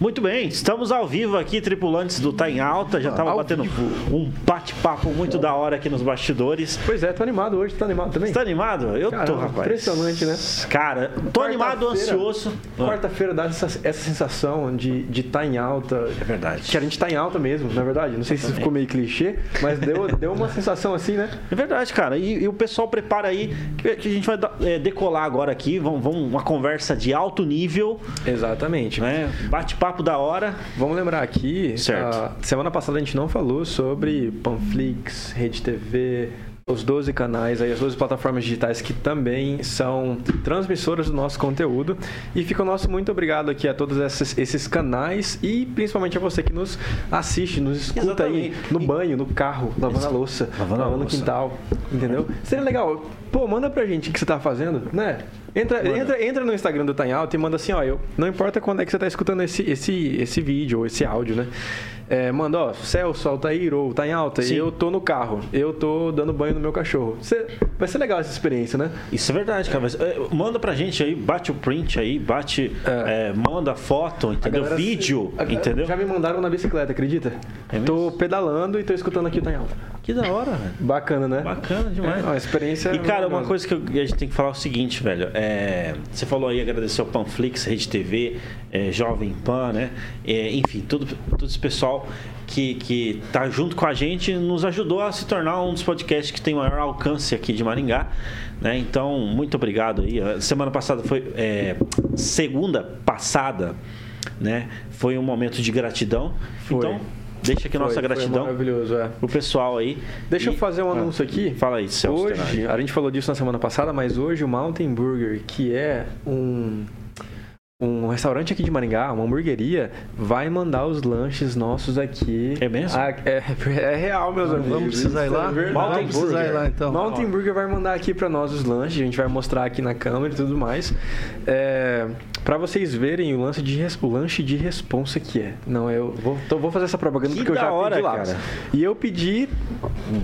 Muito bem, estamos ao vivo aqui, tripulantes do Tá em Alta. Já tava Ao batendo vivo. um bate-papo muito da hora aqui nos bastidores. Pois é, tô animado hoje, tá animado também? Você tá animado? Eu tô, Caramba, rapaz. impressionante, né? Cara, tô animado, ansioso. Quarta-feira dá essa, essa sensação de estar de tá em alta. É verdade. Que a gente tá em alta mesmo, na verdade. Não sei se ficou meio clichê, mas deu, deu uma sensação assim, né? É verdade, cara. E, e o pessoal prepara aí que, a gente vai é, decolar agora aqui. Vamos, vamos uma conversa de alto nível, Exatamente. né? Bate-papo da hora. Vamos lembrar aqui, Certo. a semana passada a gente não falou sobre Panflix, Rede TV, os 12 canais, aí as 12 plataformas digitais que também são transmissoras do nosso conteúdo. E fica o nosso muito obrigado aqui a todos esses, esses canais e principalmente a você que nos assiste, nos escuta aí Exatamente. no banho, no carro, lavando a louça, Lavando a no louça. quintal, entendeu? Seria legal. Pô, manda pra gente o que você tá fazendo, né? Entra, entra, entra no Instagram do Tá em Alta e manda assim, ó, eu, não importa quando é que você tá escutando esse, esse, esse vídeo ou esse áudio, né? É, manda, ó, Celso, Altair ou Tá em Alta, Sim. eu tô no carro, eu tô dando banho no meu cachorro. Cê- vai ser legal essa experiência, né? Isso é verdade, cara. Mas, é, manda pra gente aí, bate o print aí, bate. É. é, manda foto, entendeu? galera- Vídeo, a- entendeu? Já me mandaram na bicicleta, acredita? É tô pedalando e tô escutando aqui o Tá em Alta. Que da hora, velho. Bacana, né? Bacana demais. É, uma experiência E, cara, uma coisa que eu- a gente tem que falar é o seguinte, velho. É, você falou aí, agradecer ao Panflix, Rede TV, é, Jovem Pan, né? É, enfim, todo, todo esse pessoal que, que tá junto com a gente nos ajudou a se tornar um dos podcasts que tem maior alcance aqui de Maringá. Né? Então, muito obrigado aí. Semana passada foi. é, segunda passada, né? Foi um momento de gratidão. Foi. Então, deixa aqui Foi- nossa foi gratidão maravilhoso, é. pro pessoal aí. Deixa E- eu fazer um Ah, anúncio aqui. Fala aí, Celso. Hoje, Tenari. a gente falou disso na semana passada, mas hoje o Mountain Burger, que é um, um restaurante aqui de Maringá, uma hamburgueria, vai mandar os lanches nossos aqui. É mesmo? Ah, é, é real, meus amigos. Vamos precisar ir é lá? verdade. Mountain Vamos precisar ir lá então. Mountain Burger vai mandar aqui pra nós os lanches, a gente vai mostrar aqui na câmera e tudo mais. É, para vocês verem o lance de o lanche de responsa que é. Não, eu vou, então vou fazer essa propaganda Que porque eu já hora, pedi lá. cara. E eu pedi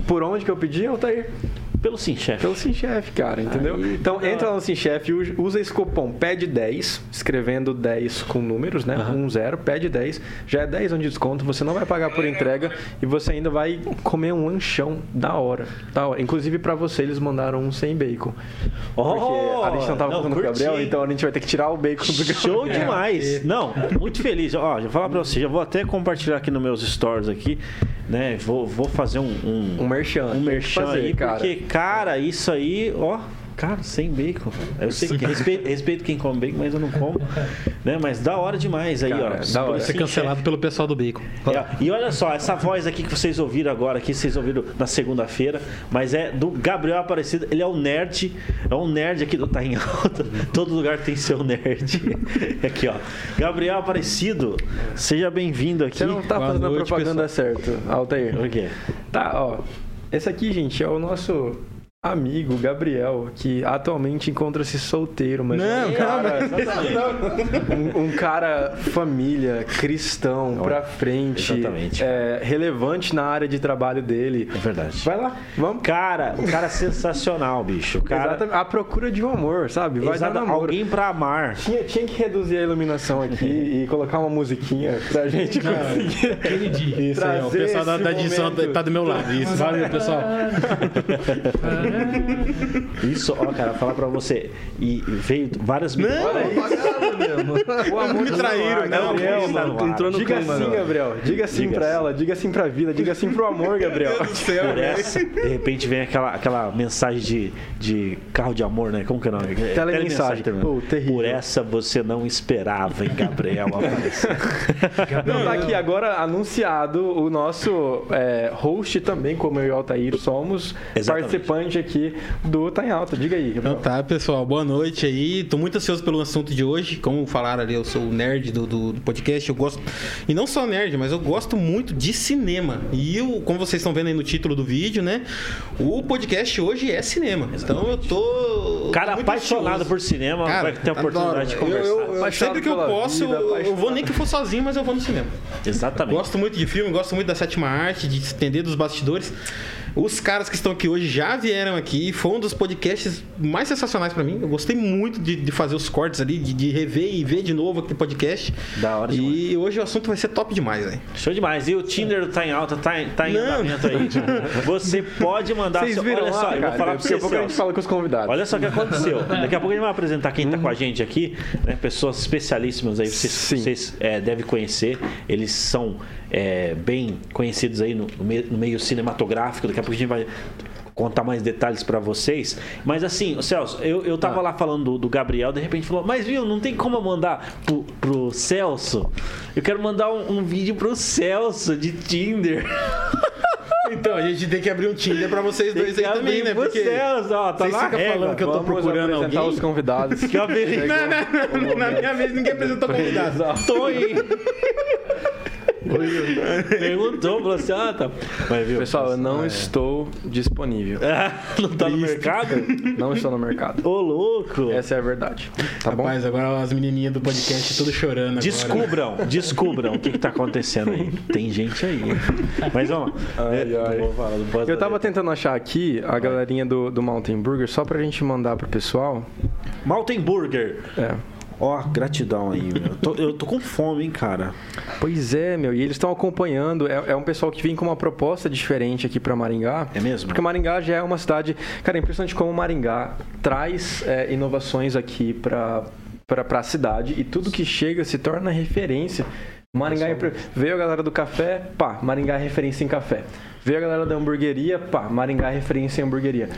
por onde que eu pedi, Altair? Pelo sim, chefe. Pelo SimChef, cara, entendeu? Aí, então da entra lá no SimChef, usa esse cupom PED10, escrevendo 10 com números, né? Um zero, PED10. Já é 10 anos de desconto, você não vai pagar por entrega e você ainda vai comer um lanchão da hora. Da hora. Inclusive pra você eles mandaram um sem bacon. Porque a gente não tava não, contando com o. Gabriel, então a gente vai ter que tirar o bacon do Show Gabriel. demais. Não, muito feliz. Ó, já vou falar pra você, já vou até compartilhar aqui nos meus stories aqui, né? Vou, vou fazer um um, Um merchan. um merchan fazer, aí, cara. porque cara, isso aí, ó, cara, sem bacon. Eu sei que respeito, respeito quem come bacon, mas eu não como, né? Mas da hora demais aí, Cara, ó. da hora. Ser Sim cancelado pelo pessoal do Bacon. É, e olha só, essa voz aqui que vocês ouviram agora, aqui vocês ouviram na segunda-feira, mas é do Gabriel Aparecido. Ele é o nerd, é um nerd aqui do Tá em Alta. Todo lugar tem seu nerd. Aqui, ó. Gabriel Aparecido, seja bem-vindo aqui. Você não tá Boa fazendo a noite, propaganda certo, Altair. Por quê? Tá, ó. Esse aqui, gente, é o nosso amigo Gabriel, que atualmente encontra-se solteiro, mas Não, é um cara, um, um cara família, cristão, pra frente, Exatamente. é, relevante na área de trabalho dele. É verdade. Vai lá, vamos. Cara, o cara é sensacional, bicho. O cara, Exatamente. A procura de um amor, sabe? Vai dar exata- namoro. alguém pra amar. Tinha, tinha que reduzir a iluminação aqui e colocar uma musiquinha pra gente conseguir. Aquele dia. Isso aí, ó, o pessoal da, da edição tá do meu lado. Isso, valeu, pessoal. Isso, ó, cara, falar pra você. E veio várias Não, O amor me do traíram, ar, não, Gabriel, mano. entrou no Diga clima, sim, não. Gabriel. Diga sim Diga pra sim. ela, diga sim pra vida, diga sim pro amor, Gabriel. Meu Deus do céu, Por velho. essa, de repente vem aquela, aquela mensagem de, de carro de amor, né? Como que é o nome? É, Telemensagem. também. Pô, terrível. Por essa você não esperava, hein, Gabriel? aparecer. Não, tá aqui agora anunciado o nosso é, host também, como eu e o Altair somos, Exatamente. participante aqui do Tá em Alta. Diga aí, Então tá, pessoal, boa noite aí. Tô muito ansioso pelo assunto de hoje. Como falaram ali, eu sou o nerd do, do, do podcast. Eu gosto. E não só nerd, mas eu gosto muito de cinema. E eu, como vocês estão vendo aí no título do vídeo, né? O podcast hoje é cinema. Então eu tô. Cara tô apaixonado ansioso. por cinema Cara, vai ter a adoro, oportunidade de conversar. Eu, eu- sempre que eu posso, vida, eu- eu vou nem que for sozinho, mas eu vou no cinema. Exatamente. Gosto muito de filme, gosto muito da sétima arte, de entender dos bastidores. Os caras que estão aqui hoje já vieram aqui. Foi um dos podcasts mais sensacionais pra mim. Eu gostei muito de, de fazer os cortes ali, de, de rever e ver de novo aquele podcast. Da hora E demais. hoje o assunto vai ser top demais, velho. Show demais. E o Tinder tá em alta, tá, em- tá em andamento aí. Você pode mandar Vocês seu. viram Olha lá, só, eu cara? vou falar pra Daqui você. a pouco a gente fala com os convidados. Olha só o que aconteceu. Daqui a pouco a gente vai apresentar quem está com a gente aqui, né? Pessoas especialíssimas aí, vocês, vocês, é, devem conhecer. Eles são é, bem conhecidos aí no, no meio, cinematográfico. Daqui a pouco a gente vai contar mais detalhes para vocês. Mas assim, Celso, eu, eu tava lá falando do, do Gabriel, de repente falou, mas viu, não tem como eu mandar pro, pro Celso? Eu quero mandar um, um vídeo pro Celso de Tinder. Então, a gente tem que abrir um Tinder pra vocês Tem dois aí também, né? Porque Celso, ó, tá vocês ficam falando que eu tô procurando apresentar alguém. os convidados. Que eu Não, não, não, na minha vez ninguém apresentou convidado. Tô aí. Perguntou, falou assim, ah, tá. Mas viu? Pessoal, eu não estou disponível. não tá no mercado? Não estou no mercado. Ô, louco. Essa é a verdade. Tá bom? Rapaz, agora as menininhas do podcast tudo chorando agora. Descubram, descubram o que, que tá acontecendo aí. Tem gente aí. Mas vamos lá. Ai, É, ai. Eu tava tentando achar aqui a galerinha do, do Mountain Burger só pra gente mandar pro pessoal. Mountain Burger. É. Ó, gratidão aí, meu. Eu tô, eu tô com fome, hein, cara. Pois é, meu. E eles estão acompanhando. É, é um pessoal que vem com uma proposta diferente aqui pra Maringá. É mesmo? Porque Maringá já é uma cidade. Cara, é impressionante como Maringá traz é, inovações aqui pra, pra, pra cidade e tudo que chega se torna referência. Maringá é... veio a galera do café, pá, Maringá é referência em café. Veio a galera da hamburgueria, pá, Maringá é referência em hamburgueria.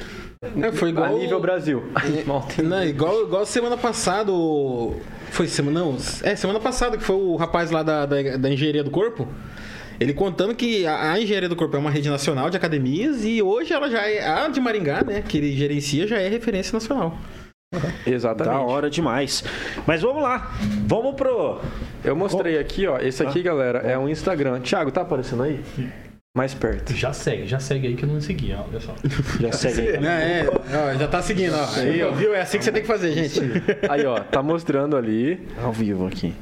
É, foi igual A nível Brasil. Mountain Não, igual, igual semana passada. Foi semana. Não, é, semana passada que foi o rapaz lá da, da, da engenharia do corpo. Ele contando que a, a engenharia do corpo é uma rede nacional de academias e hoje ela já é. A de Maringá, né? Que ele gerencia já é referência nacional. Exatamente. Da hora demais. Mas vamos lá. Vamos pro. Eu mostrei aqui, ó. Esse aqui, galera, é um Instagram. Thiago, tá aparecendo aí? Mais perto. Já segue, já segue aí que eu não segui, ó, olha só. Já segue aí. É, é, ó, já tá seguindo, ó. Aí, ó, viu? É assim que você tem que fazer, gente. Aí, ó, tá mostrando ali. Ao vivo aqui.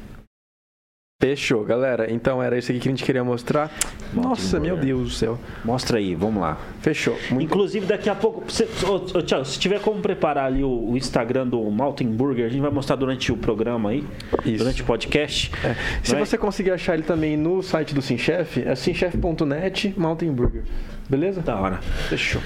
Fechou, galera. Então era isso aqui que a gente queria mostrar. Nossa, meu. Deus do céu. Mostra aí, vamos lá. Fechou. Muito Inclusive, daqui a pouco. Você, ô, ô, Thiago, se tiver como preparar ali o, o Instagram do Mountain Burger, a gente vai mostrar durante o programa aí, Isso. durante o podcast. É. Se Vai. você conseguir achar ele também no site do Sinchef, é sinchef.net Mountain Burger. Beleza? Da hora. Fechou.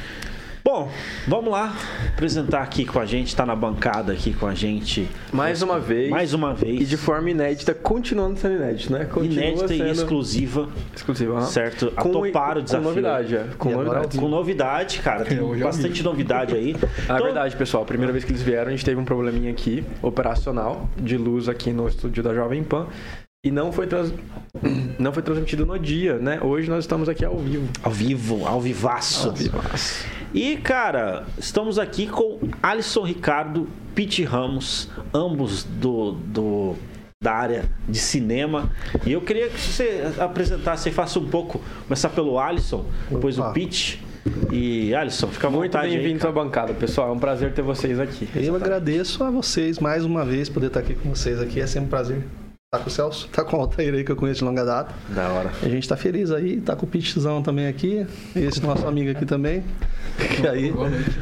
Bom, vamos lá apresentar aqui com a gente, tá na bancada aqui com a gente. Mais uma vez. Mais uma vez. E de forma inédita, continuando sendo inédito, né? Continua inédita e sendo exclusiva, exclusiva. aham. certo? A Com, topar o desafio. Com novidade, é. Com E novidade. Com novidade, cara. Tem Eu já bastante novidade aí. Ah, é verdade, pessoal. A primeira vez que eles vieram, a gente teve um probleminha aqui, operacional, de luz aqui no estúdio da Jovem Pan. E não foi, trans... não foi transmitido no dia, né? Hoje nós estamos aqui ao vivo. Ao vivo, ao vivaço. E, cara, estamos aqui com Alisson Ricardo, Pete Ramos, ambos do, do- da área de cinema. E eu queria que você apresentasse e faça um pouco, começar pelo Alisson, depois o Opa. Pete. E, Alisson, fica à Muito bem-vindos à bancada, pessoal. É um prazer ter vocês aqui. Eu agradeço a vocês mais uma vez poder estar aqui com vocês aqui. É sempre um prazer estar com o Celso, estar com o Altair aí que eu conheço de longa data. Da hora. A gente está feliz aí, tá com o Pitizão também aqui, esse nosso amigo aqui também. E aí,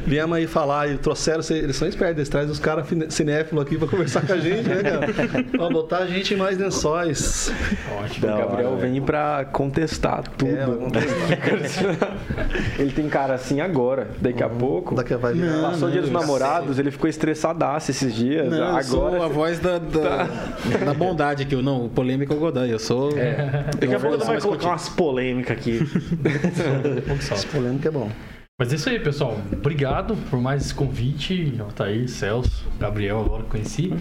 viemos aí falar e trouxeram, eles são espertos, eles trazem os caras cinéfilos aqui para conversar com a gente, né, cara? Pra botar a gente em mais lençóis. Ótimo. Da O Gabriel hora, vem pra contestar tudo. É, ele tem cara assim agora. Daqui a pouco. Daqui vai virar. Passou o dia dos namorados, ele ficou estressadaço esses dias. Não, eu sou agora. a voz da, da, da bondade aqui. Eu, não, o polêmico é o Godan. Eu sou. Daqui a pouco ele vai colocar umas polêmicas aqui. Esse polêmico é bom. Mas é isso aí, pessoal. Obrigado por mais esse convite. Altair, Celso, Gabriel, agora que conheci.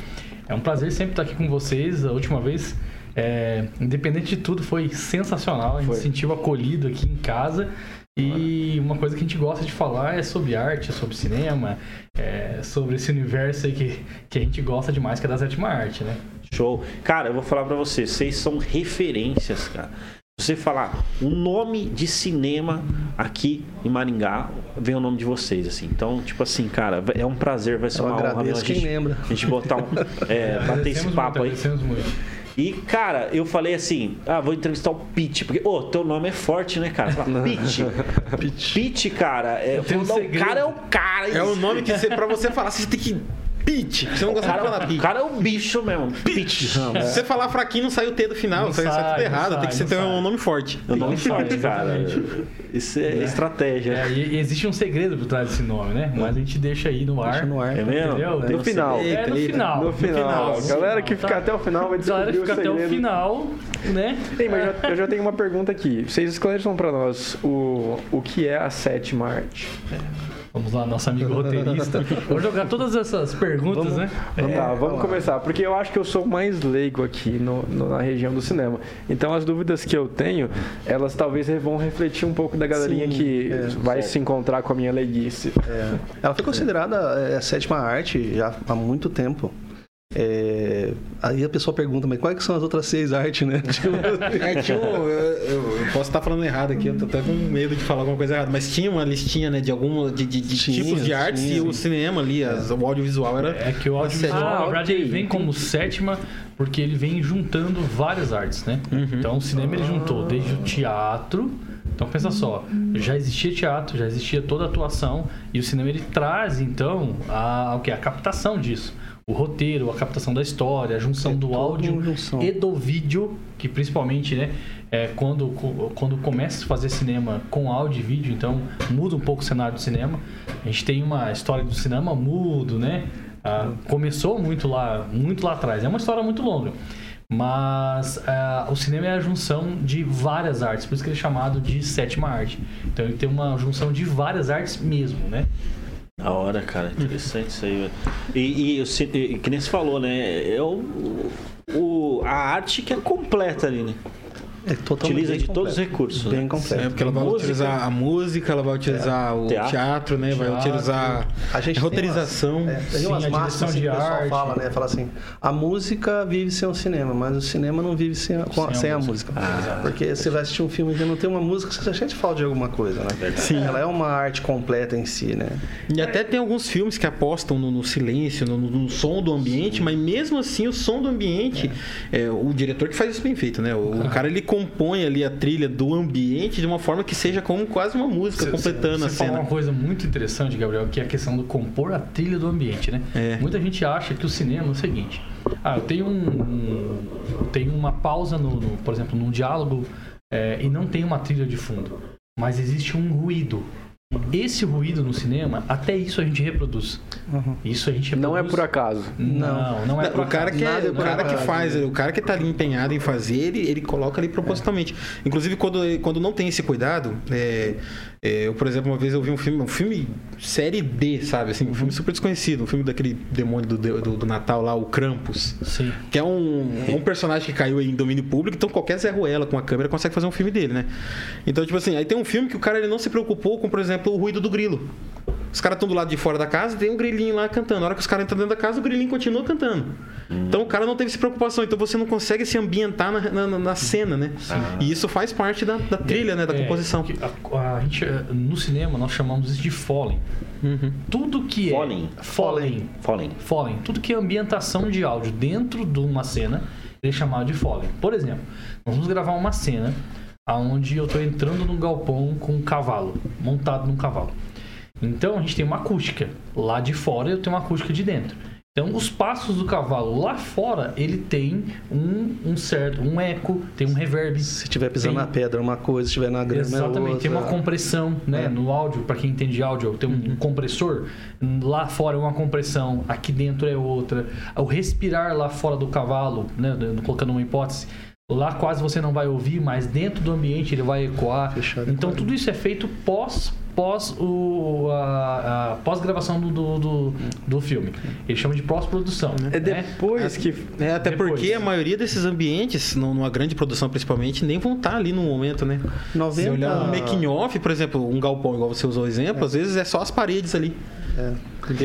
É um prazer sempre estar aqui com vocês. A última vez, é, independente de tudo, foi sensacional. A gente Foi. se sentiu acolhido aqui em casa. E uma coisa que a gente gosta de falar é sobre arte, sobre cinema, é, sobre esse universo aí que, que a gente gosta demais, que é da sétima arte, né? Show. Cara, eu vou falar pra vocês, vocês são referências, cara. Se você falar um nome de cinema aqui em Maringá, vem o nome de vocês, assim. Então, tipo assim, cara, é um prazer, vai ser Eu uma honra mesmo a quem gente, lembra. a gente botar um, é, bater esse papo muito, aí. muito. E, cara, eu falei assim: ah, vou entrevistar o Pete. Porque, ô, teu nome é forte, né, cara? Fala, Pete. Pete, cara. É, um o cara é o cara. É o nome que você, pra você falar, você tem que. Pete. Você não O gosta de cara, falar o cara é o bicho mesmo. Pete. Se você falar fraquinho, não sai o T do final, Não sai, sai tudo errado. sai, tem que ser ter um nome forte. É o nome forte, cara. Isso é estratégia. É, e, existe um segredo por trás desse nome, né? Mas a gente deixa aí no ar. Deixa no ar. É mesmo? Entendeu? Eu No final. É, no final. No final. Galera que fica até o final vai Galera descobrir que fica até o final, né? Ei, mas eu já tenho uma pergunta aqui. Vocês esclareçam pra nós o, o que é a sétima arte. Vamos lá, nosso amigo roteirista. Vou jogar todas essas perguntas, né? tá, vamos começar. Porque eu acho que eu sou mais leigo aqui no, no- na região do cinema. Então as dúvidas que eu tenho, elas talvez vão refletir um pouco da galerinha Sim, que é, vai se encontrar com a minha leiguice. É. Ela foi considerada é, a sétima arte já há muito tempo. É, aí a pessoa pergunta, mas quais que são as outras seis artes, né? Tipo, É, tinha um- eu, eu- posso estar falando errado aqui, eu tô até com medo de falar alguma coisa errada, mas tinha uma listinha, né, de alguma de, de- de Tinha, tipos de artes tinha. e o cinema ali, as- o audiovisual era É que o audiovisual, Ah, na verdade, ok. ele vem como sétima porque ele vem juntando várias artes, né? Então o cinema ele juntou desde o teatro. Então pensa só, já existia teatro, já existia toda a atuação e o cinema ele traz então a, o que? a captação disso. O roteiro, a captação da história, a junção É do áudio junção. e do vídeo, que principalmente, né, é, quando, quando começa a fazer cinema com áudio e vídeo, então muda um pouco o cenário do cinema. A gente tem uma história do cinema mudo, né? Ah, começou muito lá, muito lá atrás. É uma história muito longa. Mas ah, o cinema é a junção de várias artes, por isso que ele é chamado de sétima arte. Então ele tem uma junção de várias artes mesmo, né? Da hora, cara. Interessante isso aí, velho. E, e, ci- e que nem você falou, né? É o, o, a arte que é completa ali, né? É Utiliza de todos os completo. recursos. Bem Né? completo. É, porque ela vai Música. utilizar a música, ela vai utilizar o Teatro. teatro, né? Vai Teatro. utilizar A gente a roteirização. Tem umas, é, tem Sim, umas a máximas que o pessoal arte. fala, né? Fala assim, a música vive sem o cinema, mas o cinema não vive sem a, Sem a sem a música. música. Porque você vai assistir um filme que não tem uma música, você sente falta de alguma coisa, né? Sim. Ela é uma arte completa em si, né? E até tem alguns filmes que apostam no, no silêncio, no, no som do ambiente, mas mesmo assim o som do ambiente, é, o diretor que faz isso bem feito, né? O, o cara ele compõe ali a trilha do ambiente de uma forma que seja como quase uma música, Cê- completando cê a cena. uma coisa muito interessante, Gabriel, que é a questão do compor a trilha do ambiente, né? É. Muita gente acha que o cinema é o seguinte: ah, eu tenho um, um- eu tenho uma pausa no, no- por exemplo, num diálogo é, e não tem uma trilha de fundo, mas existe um ruído. Esse ruído no cinema, até isso a gente reproduz. Isso a gente reproduz. Não é por acaso. Não, não é por o cara acaso. que, é- Nada o cara que faz, o cara que tá ali empenhado em fazer, ele, ele coloca ali propositalmente. Inclusive, quando, quando não tem esse cuidado, é, é, eu, por exemplo, uma vez eu vi um filme, um filme série D, sabe? Assim, um filme super desconhecido, um filme daquele demônio do, do, do Natal lá, o Krampus. Sim. Que é um, um personagem que caiu em domínio público, então qualquer Zé Ruela com a câmera consegue fazer um filme dele, né? Então, tipo assim, aí tem um filme que o cara ele não se preocupou com, por exemplo, o ruído do grilo. Os caras estão do lado de fora da casa, tem um grilinho lá cantando. Na hora que os caras entram dentro da casa, o grilinho continua cantando. Então o cara não teve essa preocupação. Então você não consegue se ambientar na, na, na cena, né? E isso faz parte da, da trilha, né? Da É, composição. A, a gente, eh, no cinema, nós chamamos isso de falling. Uhum. Tudo que Falling. é... Falling. Fallen. Falling. Tudo que é ambientação de áudio dentro de uma cena, ele é chamado de falling. Por exemplo, nós vamos gravar uma cena onde eu estou entrando num galpão com um cavalo, montado num cavalo. Então a gente tem uma acústica lá de fora e eu tenho uma acústica de dentro. Então os passos do cavalo lá fora, ele tem um, um certo, um eco, tem um reverb. Se estiver pisando Tem- na pedra, uma coisa, se estiver na grama, é Exatamente, outra. tem uma compressão, né? É. No áudio, para quem entende áudio, tem um compressor. Lá fora é uma compressão, aqui dentro é outra. O respirar lá fora do cavalo, né? Colocando uma hipótese. Lá quase você não vai ouvir, mas dentro do ambiente ele vai ecoar. Fechado, então tudo isso é feito pós pós o a, a pós gravação do, do, do, do filme. Ele chama de pós-produção. É né? depois que. É, até Depois. porque a maioria desses ambientes, num- numa grande produção principalmente, nem vão estar ali no momento, né? 90... Se olhar um making off, por exemplo, um galpão, igual você usou o exemplo, às vezes é só as paredes ali. É.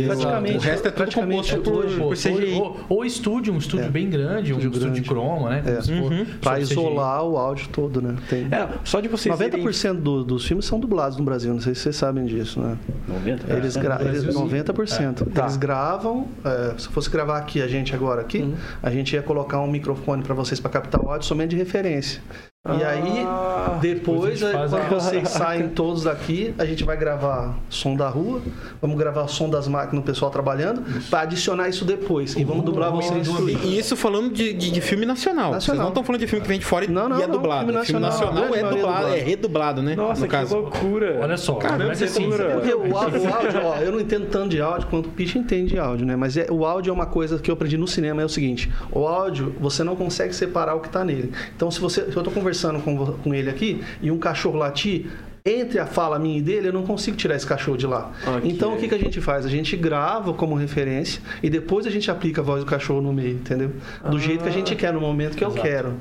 Praticamente- o resto é tudo praticamente composto hoje- por CGI. Ou, ou estúdio, um estúdio É. bem grande, um Estúdio estúdio grande. croma, né? É. Uhum. CGI. isolar o áudio todo, né? Tem... É, só de vocês irem- 90% do- dos filmes são dublados no Brasil, não sei se vocês sabem disso, né? 90? Eles, gra- no Brasil, eles sim. 90%. Tá. Eles gravam, é, se fosse gravar aqui, a gente agora aqui, Uhum. a gente ia colocar um microfone para vocês para captar o áudio somente de referência. E aí, Ah, depois, depois faz quando a- vocês saem todos daqui, a gente vai gravar som da rua, vamos gravar som das máquinas, o pessoal trabalhando, para adicionar isso depois. E vamos dublar vocês tudo. E isso falando de, de, de filme nacional. Vocês Nacional. não estão falando de filme que vem de fora e, Não, não, e é não, dublado. filme Filme nacional, nacional é dublado, é dublado. redublado, né? Nossa, no que caso. loucura. Olha só, Caramba, mas assim. Porque o, á- o áudio, ó, eu não entendo tanto de áudio quanto o Pitch entende de áudio, né? Mas é, o áudio é uma coisa que eu aprendi no cinema, é o seguinte, o áudio, você não consegue separar o que está nele. Então, se, você, se eu estou conversando com, vo- com ele aqui e um cachorro latir, entre a fala minha e dele, eu não consigo tirar esse cachorro de lá. Ok. Então, o que, que a gente faz? A gente grava como referência e depois a gente aplica a voz do cachorro no meio, entendeu? Do jeito que a gente quer, no momento que eu Exato. quero.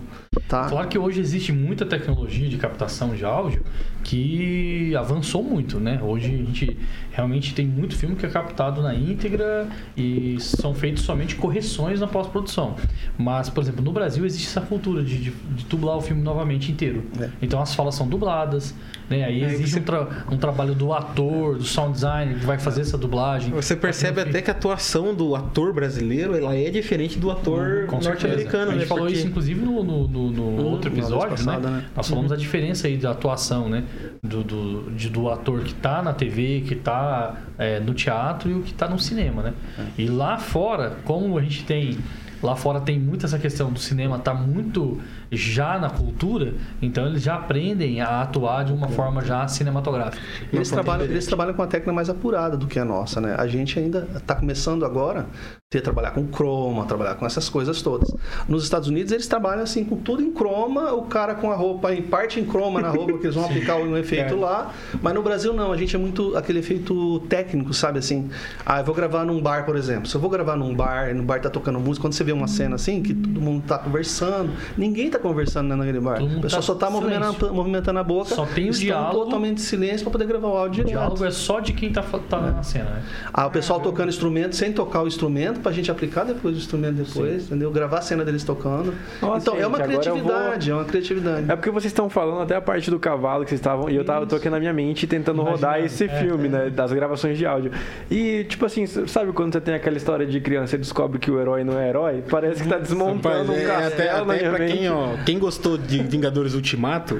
Tá? Claro que hoje existe muita tecnologia de captação de áudio que avançou muito, né? Hoje a gente realmente tem muito filme que é captado na íntegra e são feitas somente correções na pós-produção. Mas, por exemplo, no Brasil existe essa cultura de, de, de dublar o filme novamente inteiro. É. Então as falas são dubladas, né? Aí É, existe você- um, tra- um trabalho do ator, do sound designer que vai fazer essa dublagem. Você percebe até que a atuação do ator brasileiro ela é diferente do ator certeza. norte-americano, A gente né? falou Porque- isso, inclusive, no, no- no- no Uhum, outro na vez episódio, passada, né? né? Nós falamos da diferença aí da atuação, né? Do, do, de- do ator que tá na TV, que tá é, no teatro e o que tá no cinema, né? É. E lá fora, como a gente tem... Lá fora tem muito essa questão do cinema tá muito já na cultura, então eles já aprendem a atuar de uma forma já cinematográfica. Eles trabalham, eles trabalham com a técnica mais apurada do que a nossa, né? A gente ainda está começando agora a trabalhar com croma, trabalhar com essas coisas todas. Nos Estados Unidos eles trabalham assim com tudo em croma, o cara com a roupa em parte em croma na roupa que eles vão aplicar um efeito lá. Mas no Brasil não, a gente é muito aquele efeito técnico, sabe assim? Ah, eu vou gravar num bar, por exemplo. Se eu vou gravar num bar, e no bar tá tocando música, quando você vê uma cena assim que todo mundo tá conversando, ninguém tá conversando né, naquele bar. O pessoal tá só tá movimentando, movimentando a boca. Só tem o diálogo. totalmente em silêncio para poder gravar o áudio O direto. diálogo é só de quem tá, tá na cena, né? Ah, o pessoal tocando instrumento sem tocar o instrumento pra gente aplicar depois o instrumento depois, entendeu? Gravar a cena deles tocando. Nossa, então, é uma gente, eu vou- criatividade, é uma criatividade. É porque vocês estão falando até a parte do cavalo que vocês estavam. E eu tava, tô aqui na minha mente tentando Imaginando. rodar esse É, filme, né? Das gravações de áudio. E, tipo assim, sabe quando você tem aquela história de criança e descobre que o herói não é herói? Parece que tá desmontando Rapaz, um é, castelo até, na até minha pra mente. quem, ó, quem gostou de Vingadores Ultimato,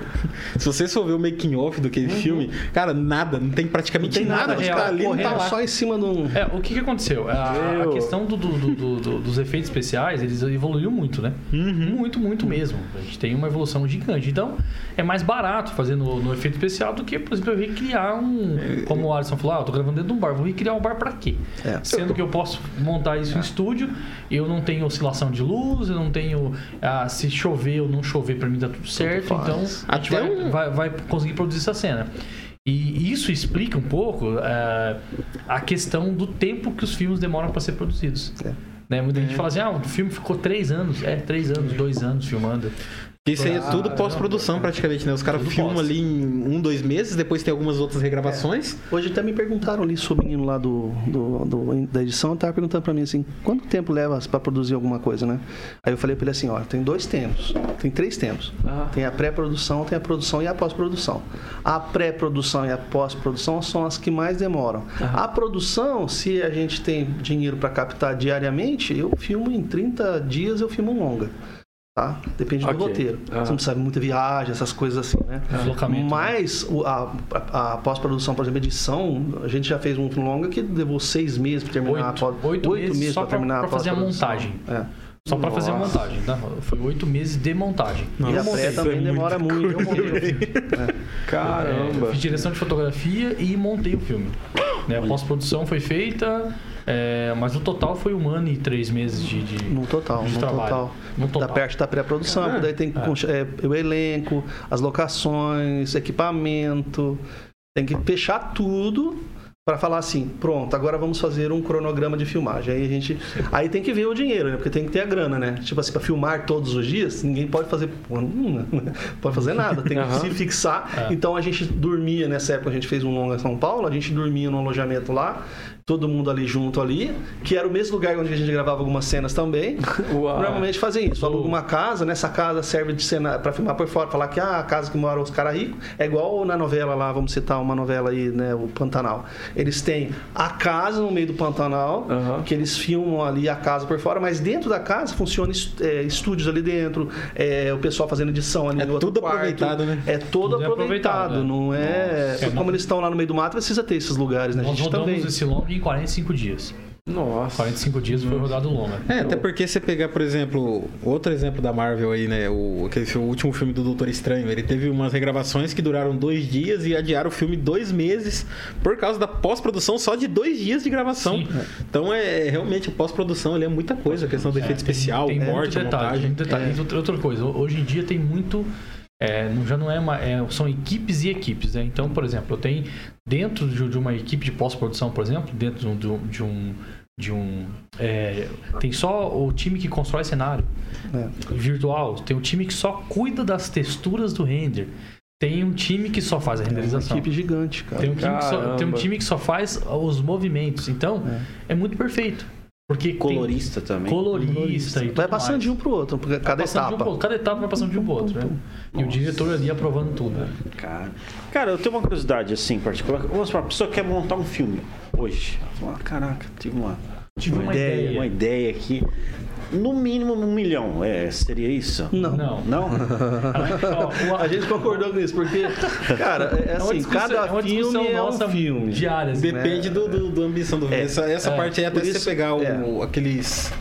se vocês for ver o making off daquele filme, cara, nada, não tem praticamente Não tem nada. nada, real, ali, não correndo tá lá. só em cima de um. É, o que, que aconteceu? A, a questão do, do- do- do- do- dos efeitos especiais, eles evoluíram muito, né? Uhum. Muito, muito mesmo. A gente tem uma evolução gigante. Então, é mais barato fazer no, no efeito especial do que, por exemplo, eu recriar um. Como o Alisson falou, ah, eu tô gravando dentro de um bar, vou recriar um bar pra quê? É. Sendo que eu posso montar isso em estúdio, eu não tenho oscilação de luz, eu não tenho. ah, se chover ou não chover, pra mim tá tudo certo. Então, a gente Até vai, um- vai, vai conseguir produzir essa cena. E isso explica um pouco eh, a questão do tempo que os filmes demoram para ser produzidos. É. Né? Muita gente fala assim, ah, o filme ficou três anos. É, três anos, dois anos filmando. Isso aí é tudo pós-produção praticamente, né? Os caras filmam pós. ali em um, dois meses, depois tem algumas outras regravações. Hoje até me perguntaram ali sobre o menino lá do, do- do- da edição, tava perguntando pra mim assim, quanto tempo leva pra produzir alguma coisa, né? Aí eu falei pra ele assim, ó, tem dois tempos, tem três tempos. Ah. Tem a pré-produção, tem a produção e a pós-produção. A pré-produção e a pós-produção são as que mais demoram. A produção, se a gente tem dinheiro pra captar diariamente, eu filmo em 30 dias, eu filmo longa. Tá? Depende Ok. do roteiro. Aham. Você não sabe muita viagem, essas coisas assim, né? Deslocamento. Mas o- a, a- a pós-produção, por exemplo, edição, a gente já fez um longa que levou seis meses para terminar Oito. a pós Oito meses só pra terminar pra- a pra fazer a montagem. É. Só para fazer a Nossa. montagem, tá? Foi oito meses de montagem. E a Nossa, pré também é demora muita muito. Eu montei o filme. É. Caramba. É, fiz direção de fotografia e montei o filme. Né, a pós-produção foi feita, é, mas no total foi um ano e três meses de, de- No total, de no trabalho. total. No total. Da parte da pré-produção, porque daí tem que conch- é, o elenco, as locações, equipamento. Tem que fechar tudo para falar assim, pronto, agora vamos fazer um cronograma de filmagem. Aí a gente, aí tem que ver o dinheiro, né? Porque tem que ter a grana, né? Tipo assim, para filmar todos os dias, ninguém pode fazer, hum, pode fazer nada, tem que Aham. se fixar. É. Então a gente dormia nessa época, a gente fez um longa em São Paulo, a gente dormia no alojamento lá. Todo mundo ali junto ali, que era o mesmo lugar onde a gente gravava algumas cenas também. Uau. Normalmente fazem isso. Aluga uma casa, nessa casa serve de cena para filmar por fora, falar que ah, a casa que moram os caras ricos é igual na novela lá, vamos citar uma novela aí, né, o Pantanal. Eles têm a casa no meio do Pantanal, Aham. que eles filmam ali a casa por fora, mas dentro da casa funciona est- é, estúdios ali dentro, é, o pessoal fazendo edição ali É no outro tudo quarto. aproveitado, né? É todo Tudo é aproveitado, aproveitado, né? não é... Nossa. Como eles estão lá no meio do mato, precisa ter esses lugares, né? A Nós gente rodamos também... esse longa em 45 dias. Nossa. 45 dias foi rodado longa. É, até porque você pegar, por exemplo, outro exemplo da Marvel aí, né? O, aquele, o último filme do Doutor Estranho. Ele teve umas regravações que duraram dois dias e adiaram o filme dois meses por causa da pós-produção só de dois dias de gravação. Sim. Então é realmente a pós-produção ele é muita coisa, a questão do efeito especial, tem morte, detalhe, montagem. muito detalhe. É. Outra coisa, hoje em dia tem muito. É, não- já não é, uma, é, são equipes e equipes, né? Então, por exemplo, eu tenho dentro de, uma equipe de pós-produção, por exemplo, dentro de um, de um- de um, um, é, tem só o time que constrói cenário É. virtual, tem o time que só cuida das texturas do render, tem um time que só faz a É uma renderização. equipe gigante, cara. Tem um, time que só, tem um time que só faz os movimentos. Então, é, muito perfeito. Porque tem Colorista também. colorista e tudo Vai passando mais. de um pro outro, porque cada um etapa. pro- cada etapa vai passando de um pro outro, né? E o diretor ali aprovando tudo. né? Cara, cara, eu tenho uma curiosidade assim, particular. Vamos supor, a pessoa quer montar um filme hoje. Ela fala, "Ah, caraca, tive uma, Tive uma ideia. uma ideia aqui. No mínimo um milhão. É, seria isso? Não. Não. Não? A gente concordou com isso, porque, cara, é é uma assim, cada é filme é um filme. diária. assim. Depende do, do, do ambição do filme. É. Essa, essa É. parte aí, até Por se isso- você pegar o- é. aqueles.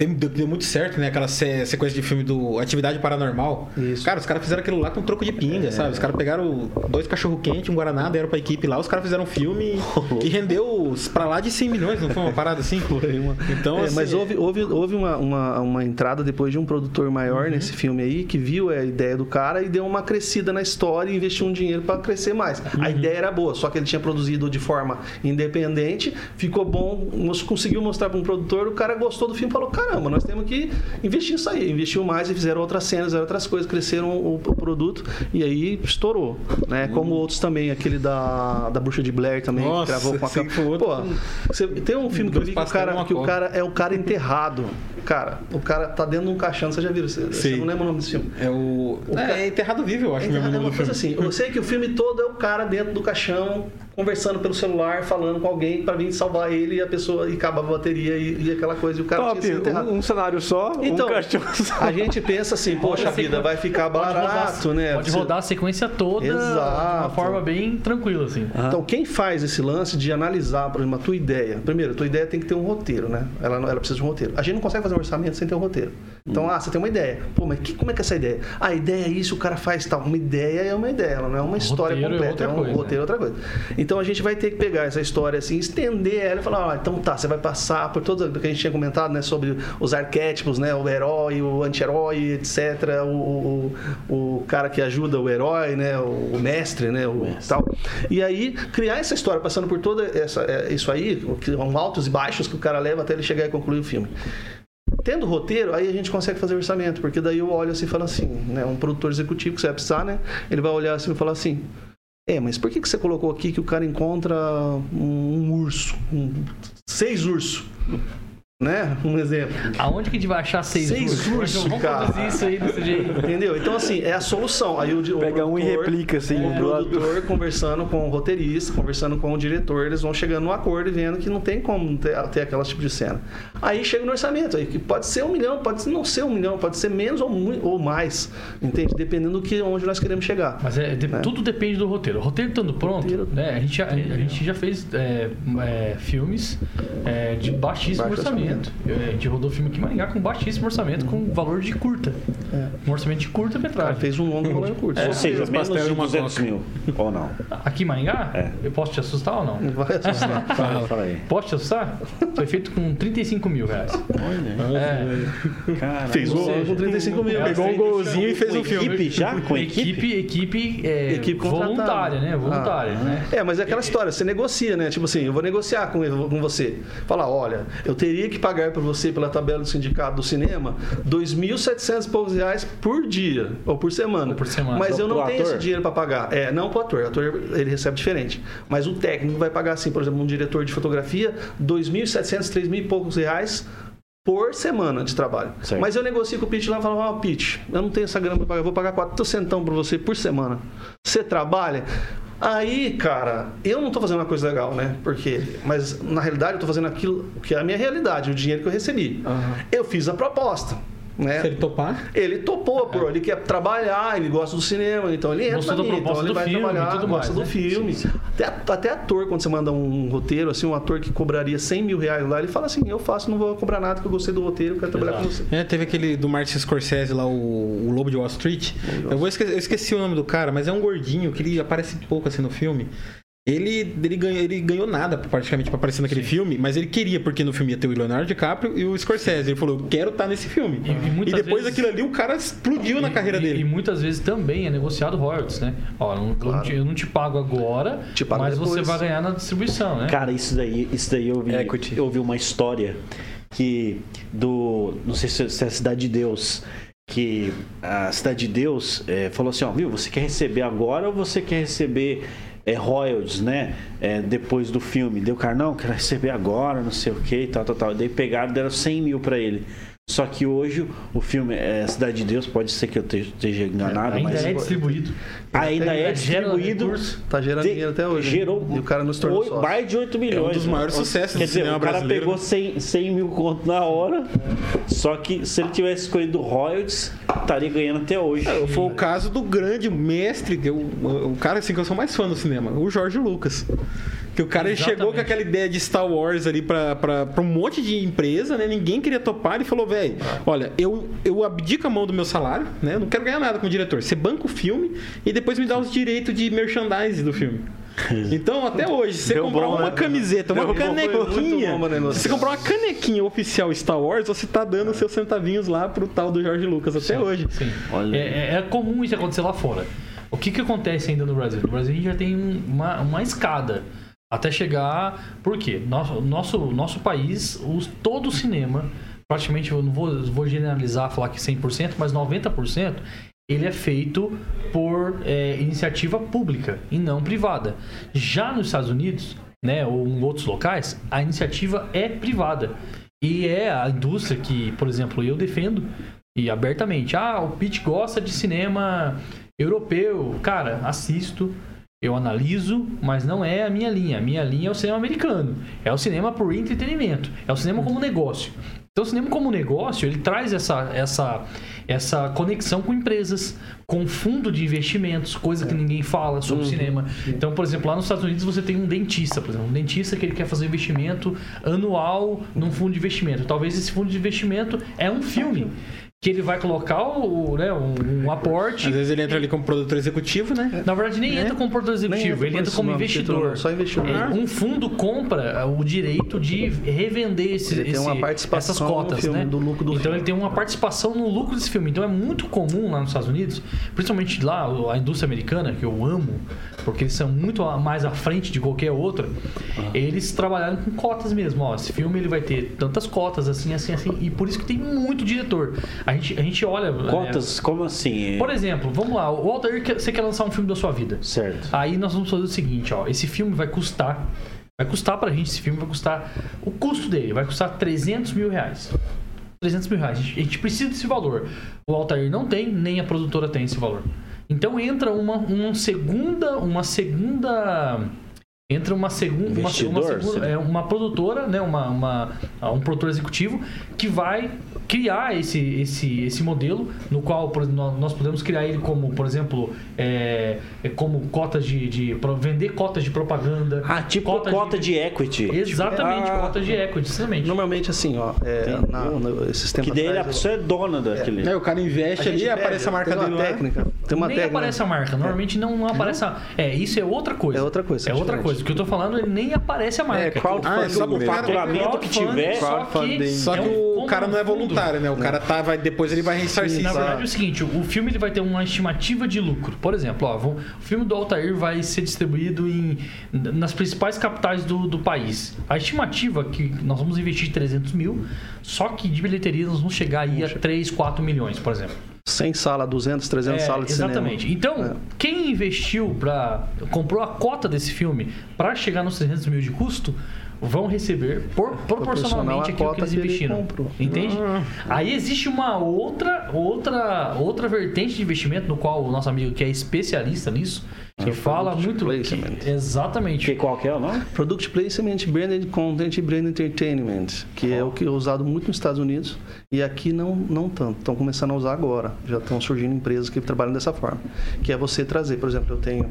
Deu, muito certo, né? Aquela se- sequência de filme do Atividade Paranormal. Isso. Cara, os caras fizeram aquilo lá com troco de pinga, sabe? Os caras pegaram dois cachorro quente, um Guaraná, deram pra equipe lá, os caras fizeram um filme que rendeu pra lá de 100 milhões, não foi uma parada assim? Foi uma- Então, É, assim, mas houve, houve, houve uma, uma, uma entrada depois de um produtor maior Uhum. nesse filme aí, que viu a ideia do cara e deu uma crescida na história e investiu um dinheiro para crescer mais. Uhum. A ideia era boa, só que ele tinha produzido de forma independente, ficou bom, conseguiu mostrar para um produtor, o cara gostou do filme e falou: caramba, nós temos que investir nisso aí. Investiu mais e fizeram outras cenas, fizeram outras coisas, cresceram o, o produto e aí estourou. Né? Como outros também, aquele da, da Bruxa de Blair também. Nossa, que gravou com a sim, capa. outro- Pô, você- tem um filme que eu vi que o cara, que o cara é o cara enterrado. Cara, o cara tá dentro de um caixão, você já viu? Você, você Sim. não lembra o nome desse filme? É o. O é, é Enterrado Vivo, eu acho É, mesmo o é uma coisa filme. assim. Eu sei que o filme todo é o cara dentro do caixão, conversando pelo celular, falando com alguém pra vir salvar ele e a pessoa e acaba a bateria e, e aquela coisa. E o cara Top, tinha sido um, um cenário só, Então, um caixão só. a gente pensa assim, poxa Pode ser vida, vai ficar Pode rodar- barato, né? Pode rodar a sequência toda de uma Exato. forma bem tranquila, assim. Então, quem faz esse lance de analisar, por exemplo, a tua ideia? Primeiro, a tua ideia tem que ter um roteiro, né? Ela, ela precisa de um roteiro. A gente não consegue fazer um orçamento sem ter um roteiro. Então, ah, você tem uma ideia. Pô, mas que- como é que é essa ideia? Ah, a ideia é isso, o cara faz tal. Uma ideia é uma ideia, ela não é uma história Roteiro é completa. outra um coisa, roteiro é outra coisa. Então, a gente vai ter que pegar essa história assim, estender ela e falar, ah, então tá, você vai passar por tudo o que a gente tinha comentado, né? Sobre os arquétipos, né? O herói, o anti-herói, etc. O, o, o cara que ajuda o herói, né? O, mestre, né? O tal. E aí, criar essa história, passando por toda essa, é, isso aí, que são altos e baixos que o cara leva até ele chegar e concluir o filme. Tendo roteiro, aí a gente consegue fazer orçamento, porque daí eu olho assim e falo assim, né? Um produtor executivo que você vai precisar, né? Ele vai olhar assim e falar assim. É, mas por que, que você colocou aqui que o cara encontra um, um urso? Um- seis ursos? Né? Um exemplo. Aonde que a gente vai achar seis, Seis ursos? ursos, Vamos cara. produzir isso aí desse jeito. Entendeu? Então, assim, é a solução. Aí o, o Pega um e produtor- replica, assim, O lado. produtor conversando com o roteirista, conversando com o diretor, eles vão chegando num acordo e vendo que não tem como ter, ter aquela tipo de cena. Aí chega no orçamento, aí que pode ser um milhão, pode não ser um milhão, pode ser menos ou, ou mais, entende? Dependendo do que onde nós queremos chegar. Mas é, de- tudo depende do roteiro. O roteiro estando pronto, Roteiro- né? A gente já, a gente já fez é, é, filmes é, de baixíssimo Baixo orçamento. É, A gente rodou filme aqui em Maringá com baixíssimo orçamento, com valor de curta. Um orçamento de curta O metragem. fez um longo valor curto. Ou seja, os menos de numa 200 coca. mil. Ou não? Aqui em Maringá? É. Eu posso te assustar ou não? Vai assustar. Fala, fala aí. Posso te assustar? Foi feito com 35 mil reais. Olha. É, Cara, Fez gol seja, com 35 mil. é, Pegou um golzinho e fez um filme. equipe já? Com equipe? equipe, equipe, é, Equipe voluntária, né? Voluntária, Ah, né? É, mas é aquela história, você negocia, né? Tipo assim, eu vou negociar com, com você. Falar, olha, eu teria que pagar para você pela tabela do sindicato do cinema 2.700 e poucos reais por dia ou por semana. Ou por semana. Mas eu Pro não tenho ator? esse dinheiro para pagar. É, não pro ator. O ator ele recebe diferente. Mas o técnico vai pagar assim, por exemplo, um diretor de fotografia 2.700, 3.000 e poucos reais por semana de trabalho. Certo. Mas eu negocio com o Pete lá e falo, ó, Pete, eu não tenho essa grana para pagar, eu vou pagar 4 centão para você por semana. Você trabalha? Aí, cara, eu não tô fazendo uma coisa legal, né? Porque, mas na realidade eu tô fazendo aquilo que é a minha realidade, o dinheiro que eu recebi. Eu fiz a proposta, né? Se ele topar. Ele topou, pô, ele quer trabalhar, ele gosta do cinema, então ele entra Gostou minha, então ele do vai filme trabalhar, tudo gosta mais, do né? filme. Até, até ator, quando você manda um roteiro, assim, um ator que cobraria 100 mil reais lá, ele fala assim, eu faço, não vou cobrar nada, que eu gostei do roteiro, eu quero trabalhar com você. É, teve aquele do Martin Scorsese lá, o, o Lobo de Wall Street. Eu, vou esque- eu esqueci o nome do cara, mas é um gordinho que ele aparece pouco assim no filme. Ele, ele, ganhou, ele ganhou nada praticamente pra aparecer naquele filme, mas ele queria, porque no filme ia ter o Leonardo DiCaprio e o Scorsese. Ele falou, eu quero estar nesse filme. E- e muitas depois vezes- daquilo ali, o cara explodiu na E- carreira e- dele. E muitas vezes também é negociado royalties, né? Ó, eu não, eu não te, eu não te pago agora, Te pago mas você depois. vai ganhar na distribuição, né? Cara, isso daí, isso daí eu vi, Equity. eu vi uma história que do, não sei se se é a Cidade de Deus, que a Cidade de Deus eh, falou assim, ó, viu, você quer receber agora ou você quer receber eh, royalties, né, eh, depois do filme? Deu cara, não, quero receber agora, não sei o que, e tal, tal, tal. Daí pegaram, deram 100 mil pra ele. Só que hoje o filme é Cidade de Deus, pode ser que eu esteja- enganado, Ainda mas é distribuído. ainda é distribuído. recurso. Tá gerando dinheiro até hoje. né? Gerou E o cara nos tornou sócio. mais de 8 milhões. É um dos né? maiores sucessos Quer do dizer, cinema o cara brasileiro, pegou né? 100, 100 mil conto na hora, só que se ele tivesse escolhido royalties, estaria ganhando até hoje. É, Foi o caso do grande mestre, que eu, o cara assim que eu sou mais fã do cinema, o Jorge Lucas. Que o cara ele Exatamente. chegou com aquela ideia de Star Wars ali pra um monte de empresa, né? Ninguém queria topar e falou, velho, olha, eu, eu abdico a mão do meu salário, né? Eu não quero ganhar nada com o diretor. Você banca o filme e depois me dá os direitos de merchandising do filme. Então, até hoje, se você Deu comprar bom, uma né? camiseta, uma Deu muito canequinha, bom você comprar uma canequinha oficial Star Wars, você tá dando seus centavinhos lá pro tal do Jorge Lucas até hoje. Sim. Olha. É, é- é comum isso acontecer lá fora. O que, que acontece ainda no Brasil? No Brasil a gente já tem um- uma, uma escada até chegar. Por quê? Nosso, nosso, nosso país, os, todo o cinema, praticamente, eu não vou, vou generalizar, falar que 100%, mas 90%, ele é feito por é, iniciativa pública e não privada. Já nos Estados Unidos, né, ou em outros locais, a iniciativa é privada. E é a indústria que, por exemplo, eu defendo e abertamente. Ah, o Pete gosta de cinema europeu. Cara, assisto, eu analiso, mas não é a minha linha. A minha linha é o cinema americano. É o cinema por entretenimento. É o cinema como negócio. Então, o cinema como negócio, ele traz essa, essa, essa conexão com empresas, com fundo de investimentos, coisa que ninguém fala sobre cinema. Então, por exemplo, lá nos Estados Unidos você tem um dentista, por exemplo, um dentista que ele quer fazer um investimento anual num fundo de investimento. Talvez esse fundo de investimento é um filme que ele vai colocar o, né, um, um aporte. Às vezes ele entra ali como produtor executivo, né? Na verdade, nem entra como produtor executivo, entra ele entra como investidor. título, só investidor. É, um fundo compra o direito de revender esse, Ele tem esse- uma participação essas cotas, filme, né? do lucro do então filme. ele tem uma participação no lucro desse filme. Então é muito comum lá nos Estados Unidos, principalmente lá a indústria americana, que eu amo, porque eles são muito mais à frente de qualquer outra. Eles trabalharam com cotas mesmo. Ó, esse filme ele vai ter tantas cotas, assim, assim, assim. E por isso que tem muito diretor. A gente, a gente olha. né, Cotas, como assim? por exemplo, vamos lá, o Altair, quer- você quer lançar um filme da sua vida. Certo. Aí nós vamos fazer o seguinte, ó, esse filme vai custar, vai custar pra gente, esse filme vai custar, o custo dele vai custar 300 mil reais. 300 mil reais. A gente, a gente precisa desse valor. O Altair não tem, nem a produtora tem esse valor. Então entra uma, uma segunda, uma segunda entra uma segunda, uma, uma, segunda você- é, uma produtora, né, uma, uma, um produtor executivo que vai criar esse, esse, esse modelo no qual por nós- podemos criar ele como, por exemplo, é, é como cotas de, de vender cotas de propaganda. Ah, tipo cota, de... equity. Exatamente, Ah, cotas de equity, exatamente. Normalmente, assim, ó, é, na, no, esses tempos Que daí a pessoa é dona daquele. Aí o cara investe ali, gente aparece a marca tem uma dele técnica, tem uma nem técnica. aparece a marca. Normalmente não, não aparece a... É, isso é outra coisa. É outra coisa, É outra diferente. coisa. O que eu tô falando, ele nem aparece a marca. É crowdfunding. Ah, é só o faturamento que crowdfunding, tiver. só que crowdfunding. Só é que um o- cara não é fundo- voluntário, né? O cara tá, vai, depois ele vai ressarcir. Na verdade é o seguinte, o filme ele vai ter uma estimativa de lucro. Por exemplo, ó, o filme do Altair vai ser distribuído em, nas principais capitais do, do país. A estimativa é que nós vamos investir 300 mil, só que de bilheteria nós vamos chegar aí a 3, 4 milhões, por exemplo. 100 salas, 200, 300 É, salas de exatamente. cinema. Então, É. quem investiu para comprou a cota desse filme para chegar nos 300 mil de custo, vão receber por- proporcionalmente aquilo que eles que ele investiram. comprou. Entende? Aí existe uma outra, outra, outra vertente de investimento no qual o nosso amigo que é especialista nisso, que É fala product muito placement. que- exatamente. Que qual que é o nome? Product Placement, Branded Content e Brand Entertainment, que é o que é usado muito nos Estados Unidos e aqui não, não tanto. Estão começando a usar agora. Já estão surgindo empresas que trabalham dessa forma. Que é você trazer, por exemplo, eu tenho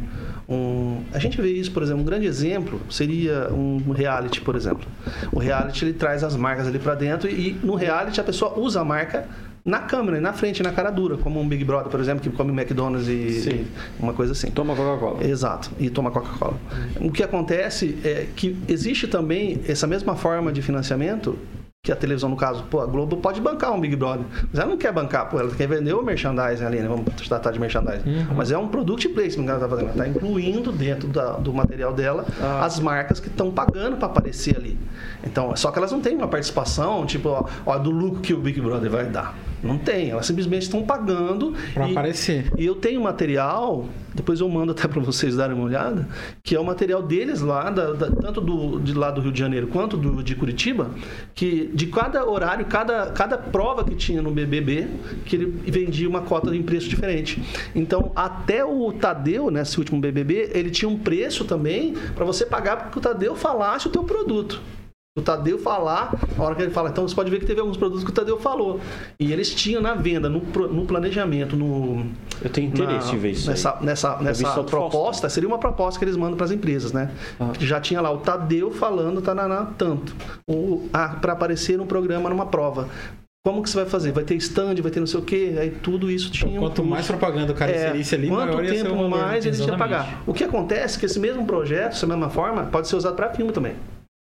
um... A gente vê isso, por exemplo, um grande exemplo seria um reality, por exemplo. O reality, ele traz as marcas ali para dentro e no reality a pessoa usa a marca na câmera, na frente, na cara dura, como um Big Brother, por exemplo, que come McDonald's e, Sim. uma coisa assim. Toma Coca-Cola. Exato, e toma Coca-Cola. O que acontece é que existe também essa mesma forma de financiamento que a televisão, no caso, pô, a Globo pode bancar um Big Brother, mas ela não quer bancar, pô, ela quer vender o merchandising ali, né? Vamos tratar de merchandising. Mas é um product placement que ela está fazendo, ela está incluindo dentro da- do material dela as marcas que estão pagando para aparecer ali. Então, só que elas não têm uma participação, tipo, ó, ó, do lucro que o Big Brother vai dar. Não tem, elas simplesmente estão pagando Pra e- aparecer. e eu tenho material, depois eu mando até para vocês darem uma olhada, que é o material deles lá, da- da- tanto do, de lá do Rio de Janeiro quanto do, de Curitiba, que de cada horário, cada, cada prova que tinha no BBB, que ele vendia uma cota em preço diferente. Então, até o Tadeu, nesse último BBB, ele tinha um preço também para você pagar para que o Tadeu falasse o teu produto. O Tadeu falar, a hora que ele fala, então você pode ver que teve alguns produtos que o Tadeu falou. E eles tinham na venda, no, no planejamento, no, Eu tenho interesse na- em ver isso. aí. nessa, nessa, vi nessa do proposta, seria uma proposta que eles mandam para as empresas, né? Já tinha lá o Tadeu falando, tá na, na- tanto, para aparecer no programa, numa prova. Como que você vai fazer? Vai ter stand, vai ter não sei o quê, aí tudo isso tinha. um Quanto mais custo. propaganda o cara É, inserisse ali, quanto maior ia ser o tempo mais eles iam Exatamente. pagar. O que acontece é que esse mesmo projeto, essa mesma forma, pode ser usado para filme também.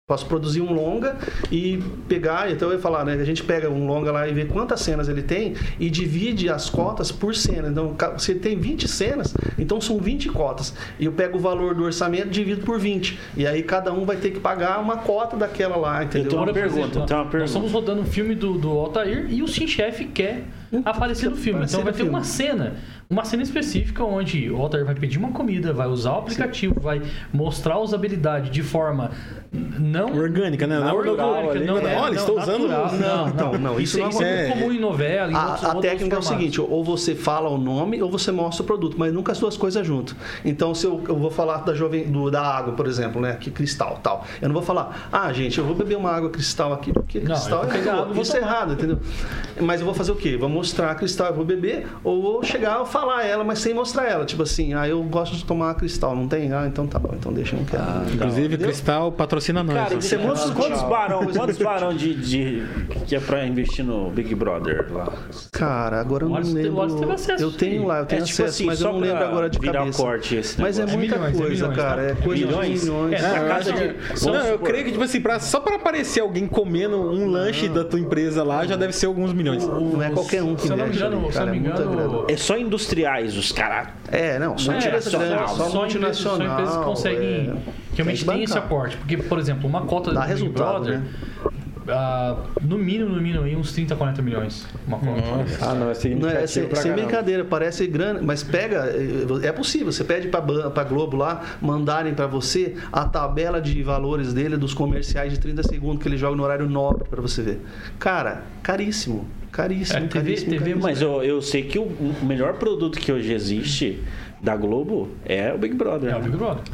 Posso produzir um longa e pegar, então eu ia falar, né? A gente pega um longa lá e vê quantas cenas ele tem e divide as cotas por cena. Então, se ele tem 20 cenas, então são 20 cotas. E eu pego o valor do orçamento e divido por 20. E aí cada um vai ter que pagar uma cota daquela lá, entendeu? tenho uma pergunta, tenho uma Nós pergunta. estamos rodando um filme do, do Altair e o Sim Chef quer aparecer no filme. Então vai ter uma cena, uma cena específica onde o Altair vai pedir uma comida, vai usar o aplicativo, vai mostrar a usabilidade de forma não Orgânica, né? Não orgânica, ali. não é, Olha, não, estou usando. natural. Não, Não, não, não, Isso, isso não isso é acontece. muito comum em novela, em A, outros, a outros técnica é o seguinte, ou você fala o nome ou você mostra o produto, mas nunca as duas coisas junto. Então, se eu, eu vou falar da jovem do, da água, por exemplo, né, que cristal, tal. Eu não vou falar: "Ah, gente, eu vou beber uma água cristal aqui, porque Não, cristal vou é pegar boa." água vou Isso é errado, entendeu? Mas eu vou fazer o quê? Vou mostrar a cristal, eu vou beber ou vou chegar e falar ela, mas sem mostrar ela, tipo assim: "Ah, eu gosto de tomar cristal, não tem? Ah, então tá bom, então deixa eu não quero." Inclusive, Entendeu? Cristal patrocina nós. Cara, ó. você quantos, quantos barão, quantos barão de, de- que é pra investir no Big Brother lá? Cara, agora eu não lembro. Acesso, eu tenho lá, eu tenho É, tipo acesso, assim, mas eu só não lembro agora de virar cabeça. corte esse mas é negócio. muita milhões, é coisa, milhões, cara. tá? É coisa Milhões? de milhões. É, É, na eu casa de- não, eu creio que, tipo assim, pra, só pra aparecer alguém comendo um lanche da tua empresa lá, já deve ser alguns milhões. Não é qualquer um que mexe cara, não me é muita engano, grana. É só industriais, os caras. É, não, só É, só- grande, só, empresas, só multinacional. empresas que conseguem, é. Realmente Tem tem esse aporte. Porque, por exemplo, uma cota Dá do Big resultado, Brother, né? ah, no mínimo, no mínimo, aí uns 30, 40 milhões. Uma cota. Ah, não, é Não, significativo é, sem, pra sem brincadeira, parece grana, mas pega, é é possível. Você pede pra Globo lá mandarem pra você a tabela de valores dele, dos comerciais de 30 segundos que ele joga no horário nobre pra você ver. Cara, caríssimo. Caríssimo, É, TV caríssimo, TV caríssimo. Mas eu, eu sei que o o melhor produto que hoje existe da Globo é o Big Brother. É o Big Brother.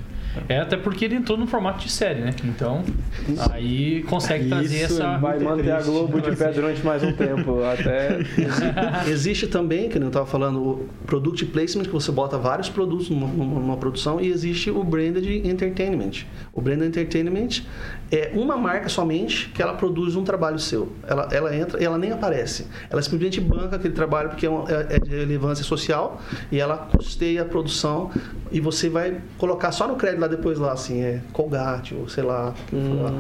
É até porque ele entrou no formato de série, né? Então, aí consegue trazer Isso essa. Vai manter a Globo de pé durante mais um tempo, até... Existe também, que nem eu estava falando, o product placement, que você bota vários produtos numa, numa- numa produção, e existe o branded entertainment. O branded entertainment é uma marca somente que ela produz um trabalho seu. Ela, ela entra e ela nem aparece. Ela simplesmente banca aquele trabalho porque é, um- é- é de relevância social e ela custeia a produção e você vai colocar só no crédito lá depois lá, assim, é Colgate, ou sei lá.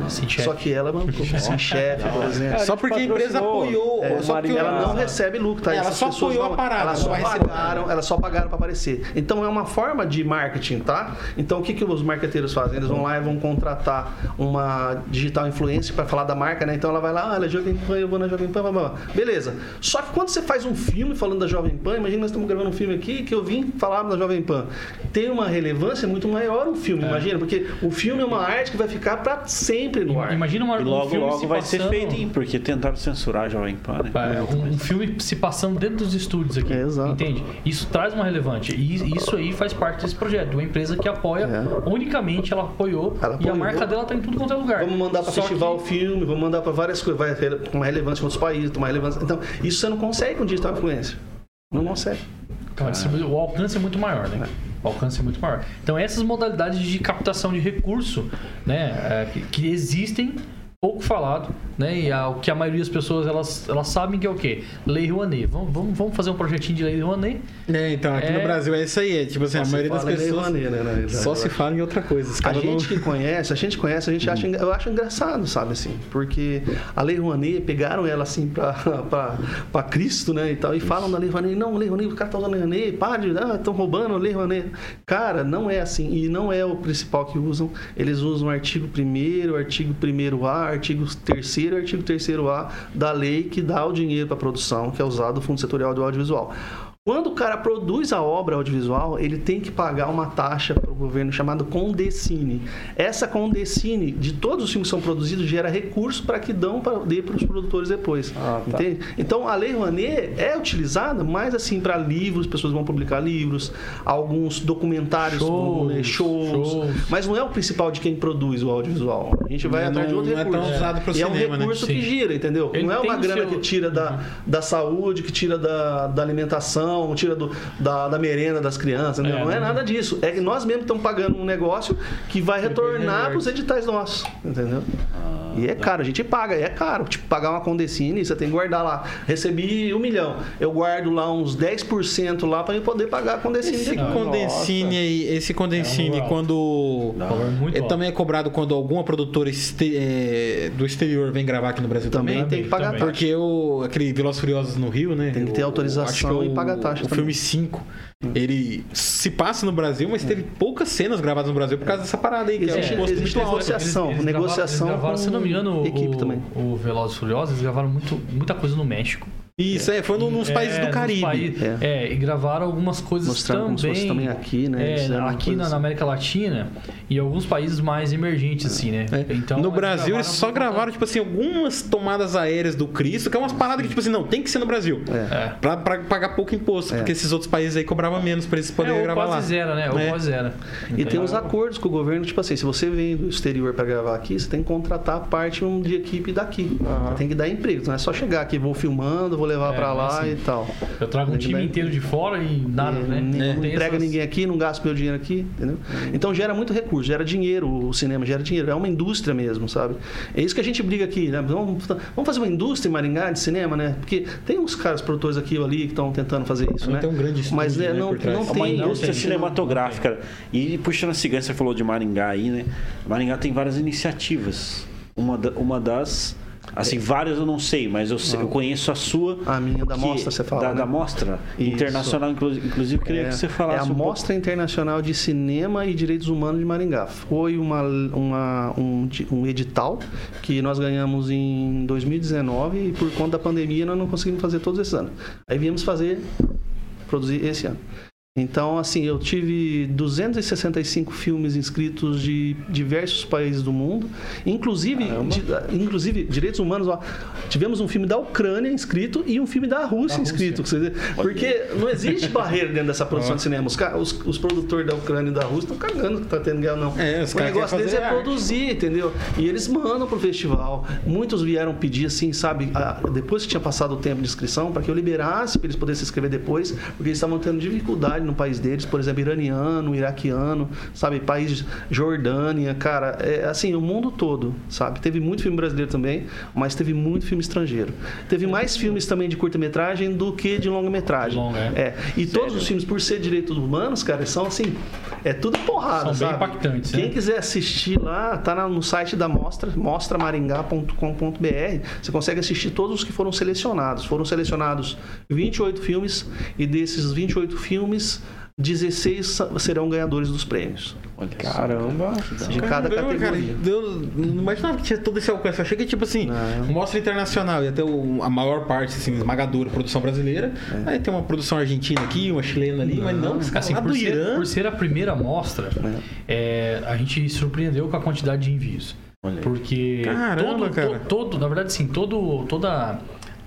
Chefe. só que ela bancou, assim, chefe, por exemplo. Só porque a empresa apoiou. É, só porque ela não recebe lucro, tá? Ela Essas só apoiou não- a parada, Elas só, pagaram, elas só pagaram para aparecer. Então é uma forma de marketing, tá? Então o que, que os marqueteiros fazem? Eles vão lá e vão contratar uma digital influencer para falar da marca, né? Então ela vai lá, ah, ela é Jovem Pan, eu vou na Jovem Pan, blá, blá, blá. beleza. Só que quando você faz um filme falando da Jovem Pan, imagina nós estamos gravando um filme aqui que eu vim falar da Jovem Pan. Tem uma relevância muito maior o filme, imagina, porque o filme é uma arte que vai ficar para sempre no ar. Imagina uma, E um logo, filme logo se vai ser passando- feito, hein? Porque tentaram censurar a Jovem Pan, né? É, um, um filme se passando dentro dos estúdios aqui. É, exato. Entende? Isso traz uma relevante. E isso aí faz parte desse projeto. Uma empresa que apoia, É. unicamente ela apoiou. Ela E a marca dela tá em tudo quanto é lugar. Vamos mandar para festival o que- filme, vamos mandar para várias coisas, vai ter uma relevância em outros países, uma relevância. Então, isso você não consegue com digital influencer. Não consegue. Então, o alcance é muito maior, né? O alcance é muito maior. Então, essas modalidades de captação de recurso, né, é, que, que existem, pouco falado, né? E a- o que a maioria das pessoas elas, elas sabem que é o quê? Lei Rouanet. Vamos, vamos, vamos fazer um projetinho de Lei Rouanet. É, então, aqui É. no Brasil é isso aí. É, tipo assim, a Só se maioria das pessoas Rouanet, né, realidade, só se fala em outra coisa. A caras gente não... que conhece, a gente conhece, a gente acha, engra- eu acho engraçado, sabe assim, porque a Lei Rouanet pegaram ela assim pra, pra, pra Cristo, né, e tal, e falam da Lei Rouanet, não, Lei Rouanet, o cara tá usando a Lei Rouanet, para de, ah, estão roubando a Lei Rouanet. Cara, não é assim, e não é o principal que usam, eles usam o artigo 1º, artigo 1º A, artigo 3º, artigo 3º A da lei que dá o dinheiro para produção, que é usado do Fundo Setorial do Audiovisual. Quando o cara produz a obra audiovisual, ele tem que pagar uma taxa para o governo chamada Condecine. Essa Condecine, de todos os filmes que são produzidos, gera recurso para que dão para os produtores depois. Ah, tá. Entende? Então, a Lei Rouanet é utilizada mais assim para livros, pessoas vão publicar livros, alguns documentários, Shows, ler shows, shows. mas não é o principal de quem produz o audiovisual. A gente vai Não- atrás de outro não é recurso. usado pro e é um cinema, né? recurso que Sim. gira, entendeu? Ele não é uma grana seu- que tira da, da saúde, que tira da, da alimentação, tira do, da, da merenda das crianças, né? É, não é não- nada disso. É que nós mesmos estamos pagando um negócio que vai retornar para os editais nossos, entendeu? e é caro, a gente paga, é caro. Tipo, pagar uma Condecine, você tem que guardar lá. Recebi um milhão, eu guardo lá uns 10% lá para eu poder pagar a Condecine Esse depois. condensine aí, esse condensine, É um quando. Ele alto. também é cobrado quando alguma produtora este- é, do exterior vem gravar aqui no Brasil também. Também tem que pagar também. taxa. Porque o, aquele Velozes Furiosos no Rio, né? Tem que ter autorização é e pagar taxa O também. filme 5, ele se passa no Brasil, mas teve poucas cenas gravadas no Brasil por causa dessa parada aí, que Existe- é um custo existe muito alto. negociação. Eles- eles negociação gravaram, eles gravaram, com se não me engano, o, também. o Velozes e Furiosos, eles gravaram muito, muita coisa no México. Isso, é, foi num- nos países É, do nos Caribe. países- É. é. e gravaram algumas coisas se também. fosse também aqui, né? É, aqui na, assim. na América Latina e alguns países mais emergentes, assim, né? É. Então, no eles Brasil, eles só gravaram, tipo assim, algumas tomadas aéreas do Cristo, que é umas paradas que, tipo assim, não, tem que ser no Brasil. É. Pra, pra pagar pouco imposto, porque esses outros países aí cobravam menos pra eles poderem gravar quase lá. zero, né? Ou É. quase zero. E tem uns acordos com o governo, tipo assim, se você vem do exterior para gravar aqui, você tem que contratar parte de equipe daqui. Tem que dar emprego, não é só chegar aqui, vou filmando, vou levar É, para não é lá assim. e tal. Eu trago um time dar- inteiro de fora e nada, E né? Não, Não tem entrega essas- ninguém aqui, não gasta meu dinheiro aqui, entendeu? Então gera muito recurso, gera dinheiro, o cinema gera dinheiro, é uma indústria mesmo, sabe? É isso que a gente briga aqui, né? Vamos, vamos fazer uma indústria em Maringá de cinema, né? Porque tem uns caras produtores aqui ou ali que estão tentando fazer isso, Não né? tem um grande estúdio, Mas né, né, não, não É É uma tem. indústria tem. cinematográfica. E puxando a ciganha, você falou de Maringá aí, né? Maringá tem várias iniciativas. Uma, da- uma das. Assim, várias eu não sei, mas eu, sei- eu conheço a sua. A minha da que- mostra, você fala. Da, né? da mostra Isso. internacional, inclu- inclusive, queria É, que você é falasse a um pouco. Mostra Internacional de Cinema e Direitos Humanos de Maringá. Foi uma, uma- um, um edital que nós ganhamos em 2019 e por conta da pandemia nós não conseguimos fazer todos esses anos. Aí viemos fazer, produzir esse ano. Então, assim, eu tive 265 filmes inscritos de diversos países do mundo, inclusive, di- inclusive direitos humanos. Ó, tivemos um filme da Ucrânia inscrito e um filme da Rússia, inscrito. quer dizer, Porque não existe barreira dentro dessa produção de cinema. Os, os, os produtores da Ucrânia e da Rússia estão cagando que tá tendo guerra, não. É, o negócio deles é produzir, entendeu? E eles mandam pro festival. Muitos vieram pedir, assim, sabe, a- depois que tinha passado o tempo de inscrição, para que eu liberasse para eles poderem se inscrever depois, porque eles estavam tendo dificuldade curta-metragem no país deles, por exemplo, iraniano, iraquiano, sabe? País Jordânia, cara, é assim, o mundo todo, sabe? Teve muito filme brasileiro também, mas teve muito filme estrangeiro. Teve mais filmes também de curta-metragem do que de longa-metragem. Longa, é. é. E todos os filmes, por ser direitos humanos, cara, são assim, é tudo porrada, São bem sabe? impactantes, Quem né? quiser assistir lá, tá no site da Mostra, mostramaringá.com.br. Você consegue assistir todos os que foram selecionados. Foram selecionados 28 filmes e desses 28 filmes, 16 sa- serão ganhadores dos prêmios. Caramba. De cada Caramba, cara, categoria. eu não imaginava que tinha todo esse alcance. Eu achei que, tipo assim, Não. mostra internacional, ia ter o- a maior parte, assim, esmagadora, produção brasileira. É. Aí tem uma produção argentina aqui, uma chilena ali, mas não, Assim, por ser, Irã. por ser a primeira amostra, é, a gente surpreendeu com a quantidade de envios. Porque Caramba, todo, cara. to- todo, na verdade, sim, todo, toda,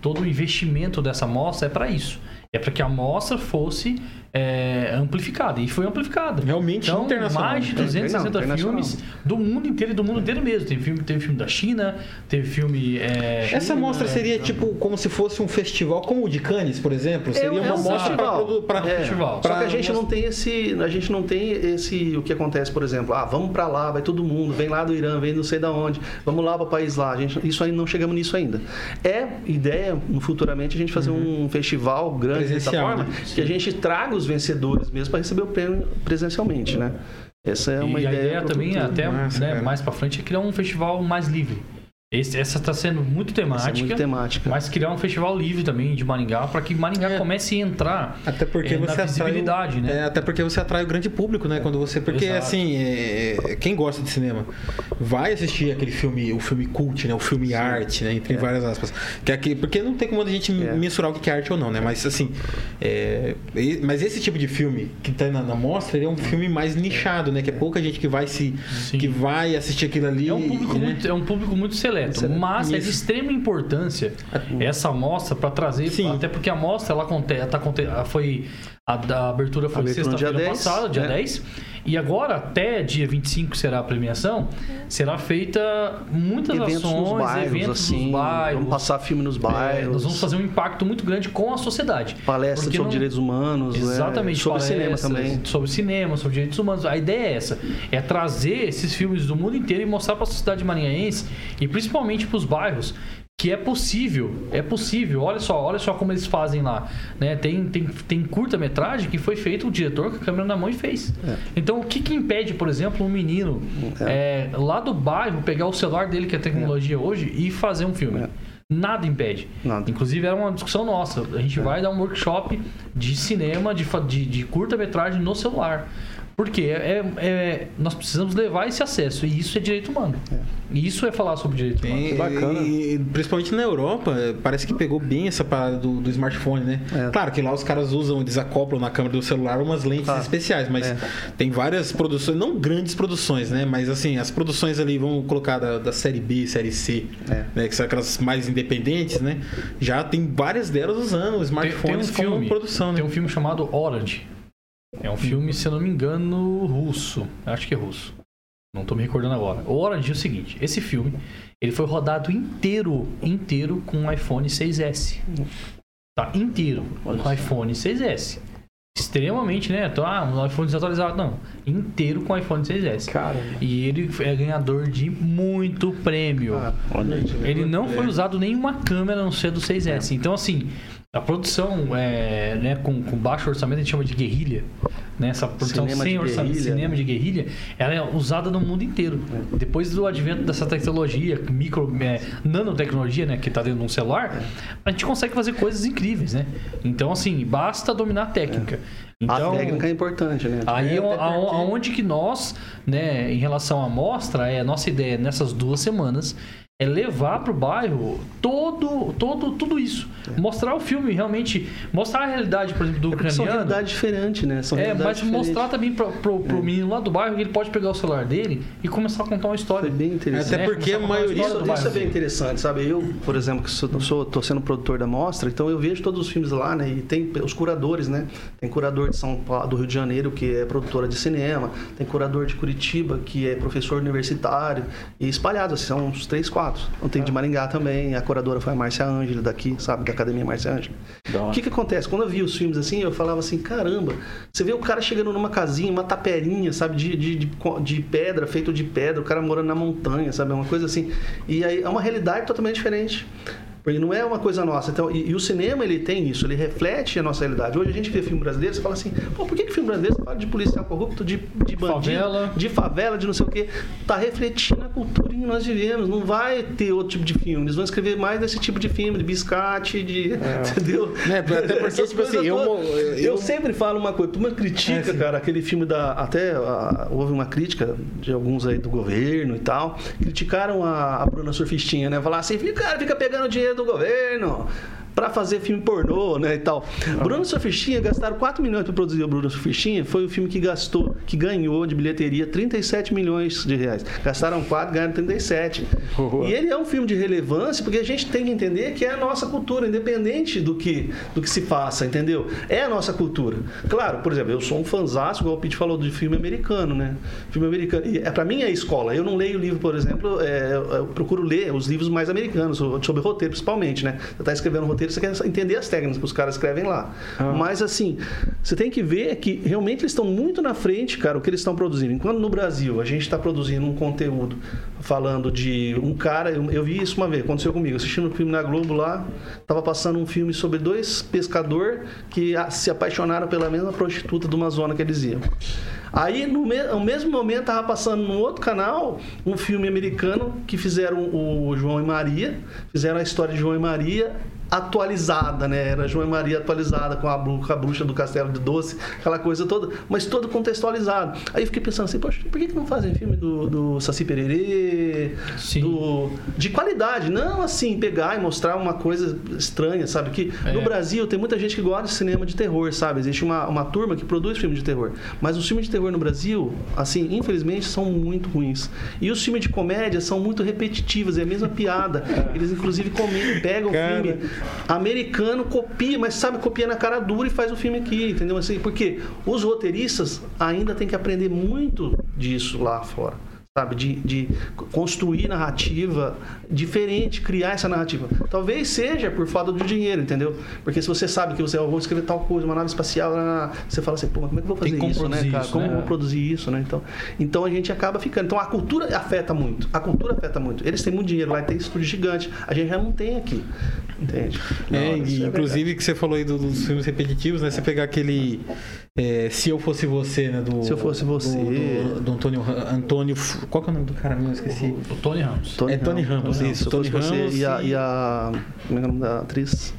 todo o investimento dessa amostra é para isso. É para que a amostra fosse é, amplificada. E foi amplificada. Realmente então, internacional. mais de Não, 260 internacional. filmes do mundo inteiro e do mundo inteiro mesmo. Teve filme, teve filme da China, teve filme. é, Essa mostra seria tipo como se fosse um festival, como o de Cannes, por exemplo? Seria É- uma é um mostra festival. para É. festival. Só que a gente não tem esse, a gente não tem esse o que acontece, por exemplo, ah, vamos pra lá, vai todo mundo, vem lá do Irã, vem não sei da onde, vamos lá para o país lá. A gente, isso aí não chegamos nisso ainda. É ideia no futuramente a gente fazer um festival grande dessa Presencial, forma, né? que a gente traga os vencedores mesmo para receber o prêmio presencialmente, né? Essa é uma e ideia. a ideia também, até Massa, né, mais pra frente, é criar um festival mais livre. Esse- essa está sendo muito temática, é muito temática. mas criar um festival livre também de Maringá, para que Maringá É. comece a entrar Até porque é, você na atrai. visibilidade, o- né? É, até porque você atrai o grande público, né? Quando você. Porque, Exato. assim, é, quem gosta de cinema vai assistir aquele filme, o filme cult, né? O filme arte, né? Entre várias aspas. Que é aquele, porque não tem como a gente É. mensurar o que é arte ou não, né? Mas assim. é, e- mas esse tipo de filme que tá na, na mostra, ele é um filme mais nichado, né? Que é pouca gente que vai se. Sim. que vai assistir aquilo ali. É um público, né? muito, é um público muito seleto, mas é de Isso. extrema importância essa amostra para trazer, Sim. até porque a amostra ela tá conte, foi a, da abertura foi sexta-feira 10, passada, dia né? 10, e agora até dia 25 será a premiação, será feita muitas eventos ações, nos bairros, eventos assim, nos bairros. vamos passar filme nos É, bairros. nós vamos fazer um impacto muito grande com a sociedade. palestras sobre não- direitos humanos, né? Exatamente. sobre cinema também. Sobre cinema, sobre direitos humanos. A ideia é essa: é trazer esses filmes do mundo inteiro e mostrar para a sociedade marinhaense e principalmente para os bairros que é possível, é possível. Olha só, olha só como eles fazem lá, né? Tem tem, tem curta-metragem que foi feito o diretor com a câmera na mão e fez. É. Então, o que que impede, por exemplo, um menino é, lá do bairro pegar o celular dele que é tecnologia hoje e fazer um filme? É. Nada impede. Nada. Inclusive, era uma discussão nossa. A gente vai dar um workshop de cinema, de, de, de curta-metragem no celular. Porque é, é- nós precisamos levar esse acesso. E isso é direito humano. E isso é falar sobre direito humano. Tem, bacana. E, e principalmente na Europa, eh, parece que pegou bem essa parada do, do smartphone, né? É. Claro que lá os caras usam, desacoplam na câmera do celular umas lentes especiais, mas é. tem várias produções, não grandes produções, né? Mas assim, as produções ali, vamos colocar da, da série B, série C, É. né? Que são aquelas mais independentes, né? Já tem várias delas usando Tem, smartphones tem um como filme, produção, né? tem um filme chamado Orange. É um filme, se eu não me engano, russo. Acho que é russo. Não tô me recordando agora. O Orange é o seguinte: esse filme ele foi rodado inteiro, inteiro com o iPhone 6S. Tá inteiro com o iPhone 6S. Extremamente, né? Então, ah, um iPhone desatualizado. Não. Inteiro com o iPhone 6S. Cara, E ele é ganhador de muito prêmio. Ah, Olha. Ele não foi usado nenhuma câmera a não ser do 6S. Então, assim, a produção é, né, com, com baixo orçamento, a gente chama de guerrilha. Né? Essa produção Cinema sem orçamento, cinema né? de guerrilha, ela é usada no mundo inteiro. Depois do advento dessa tecnologia, micro, é, nanotecnologia, né, que está dentro de um celular, a gente consegue fazer coisas incríveis, né? Então, assim, basta dominar a técnica. Então, a técnica é importante, né? Aí É, a- aonde que nós, né, em relação à amostra, é a nossa ideia nessas duas semanas é levar para o bairro todo, todo, tudo isso. Mostrar o filme realmente, mostrar a realidade, por exemplo, do É porque são ucraniano. realidades diferentes, né? São É, mas realidades mostrar também pro, pro, pro menino lá do bairro que ele pode pegar o celular dele e começar a contar uma história. Foi bem interessante. Até porque a maioria Isso, isso é bem interessante, sabe? Eu, por exemplo, que sou, sou, tô sendo produtor da mostra, então eu vejo todos os filmes lá, né? E tem os curadores, né? Tem curador de São Paulo, do Rio de Janeiro, que é produtora de cinema, tem curador de Curitiba, que é professor universitário, e espalhados, assim, são uns três, quatro. Patos. Tem de Maringá também. A curadora foi a Márcia Ângela daqui, sabe? Da Academia Márcia Ângela. O que que acontece? Quando eu vi os filmes assim, eu falava assim, caramba, você vê o cara chegando numa casinha, uma taperinha, sabe? De, de, de, de pedra, feito de pedra, o cara morando na montanha, sabe? É uma coisa assim. E aí é uma realidade totalmente diferente. Porque não é uma coisa nossa. Então, e, e, o cinema, ele tem isso, ele reflete a nossa realidade. Hoje a gente vê filme brasileiro, você fala assim, pô, por que, que filme brasileiro fala de policial corrupto, de, de bandido, Favela. de favela, de não sei o quê? Tá refletindo a cultura em que nós vivemos. Não vai ter outro tipo de filme. Eles vão escrever mais desse tipo de filme, de biscate, de. Entendeu? É, até porque, tipo assim, eu, todas. eu, Eu sempre falo uma coisa, uma critica, É, sim. cara, aquele filme da. Até ah, houve uma crítica de alguns aí do governo e tal. Criticaram a, a Bruna Surfistinha, né? Falar assim, cara, fica pegando dinheiro do governo pra fazer filme pornô, né, e tal. Bruna Surfistinha gastaram 4 milhões pra produzir o Bruna Surfistinha, foi o filme que gastou, que ganhou de bilheteria 37 milhões de reais. Gastaram 4, ganharam 37. E ele é um filme de relevância porque a gente tem que entender que é a nossa cultura, independente do que, do que se faça, entendeu? É a nossa cultura. Claro, por exemplo, eu sou um fanzaço, igual o Pete falou, de filme americano, né? Filme americano. E é, pra mim é escola. Eu não leio livro, por exemplo, é, eu, eu procuro ler os livros mais americanos, sobre roteiro, principalmente, né? Você tá escrevendo um roteiro, você quer entender as técnicas que os caras escrevem lá. Mas, assim, você tem que ver que realmente eles estão muito na frente, cara, o que eles estão produzindo. Enquanto no Brasil a gente está produzindo um conteúdo falando de um cara, eu, eu vi isso uma vez, aconteceu comigo, assistindo um filme na Globo lá, tava passando um filme sobre dois pescadores que ah, se apaixonaram pela mesma prostituta de uma zona que eles iam. Aí, no, me no mesmo momento, tava passando no outro canal um filme americano que fizeram o João e Maria, fizeram a história de João e Maria atualizada, né? Era João Maria atualizada com a, com a bruxa do Castelo de Doce, aquela coisa toda, mas todo contextualizado. Aí eu fiquei pensando assim, poxa, por que, que não fazem filme do, do Saci Pererê? Sim. Do, de qualidade, não assim, pegar e mostrar uma coisa estranha, sabe? Que no É. Brasil tem muita gente que gosta de cinema de terror, sabe? Existe uma, uma turma que produz filme de terror. Mas os filmes de terror no Brasil, assim, infelizmente, são muito ruins. E os filmes de comédia são muito repetitivos, é a mesma piada. Eles, inclusive, comem, pegam o filme americano, copia, mas sabe, copia na cara dura e faz o filme aqui, entendeu? Assim, porque os roteiristas ainda têm que aprender muito disso lá fora. Sabe, de, de construir narrativa diferente, criar essa narrativa. Talvez seja por falta do dinheiro, entendeu? Porque se você sabe que você vai escrever tal coisa, uma nave espacial, você fala assim, pô, mas como é que eu vou fazer como isso, né, cara? isso, Como né? eu vou produzir isso, né? Então, então a gente acaba ficando. Então a cultura afeta muito. A cultura afeta muito. Eles têm muito dinheiro lá, tem estúdio gigante. A gente já não tem aqui. Entende? É, isso e, é inclusive que você falou aí do- dos filmes repetitivos, né? Você pegar aquele é, Se Eu Fosse Você, né? Do, Se Eu Fosse Você. Do, do- do Antônio, Antônio. Qual que é o nome do cara mesmo? Eu esqueci. O Tony Ramos. É Tony Ramos, isso, Se Tony você Ramos e a, e- e a. Como é que é o nome da atriz?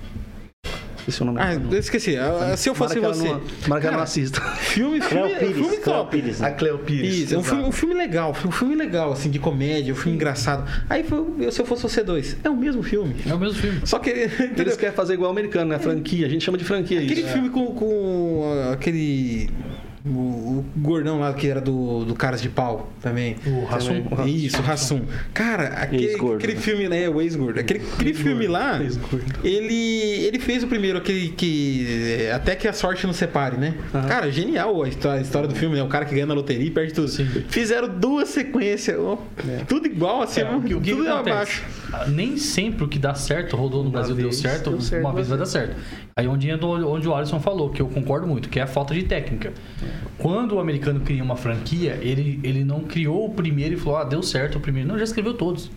Esqueci o nome Ah, eu esqueci. Ah, Se Eu Fosse Você. ela não- assista. Filme, Cleo filme, Pires, filme Cleo top. Pires. A Cleo Pires. Isso, é um filme, um filme legal, um filme legal, assim, de comédia, um filme engraçado. Aí foi o Se Eu Fosse Você dois. É o mesmo filme. É o mesmo filme. Só que ele. Eles querem fazer igual o americano, né? Franquia. A gente chama de franquia Aquele isso. filme com, com ah, aquele. O, o gordão lá que era do, do Caras de Pau também. O Rassum. Isso, Rassum. Cara, aquele, aquele filme, né? O ex-gordo. Aquele, aquele filme lá, ele, ele fez o primeiro, aquele que. Até que a sorte nos separe, né? Cara, genial a história, a história do filme, né? O cara que ganha na loteria e perde tudo. Sim. Fizeram duas sequências, ó, tudo igual, assim, É, o o tudo que acontece? abaixo. Ah, Nem sempre o que dá certo rodou no Uma Brasil deu certo, deu certo, uma vez vai dar certo. Aí onde entra onde o Alisson falou, que eu concordo muito, que é a falta de técnica. Quando o americano cria uma franquia, ele, ele não criou o primeiro e falou, ah, deu certo o primeiro. Não, já escreveu todos.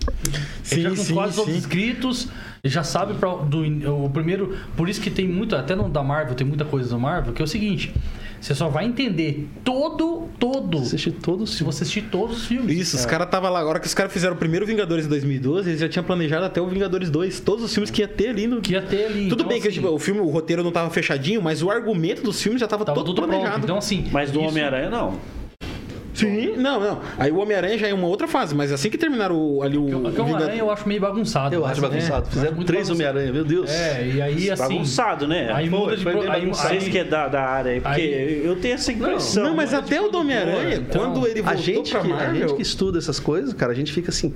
ele já Sim, com sim, quase todos sim. escritos, ele já sabe pra, do, o primeiro. Por isso que tem muito, até no da Marvel, tem muita coisa da Marvel, que é o seguinte: você só vai entender todo, todo, Assistir todos os se você assistir todos os filmes. Isso, os caras tava lá, agora que os caras fizeram o primeiro Vingadores em 2012, eles já tinham planejado até o Vingadores 2, todos os filmes que ia ter ali no. Que ia ter ali. Tudo Então, bem que assim, tipo, o filme, o roteiro não tava fechadinho, mas o argumento dos filmes já tava, tava todo tudo planejado. pronto. Então, assim. Mas do isso- Homem-Aranha, não. Sim, não, não. Aí o Homem-Aranha já é uma outra fase, mas assim que terminar o, ali o, Porque o Homem-Aranha eu acho meio bagunçado. Eu mas, acho né? bagunçado. Eu Fizeram três. Homem-Aranha, meu Deus. É, e aí assim. Bagunçado, né? Aí Foi, muda de pro- aí. Vocês que é da, da área aí, porque Aí- eu tenho essa impressão. Não, mas muda de até o do produtor, Homem-Aranha, então- quando ele A voltou gente, pra que, a gente que estuda essas coisas, cara, a gente fica assim.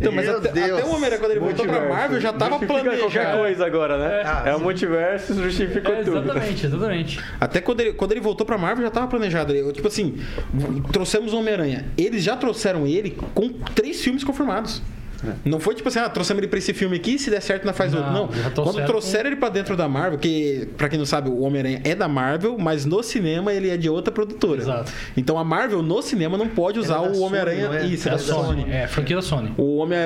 Então, mas Meu até, Deus. até o Homem-Aranha, quando ele voltou pra. Marvel, já tava Justifica qualquer planejado. coisa agora, né? É. É, o multiverso, justifica É, tudo. exatamente, exatamente. Até quando ele, quando ele voltou pra Marvel, já tava planejado. Tipo assim, trouxemos o Homem-Aranha. Eles já trouxeram ele com três filmes confirmados. Não foi tipo assim, ah, trouxemos ele pra esse filme aqui, se der certo, nós faz Não, outro. Não. Quando trouxeram trouxeram ele pra dentro da Marvel, que, pra quem não sabe, o Homem-Aranha é da Marvel, mas no cinema ele é de outra produtora. Exato. Então a Marvel no cinema não pode usar da o Homem-Aranha. é? Isso, é É da da Sony. Sony. É, franquia da Sony. O Homem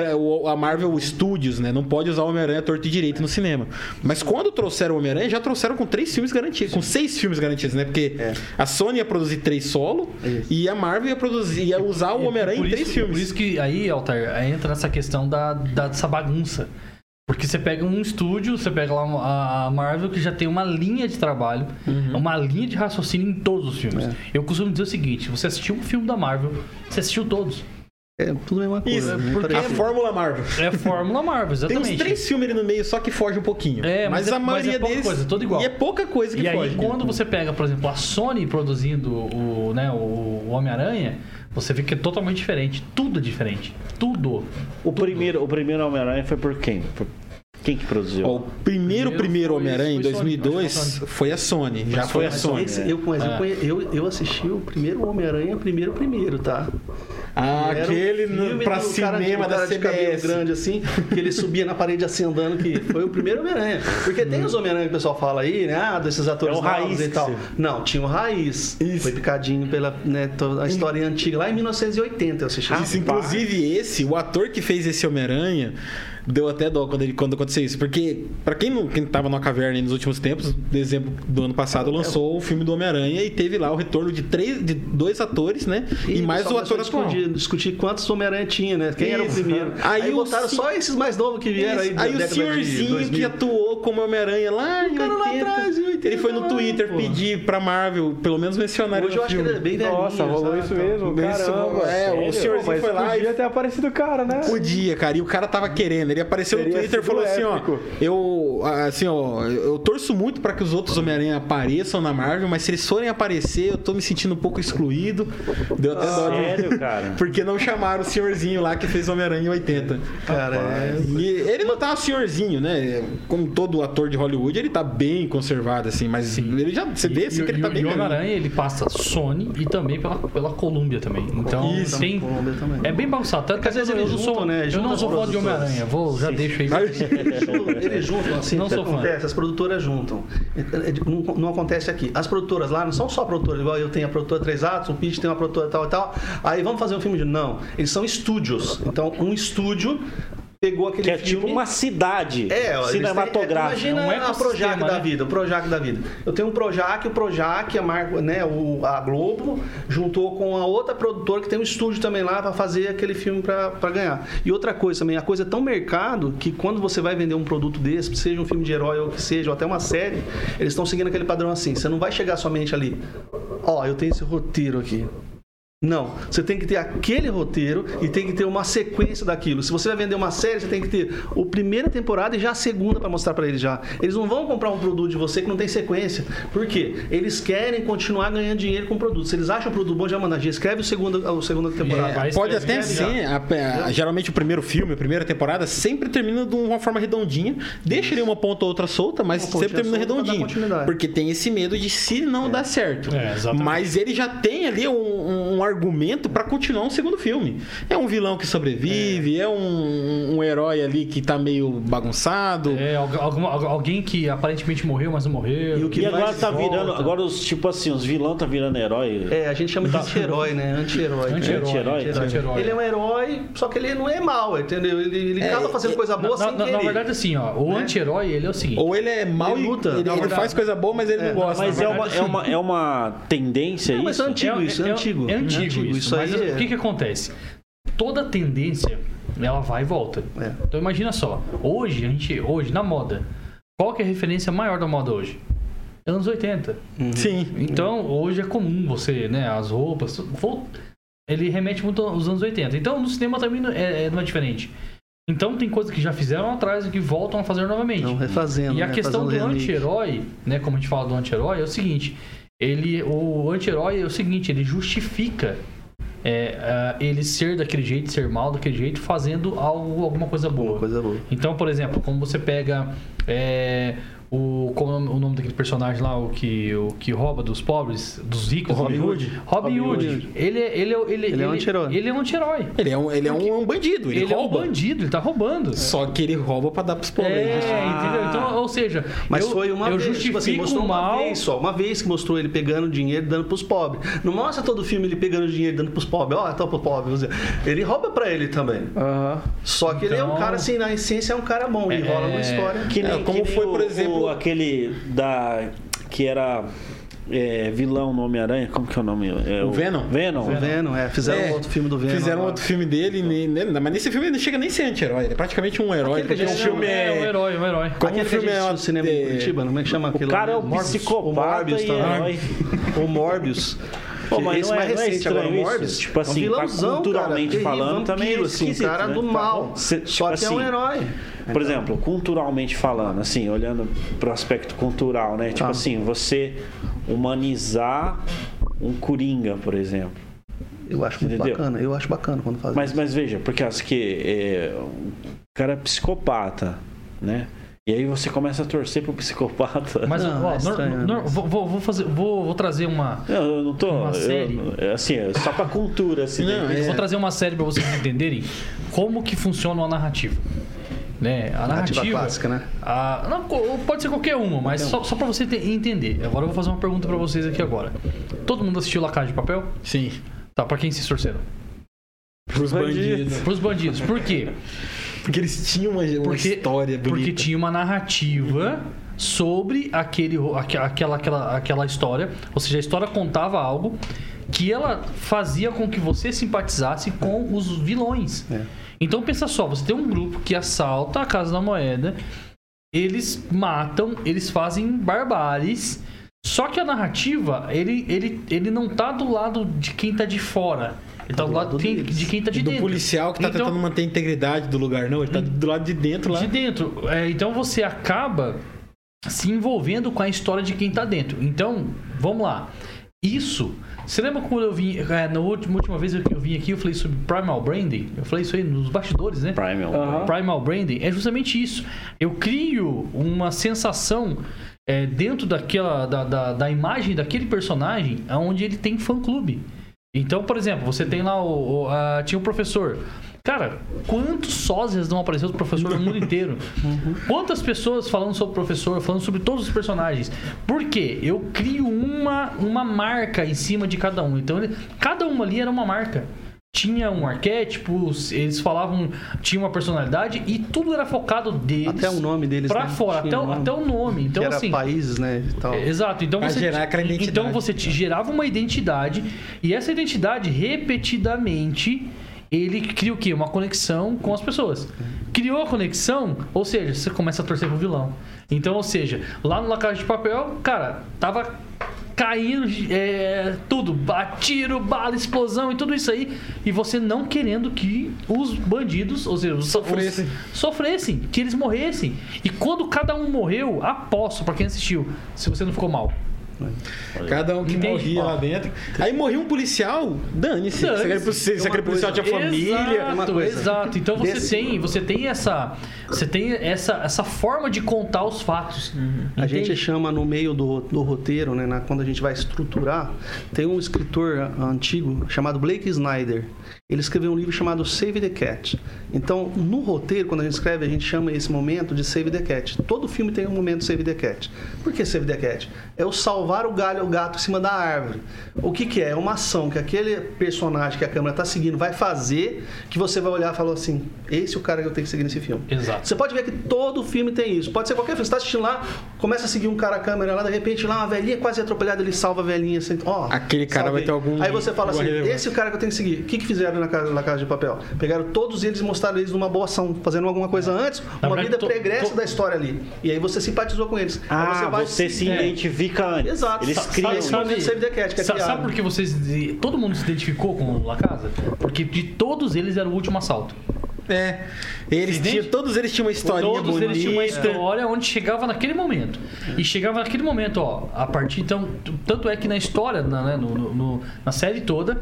a Marvel Studios, né? Não pode usar o Homem-Aranha torto e direito no cinema. Mas quando trouxeram o Homem-Aranha, já trouxeram com três filmes garantidos. Com seis filmes garantidos, né? Porque É. a Sony ia produzir três solo Isso. e a Marvel ia produzir, ia usar o Homem-Aranha em três filmes. Por isso que aí, Altair, entra nessa questão da, da- dessa bagunça. Porque você pega um estúdio, você pega lá a a Marvel que já tem uma linha de trabalho, Uhum. uma linha de raciocínio em todos os filmes. É. Eu costumo dizer o seguinte: você assistiu um filme da Marvel, você assistiu todos. É tudo a mesma coisa. Isso, né? porque a Parece- Fórmula Marvel. É Fórmula Marvel, Tem exatamente. uns três filmes ali no meio, só que foge um pouquinho. É, mas, mas é- a mas é maioria pouca deles. coisa, tudo igual. E é pouca coisa que E aí, foge. quando você pega, por exemplo, a Sony produzindo o, né, o Homem-Aranha, você vê que é totalmente diferente. Tudo é diferente. Tudo. O primeiro, o primeiro Homem-Aranha foi por quem? Por- Quem que produziu? Ó, o primeiro, Primeiro primeiro Homem-Aranha em foi Sony, 2002 acho que foi a Sony. Já foi a Sony. Esse, eu, mas eu, É. eu, eu assisti o primeiro Homem-Aranha, primeiro, primeiro, tá? Ah, um aquele pra do cinema da cara de cabelo CBS. grande assim, que ele subia na parede assim andando, que foi o primeiro Homem-Aranha. Porque tem os Homem-Aranha que o pessoal fala aí, né? Ah, desses atores É Raiz e tal. você- Não, tinha o Raiz. Foi picadinho pela né, toda a história antiga, lá em 1980 eu assisti. Isso, inclusive esse, o ator que fez esse Homem-Aranha, deu até dó quando, ele, quando aconteceu isso. Porque, pra quem não quem tava na caverna aí nos últimos tempos, dezembro do ano passado, lançou o filme do Homem-Aranha e teve lá o retorno de três, de dois atores, né? E, mais o ator atual. discutir, quantos Homem-Aranha tinha, né? Quem era o Isso. primeiro. Aí Aí, o botaram só esses mais novos que vieram aí Isso. Aí o senhorzinho 2000. que atuou como Homem-Aranha lá em cara lá 80, atrás, em 80 ele foi no Twitter pô. pedir pra Marvel, pelo menos mencionar Hoje eu acho que ele é bem velhinho. Nossa, rolou isso mesmo, caramba. é, o senhorzinho foi lá e- Podia ter aparecido o cara, né? Podia, cara. E o cara tava querendo. Ele apareceu Teria no Twitter e falou assim, épico. ó. Eu, assim, ó, eu torço muito pra que os outros Homem-Aranha apareçam na Marvel, mas se eles forem aparecer, eu tô me sentindo um pouco excluído. Deu até dó de- Sério, cara? Porque não chamaram o senhorzinho lá que fez Homem-Aranha em 80. Cara, é... E ele não tá senhorzinho, né? Como todo ator de Hollywood, ele tá bem conservado, assim, mas ele já. Você vê assim e, que ele e- tá e bem o velhinho. Homem-Aranha, ele passa Sony e também pela, pela Columbia também. Então, Isso. tem... Também. É bem bagunçado. Tanto que Às vezes eu eles não sou, né? eu não sou fã de. Homem-Aranha. Vou, já deixo aí. Eles juntam, assim, Não sou fã. acontece? As produtoras juntam. É, é, Não, não acontece aqui. As produtoras lá não são só produtoras, igual eu tenho a produtora Três Atos, o Pitch tem uma produtora tal e tal. Aí vamos fazer um filme de. Não, eles são estúdios. Então, um estúdio pegou aquele Que é filme. tipo uma cidade É, ó, eles têm- cinematográfica. Imagina É um ecossistema, Projac da né? vida, o Projac da vida. Eu tenho um Projac, o Projac, a, Mar... né, o... a Globo, juntou com a outra produtora que tem um estúdio também lá para fazer aquele filme para ganhar. E outra coisa também, a coisa é tão mercado que quando você vai vender um produto desse, seja um filme de herói ou que seja, ou até uma série, eles estão seguindo aquele padrão assim. Você não vai chegar somente ali, ó, eu tenho esse roteiro aqui. Não, você tem que ter aquele roteiro e tem que ter uma sequência daquilo. Se você vai vender uma série, você tem que ter a primeira temporada e já a segunda para mostrar para eles já. Eles não vão comprar um produto de você que não tem sequência. Por quê? Eles querem continuar ganhando dinheiro com o produto. Se eles acham o produto bom, já manda, já escreve o segundo, a segunda temporada. É, Vai, pode até ser, a- a- geralmente o primeiro filme, a primeira temporada, sempre termina de uma forma redondinha. Deixa ali uma ponta ou outra solta, mas Uma sempre termina redondinho. Porque tem esse medo de se não dar certo. É, mas ele já tem ali um, um argumento pra continuar um segundo filme. É um vilão que sobrevive, é, um, um herói ali que tá meio bagunçado. É, alguma- alguém que aparentemente morreu, mas não morreu. E o que E agora tá volta. virando. Agora os, tipo assim, os vilões tá virando herói. É, a gente chama de anti-herói, né? Anti-herói. Anti-herói, Anti-herói, anti-herói. Ele é um herói, só que ele não é mal, entendeu? Ele, ele É, acaba fazendo coisa boa Na, sem na- querer. na verdade, assim, ó, o Né? anti-herói, ele é o seguinte. Ou ele é mau Ele e luta. ele, ele faz coisa boa, mas ele É, não gosta. Mas é uma, é, uma, é uma tendência Não, mas isso? é antigo isso, é, antigo. É antigo, isso. Isso mas aí o que, que acontece? Toda tendência, ela vai e volta. É. Então imagina só, hoje, a gente, hoje, na moda, qual que é a referência maior da moda hoje? Anos 80. Sim. Então, hoje é comum você, né, as roupas, ele remete muito aos anos 80. Então, no cinema também não é, é- não é diferente. Então, tem coisas que já fizeram atrás e que voltam a fazer novamente. Não, refazendo. E a né? questão do Fazendo remake. anti-herói, né? Como a gente fala do anti-herói, é o seguinte: ele, o anti-herói é o seguinte, ele justifica é, ah, ele ser daquele jeito, ser mal daquele jeito, fazendo algo, alguma coisa boa. Coisa boa. Então, por exemplo, como você pega é, o, como é o nome daquele personagem lá, o que, o que rouba dos pobres, dos ricos. O Robin Hood? Robin Hood. Ele, é- ele, é- ele, Ele é um anti-herói. Ele é um anti-herói. Ele é um, ele é um, um bandido, ele, Ele, é um rouba. bandido, ele tá roubando. Só que ele rouba pra dar pros pobres. É, entendeu? Então, ou seja, Mas eu, foi uma eu vez, justifico tipo assim, mostrou o mal. uma vez só, uma vez que mostrou ele pegando dinheiro e dando pros pobres. Não mostra todo o filme ele pegando dinheiro e dando pros pobres. Ó, então pro pobre. Ele rouba pra ele também. Só que ele é um Então- cara assim, na essência é um cara bom, ele É. rola uma história. Que nem, É, como que nem foi, o- por exemplo- o- aquele da. que era é, vilão no Homem-Aranha, como que é o nome? É, O Venom? Venom. O Venom, é, fizeram É, outro filme do Venom. Fizeram agora. outro filme dele, ne- ne- mas nesse filme ele não chega nem a ser anti-herói. Ele é praticamente um herói. Aquele Porque que o filme é, um é. herói, um herói. Como Aquele o que a filme gente é. no cinema em é- Curitiba, como é que chama O aquele cara é o Morbius. psicopata O Morbius, e tá? herói. O Morbius. Pô, mas Esse não é- mais não é recente estranho agora, o? Morbius. Tipo assim, é um vilãozão, culturalmente cara, falando, terrível, também é assim, cara né? do mal. Cê- Só tipo que é um assim, herói. Por exemplo, culturalmente falando, assim, olhando pro aspecto cultural, né? Tipo Tá. assim, você humanizar um coringa, por exemplo. Eu acho muito Entendeu? bacana. Eu acho bacana quando faz Mas, isso. mas veja, porque acho que é, o cara é psicopata, né? E aí você começa a torcer pro psicopata. Mas, Não, ó, é nor- estranho, nor- né? vou, vou- vou fazer, vou, vou trazer uma. Não, eu não tô. Uma eu- série? é assim, é só pra cultura, assim. Não, né? Eu vou trazer uma série pra vocês entenderem como que funciona uma narrativa. Né? A narrativa, Narrativa clássica, né? a- não, pode ser qualquer uma, mas só, só pra você te- entender. Agora eu vou fazer uma pergunta pra vocês aqui agora. Todo mundo assistiu La Casa de Papel? Sim. Tá, pra quem se torceram? Pros bandidos. Pros bandidos. Por quê? Porque eles tinham uma, uma Porque, história bonita. porque tinha uma narrativa sobre aquele, aquela, aquela, aquela história. Ou seja, a história contava algo que ela fazia com que você simpatizasse com os vilões. É. Então pensa só, você tem um grupo que assalta a Casa da Moeda, eles matam, eles fazem barbáries. Só que a narrativa, ele, ele, ele não tá do lado de quem tá de fora. Ele tá do lado de de quem tá de do dentro. policial que tá Então- tentando manter a integridade do lugar, não. Ele tá do lado de dentro lá. de dentro. É, então você acaba se envolvendo com a história de quem tá dentro. Então, vamos lá. Isso. Você lembra quando eu vim. É, na última, última vez eu, eu vim aqui, eu falei sobre Primal Branding? Eu falei isso aí nos bastidores, né? Primal. Aham. Primal Branding é justamente isso. Eu crio uma sensação é, dentro daquela da, da, da imagem daquele personagem onde ele tem fã-clube. Então, por exemplo, você tem lá o, o- a- tinha o professor. Cara, quantos sósias não apareceu do professor no mundo inteiro? Quantas pessoas falando sobre o professor, falando sobre todos os personagens? Por quê? Eu crio uma, uma marca em cima de cada um. Então, ele- cada uma ali era uma marca tinha um arquétipo, eles falavam, tinha uma personalidade e tudo era focado deles. Até o nome deles, Pra né? fora, até, o- um nome. até o nome. Então, que era assim. países, né? Tal. é, Exato, então Pra você, gerar aquela identidade. então você te gerava uma identidade e essa identidade repetidamente ele cria o quê? Uma conexão com as pessoas. Criou a conexão, ou seja, você começa a torcer pro vilão. Então, ou seja, lá no La Casa de Papel, cara, tava caindo é, tudo, tiro, bala, explosão e tudo isso aí, e você não querendo que os bandidos, ou seja, os, Sofressem. os- sofressem, que eles morressem. E quando cada um morreu, aposto pra quem assistiu, se você não ficou mal. Cada um que Entende? morria lá dentro. Aí morria um policial, dane-se. Dane-se. Se aquele Se aquele policial tinha família. Exato, uma coisa. exato. Então você Desse- tem, você tem essa, você tem essa, essa forma de contar os fatos. A Entende? gente chama no meio do, do roteiro, né, na- quando a gente vai estruturar, tem um escritor antigo chamado Blake Snyder. Ele escreveu um livro chamado Save the Cat. Então, no roteiro, quando a gente escreve, a gente chama esse momento de Save the Cat. Todo filme tem um momento Save the Cat. Por que Save the Cat? É o salvar o galho, o gato em cima da árvore. O que, que é? É uma ação que aquele personagem que a câmera está seguindo vai fazer, que você vai olhar e falar assim: esse é o cara que eu tenho que seguir nesse filme. Exato. Você pode ver que todo filme tem isso. Pode ser qualquer filme. Você está assistindo lá, começa a seguir um cara a câmera lá, de repente lá uma velhinha quase atropelada, ele salva a velhinha. Assim, ó, Aquele cara vai ter algum- Aí você fala assim: esse é o cara que eu tenho que seguir. O que, que fizeram na casa, na casa de Papel? Pegaram todos eles e mostraram eles numa boa ação, fazendo alguma coisa antes, Na uma verdade, vida pregressa da história ali. E aí você simpatizou com eles. Ah, aí vai você se é. identifica antes. Exato. Eles criam. sabe- momento Save the Cat, que é sa- criado. sabe por que vocês. Todo mundo se identificou com o La Casa? Porque de todos eles era o último assalto. É. Eles tinham, todos eles tinham uma historinha Todos bonita. eles tinham uma história onde chegava naquele momento. E chegava naquele momento, ó, a partir então. Tanto é que na história, na, né, no- no- no- na série toda,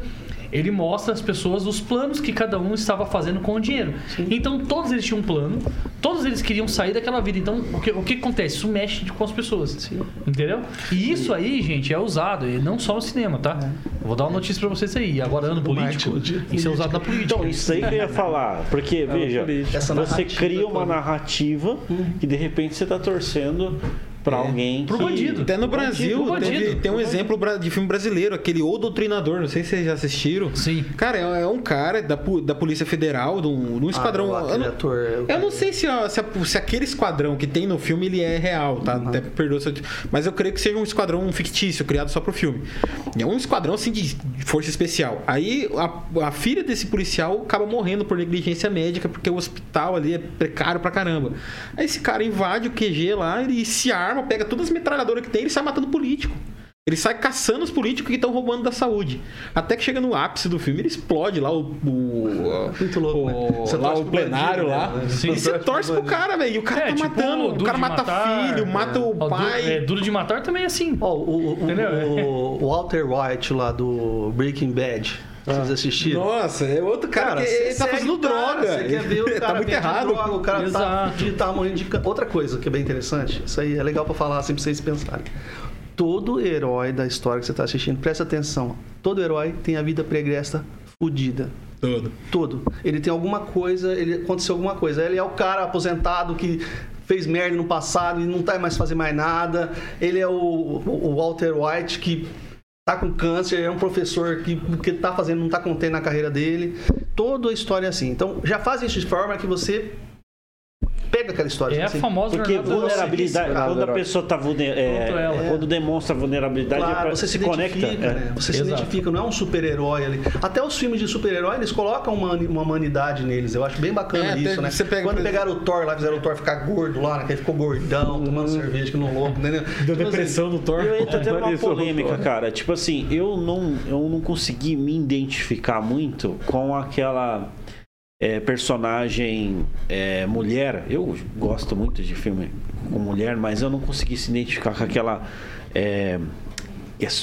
ele mostra às pessoas os planos que cada um estava fazendo com o dinheiro. Então todos eles tinham um plano, todos eles queriam sair daquela vida. Então o que, o que acontece? Isso mexe com as pessoas. Entendeu? E isso aí, gente, é usado, e não só no cinema, tá? Eu Vou dar uma notícia pra vocês aí. Agora, ano político, isso é usado na política. Então, isso aí que eu ia falar. Porque, veja, Essa você cria uma narrativa que de repente você tá torcendo pra alguém Pro que... bandido. Até no Brasil, bandido. teve- tem um exemplo de filme brasileiro, aquele O Doutrinador, não sei se vocês já assistiram. Sim. Cara, é, é um cara da, da Polícia Federal, de um, de um esquadrão. Ah, eu, não, ator, eu- eu não sei se, se, a- se aquele esquadrão que tem no filme ele é real, tá? Até perdoa se eu, Mas eu creio que seja um esquadrão fictício, criado só pro filme. É um esquadrão assim de de força especial. Aí a, a filha desse policial acaba morrendo por negligência médica, porque o hospital ali é precário pra caramba. Aí esse cara invade o QG lá, ele se arma, pega todas as metralhadoras que tem, ele sai matando político. Ele sai caçando os políticos que estão roubando da saúde. Até que chega no ápice do filme, ele explode lá o. o Muito louco, o- né? Você lá torce o plenário bandido, lá. né? Sim. E você torce pro cara, velho. E o cara É, tá tipo, matando. O cara mata Matar, filho, mata o Ó, Duro- pai. é, Duro de Matar também é assim. Ó, o, o, Entendeu? o, o Walter White lá do Breaking Bad. Vocês assistiram? Nossa, é outro cara, que você ele tá fazendo cara, droga. Você quer ver o cara tá muito errado. droga, o cara tá, de, tá morrendo de Outra coisa que é bem interessante, isso aí é legal pra falar assim pra vocês pensarem. Todo herói da história que você tá assistindo, presta atenção. Todo herói tem a vida pregressa fodida. Todo. Todo. Ele tem alguma coisa, ele aconteceu alguma coisa. Ele é o cara aposentado que fez merda no passado e não tá mais fazer mais nada. Ele é o- o Walter White que tá com câncer, é um professor que que tá fazendo não tá contente na carreira dele. Toda a história é assim. Então, já faz isso de forma que você pega aquela história É a assim. famosa Porque vulnerabilidade, quando a pessoa tá vulner, Pronto, ela. é, quando demonstra vulnerabilidade, é Claro, pra- você se, conecta. identifica, é. né? Você se Exato. identifica, não é um super-herói ali. Até os filmes de super-herói, eles colocam uma, uma humanidade neles. Eu acho bem bacana É, isso, né? você pega, Quando pegaram o Thor lá, fizeram o Thor ficar gordo lá, né? Que ele ficou gordão, tomando cerveja, que não louco, entendeu? Deu Tipo depressão no Thor. Eu entro até numa Isso, polêmica, cara. Tipo assim, eu não, eu não consegui me identificar muito com aquela é, personagem é, mulher. Eu gosto muito de filme com mulher, mas eu não consegui se identificar com aquela. É,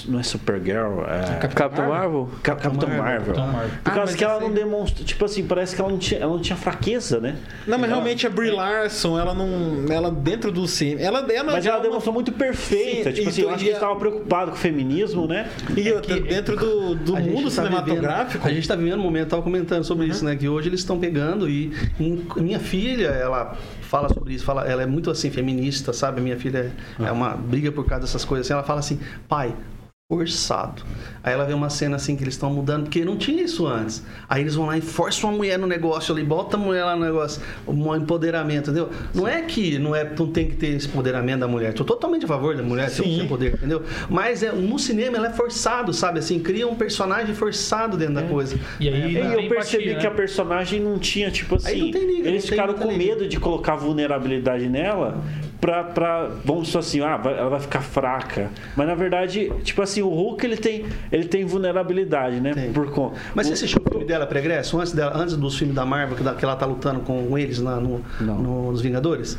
não é Supergirl, é Capitão Marvel? Cap- Capitão Marvel. Capitão Marvel. Por Ah, causa mas que ela essa não demonstra. Tipo assim, parece que ela não tinha, ela não tinha fraqueza, né? Não, mas realmente a Brie Larson, ela não. Ela dentro do cinema. Ela, ela Mas ela é uma- demonstrou muito perfeita. Sim, tipo assim, eu acho e que eles estavam preocupados com o feminismo, né? E outra, dentro do, do mundo tá cinematográfico. vivendo- a gente está vivendo um momento, eu tava comentando sobre isso, né? Que hoje eles estão pegando e minha filha, ela fala sobre isso, fala, ela é muito assim feminista, sabe? Minha filha é, é uma briga por causa dessas coisas. Assim, ela fala assim, pai, forçado. Aí ela vê uma cena assim que eles estão mudando, porque não tinha isso antes. Aí eles vão lá e forçam uma mulher no negócio ali, bota a mulher lá no negócio, um empoderamento, entendeu? Não é que não, é, não tem que ter esse empoderamento da mulher. Estou totalmente a favor da mulher ter Sim. o poder, entendeu? Mas é, no cinema ela é forçado, sabe? Assim, cria um personagem forçado dentro da coisa. E aí, E não eu percebi empatia, que a né? personagem não tinha, tipo Aí assim. não tem liga, eles não tem ficaram com liga. medo de colocar vulnerabilidade nela pra. pra vamos só assim, ah, vai- ela vai ficar fraca. Mas na verdade, tipo assim, o Hulk ele tem, ele tem vulnerabilidade, né? Tem. Por conta. Mas você assistiu o filme dela, Pregresso, antes, dela, antes dos filmes da Marvel, que, da- que ela tá lutando com eles na- no, no- nos Vingadores?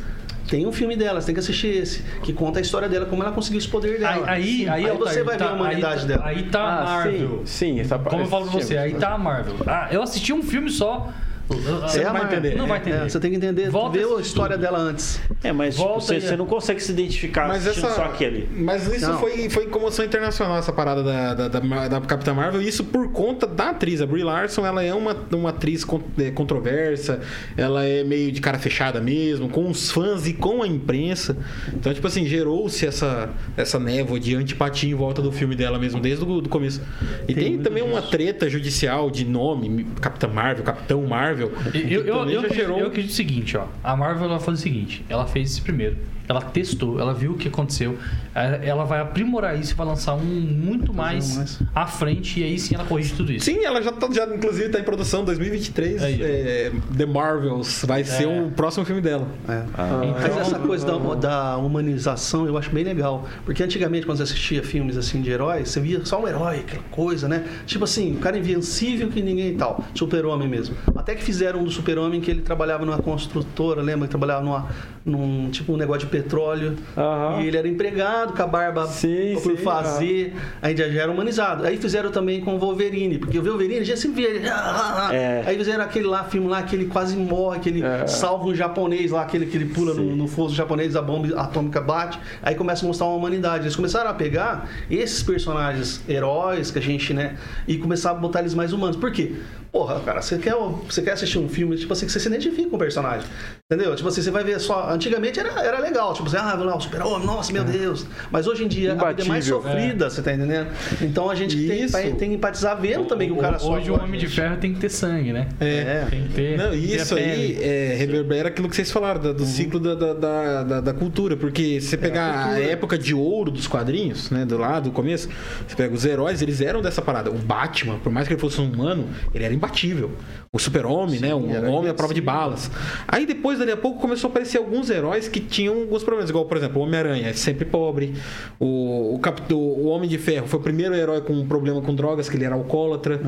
Tem um filme dela, você tem que assistir esse, que conta a história dela, como ela conseguiu esse poder dela. Aí, aí, aí, Aí você vai ver tá- a humanidade aí, dela. Aí tá a Ah, Marvel. sim, sim, essa Como eu falo pra você, aí tá a Marvel. Ah, eu assisti um filme só. Você não vai entender. Não vai entender. É, você tem que entender, Volta ver a história tudo. dela antes. É, mas tipo, Volta você, você é. não consegue se identificar Mas assistindo essa, só aquele. mas isso Não. foi, foi comoção internacional, essa parada da, da, da, da Capitã Marvel. Isso por conta da atriz. A Brie Larson, ela é uma, uma atriz é, controversa. Ela é meio de cara fechada mesmo, com os fãs e com a imprensa. Então, tipo assim, gerou-se essa, essa névoa de antipatia em volta do filme dela mesmo, desde o do começo. E tem, muito também uma treta judicial de nome, Capitã Marvel, Capitão Marvel. Eu, que eu, eu, eu, gerou eu acredito o seguinte, ó. A Marvel ela faz o seguinte: ela fez isso primeiro. Ela testou, ela viu o que aconteceu. eh, Ela vai aprimorar isso e vai lançar um muito mais, mais. à frente. E aí sim ela corrige tudo isso. Sim, ela já, tá, já inclusive tá em produção 2023. Aí. é, The Marvels vai ser É. o próximo filme dela. É. Ah. Mas essa coisa da, da humanização eu acho bem legal. Porque antigamente, quando você assistia filmes assim de heróis, você via só um herói, aquela coisa, né? Tipo assim, o cara invencível que ninguém e tal. Super-homem mesmo. Até que fizeram um do Super-Homem que ele trabalhava numa construtora, lembra? Que trabalhava numa, num tipo um negócio de petróleo. Aham. E ele era empregado com a barba Sim, por sim, fazer. Aí já já era humanizado. Aí fizeram também com o Wolverine, porque o Wolverine já sempre via ele. ah, ah, ah. É. Aí fizeram aquele lá, filme lá, que ele quase morre, que ele É. salva um japonês lá, aquele que ele pula no, no fosso japonês, a bomba atômica bate. Aí começa a mostrar uma humanidade. Eles começaram a pegar esses personagens heróis que a gente, né? E começar a botar eles mais humanos. Por quê? Porra, cara, você quer, você quer assistir um filme, tipo assim, que você se identifica com o personagem. Entendeu? Tipo assim, você vai ver só. Antigamente era, era legal, tipo assim, ah, lá, o super-homem, nossa, meu Deus. Mas hoje em dia a vida é mais Imbatível. sofrida, você tá entendendo? Então a gente tem, Isso. tem que empatizar vendo também que o cara sofre. Hoje o a Homem de. Ferro tem que ter sangue, né? É. Tem que ter. Não, tem ter isso a aí é, reverbera aquilo que vocês falaram, da- do ciclo da, da, da, da- cultura. Porque se você pegar a, época de ouro dos quadrinhos, né, do lado, do começo, você pega os heróis, eles eram dessa parada. O Batman, por mais que ele fosse um humano, ele era imbatível. O super-homem, né, um homem à prova de balas. Aí depois, dali a pouco, começou a aparecer alguns heróis que tinham alguns problemas. Igual, por exemplo, o Homem-Aranha, é sempre pobre. O, o, Cap- o Homem de Ferro foi o primeiro herói com um problema com drogas, que ele era alcoólatra.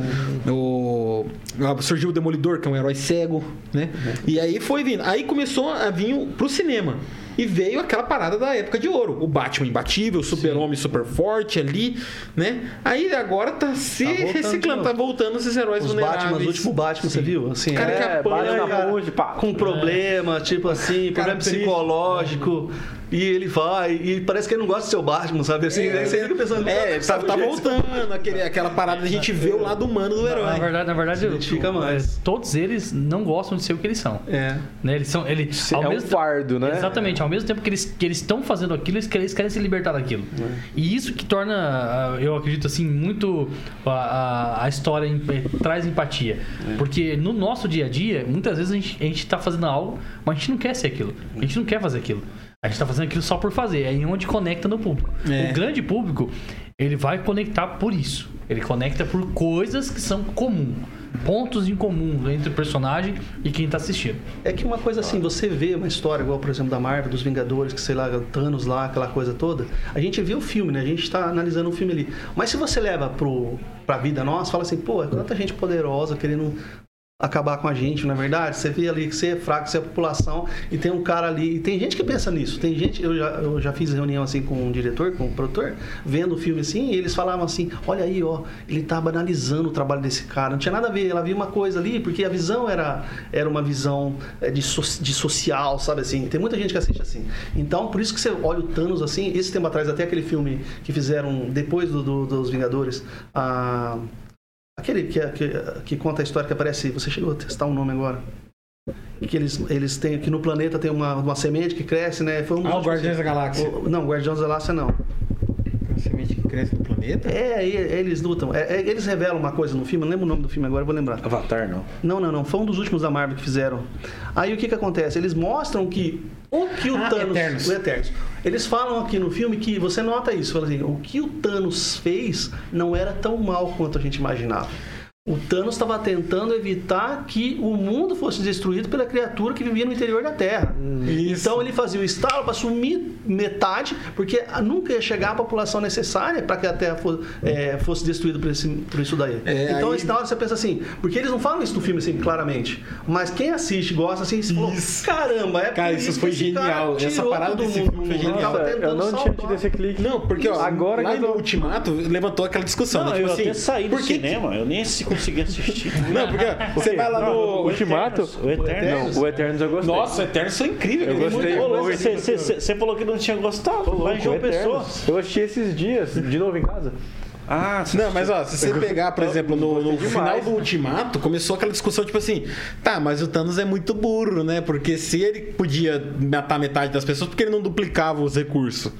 O, ah, surgiu o Demolidor, que é um herói cego, né? E aí foi vindo. Aí começou a vir o- pro cinema. E veio aquela parada da época de ouro. O Batman imbatível, o super-homem super forte ali, né? Aí agora tá se Tá voltando reciclando, tá voltando esses heróis Os vulneráveis. Batman, o último Batman, você viu? Assim, Cara que É, apanha, bate na cara, ponte, pá. com problema, tipo assim, Cara problema triste. psicológico. E ele vai, e parece que ele não gosta do seu Batman, sabe? Assim, aí você fica pensando, É, tá, tá jeito. voltando aquele, aquela parada de a gente ver o lado humano do Na herói. verdade, na verdade, Se identifica eu- mais. todos eles não gostam de ser o que eles são. É. Né? Eles são. Eles, É um fardo, né? Exatamente. Ao mesmo tempo que eles que eles estão fazendo aquilo, eles querem, eles querem se libertar daquilo. É. E isso que torna, ah, eu acredito assim, muito a, a, a história em- traz empatia. É. Porque no nosso dia a dia, muitas vezes a gente, a gente tá fazendo algo, mas a gente não quer ser aquilo. A gente não quer fazer aquilo. A gente tá fazendo aquilo só por fazer. É onde conecta no público. É. O grande público, ele vai conectar por isso. Ele conecta por coisas que são comum. Pontos em comum entre o personagem e quem tá assistindo. É que uma coisa assim, você vê uma história igual, por exemplo, da Marvel, dos Vingadores, que sei lá, Thanos lá, aquela coisa toda. A gente vê o filme, né? A gente tá analisando o filme ali. Mas se você leva pro, pra vida nossa, fala assim, pô, é quanta gente poderosa querendo acabar com a gente, não é verdade? Você vê ali que você é fraco, você é a população, e tem um cara ali. E tem gente que pensa nisso. Tem gente, eu já, eu já fiz reunião assim com um diretor, com um produtor, vendo o filme assim, e eles falavam assim: olha aí, ó, ele tá banalizando o trabalho desse cara. Não tinha nada a ver, ela viu uma coisa ali, porque a visão era, era uma visão é, de, so- de social, sabe assim? Tem muita gente que assiste assim. Então, por isso que você olha o Thanos assim, esse tempo atrás, até aquele filme que fizeram depois do, do- dos Vingadores, a. Aquele que, que, que conta a história que aparece. Você chegou a testar um nome agora? Que eles, eles têm aqui no planeta tem uma, uma semente que cresce, né? Foi um Ah, o Guardiões da Galáxia. O- não, Guardiões da Galáxia não. A semente que cresce no planeta? É, e- eles lutam. É, é, eles revelam uma coisa no filme, eu não lembro o nome do filme agora, eu vou lembrar. Avatar, não. Não, não, não. Foi um dos últimos da Marvel que fizeram. Aí o que que acontece? Eles mostram que o que o Ah, Thanos... Eternos. O Eternos. Eles falam aqui no filme que você nota isso. Assim, o que o Thanos fez não era tão mal quanto a gente imaginava. O Thanos estava tentando evitar que o mundo fosse destruído pela criatura que vivia no interior da Terra. Isso. Então ele fazia o estalo para sumir metade, porque nunca ia chegar a população necessária para que a Terra fosse, é, fosse destruída por, esse- por isso daí. É, então, aí- na hora você pensa assim, porque eles não falam isso no filme assim claramente, mas quem assiste, gosta assim, você falou, Isso. caramba, é Cara, isso foi esse cara genial. Essa parada desse mundo filme foi do mundo. genial. Nossa, eu não tinha tido esse clique. Não, porque ó, Agora lá que no tô- Ultimato levantou aquela discussão. Não, né? Tipo eu assim, até saí do por que cinema, eu nem se consegui assistir. Não, porque você vai lá no. o Ultimato? O Eterno. Não, o Eternos eu gostei. Nossa, Eternos são incríveis. Eu cara. gostei. Você, falou que não tinha gostado, mas João Pessoa. Eternos. Eu assisti esses dias, de novo em casa. Ah, você Não, mas ó, se você pegar, por exemplo, no, no final do Ultimato, começou aquela discussão, tipo assim, tá, mas o Thanos é muito burro, né? Porque se ele podia matar metade das pessoas, porque ele não duplicava os recursos,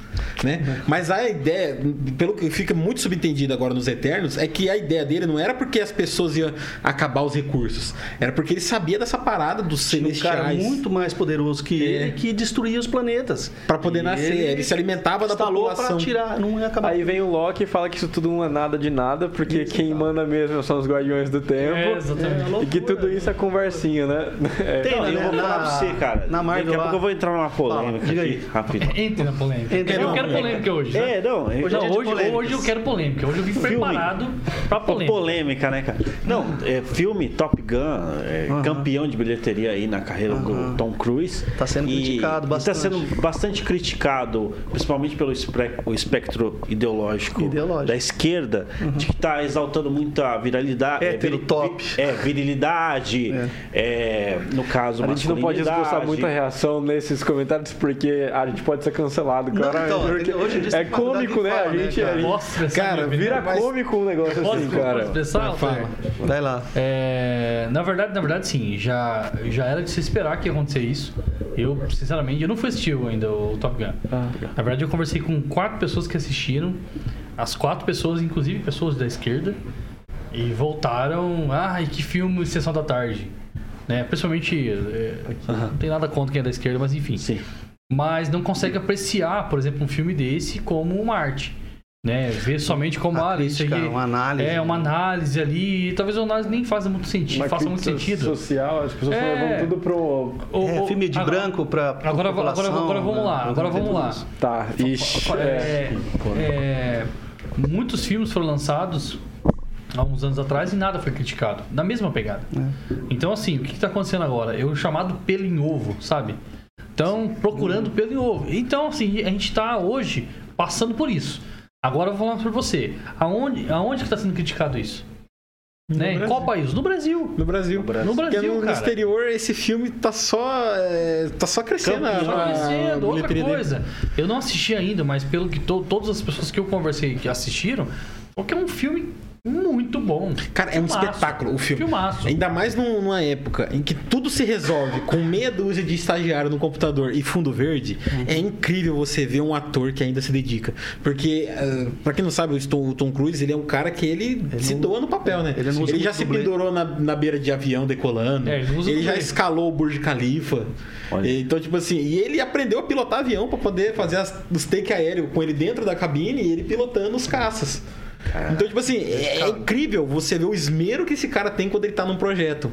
né? Mas a ideia, pelo que fica muito subentendido agora nos Eternos, é que a ideia dele não era porque as pessoas iam acabar os recursos, era porque ele sabia dessa parada dos Tinha um cara celestiais. muito mais poderoso que É. ele que destruía os planetas. Pra poder E nascer, ele se alimentava da população. pra tirar, não ia acabar. Aí vem o Loki e fala que isso tudo não é nada de nada, porque quem manda mesmo são os Guardiões do Tempo. É, exatamente. E que tudo isso é conversinha, né? É. Tem, Não, né? eu vou na- falar pra você, cara. Na Marvel Daqui a lá- pouco eu vou entrar numa polêmica Fala, diga aqui, aí. rápido. Entre na polêmica. Entre eu na quero polêmica hoje. né? É, não, Hoje Não, é hoje, hoje eu quero polêmica. Hoje eu vim preparado pra polêmica. polêmica, né, cara? Não, é, filme Top Gun, é, campeão de bilheteria aí na carreira do Tom Cruise. Tá sendo E- criticado e bastante. Tá sendo bastante criticado, principalmente pelo espectro ideológico, Ideológico. da esquerda, de que tá exaltando muito a viralidade. É, pelo top. É, virilidade, é, no caso, A gente não pode esboçar muita reação nesses comentários, porque a gente pode ser cancelado, Não, cara. então, hoje é cômico, né? quem A fala, né, gente, a cara? gente- Posso expressar Cara, vira Mas- cômico um negócio Posso, assim, posso cara. expressar? Vai, fala. Vai lá. É, na verdade, na verdade, sim. Já, já era de se esperar que ia acontecer isso. Eu, sinceramente, eu não fui assistir ainda o Top Gun. Na verdade, eu conversei com quatro pessoas que assistiram. As quatro pessoas, inclusive pessoas da esquerda, e voltaram. Ai, que filme Sessão da Tarde. Né? Principalmente. é, Não tem nada contra quem é da esquerda, mas enfim. Sim. Mas não consegue apreciar, por exemplo, um filme desse como uma arte. Né? Ver somente como A ah, isso aí uma análise. É, uma análise ali. e Talvez a análise nem faça muito sentido. Uma faça muito sentido. social, as pessoas É. levando tudo pro... O- É, filme de agora- branco pra. pra Agora, agora, agora, população, agora vamos né? lá, agora vamos lá. Tá, ixi. é. É, é, muitos filmes foram lançados há uns anos atrás e nada foi criticado. Na mesma pegada. É. Então, assim, o que está acontecendo agora? É o chamado pelo em ovo, sabe? Então, procurando pelo em ovo. Então, assim, a gente está hoje passando por isso. Agora eu vou falar para você. Aonde, aonde que está sendo criticado isso? Né? Em qual país? No Brasil. No Brasil. No Porque Brasil, no, no cara. exterior esse filme tá só é, tá só crescendo a, Só a conhecendo. Outra bilheteria dele. coisa, eu não assisti ainda, mas pelo que to- todas as pessoas que eu conversei que assistiram, porque é um filme muito bom. Cara, é um Filmaço. espetáculo o filme. Filmaço. Ainda mais num- numa época em que tudo se resolve com meia dúzia de estagiário no computador e fundo verde, Uhum. é incrível você ver um ator que ainda se dedica. Porque, uh, pra quem não sabe, o Tom, Cruise, ele é um cara que ele, se não- doa no papel, né? ele usa já se pendurou na, na beira de avião decolando. É, ele ele já escalou o Burj Khalifa. Olha. Então, tipo assim, e ele aprendeu a pilotar avião pra poder fazer as, os take aéreo com ele dentro da cabine e ele pilotando os caças. Então, tipo assim, é, é incrível você ver o esmero que esse cara tem quando ele tá num projeto.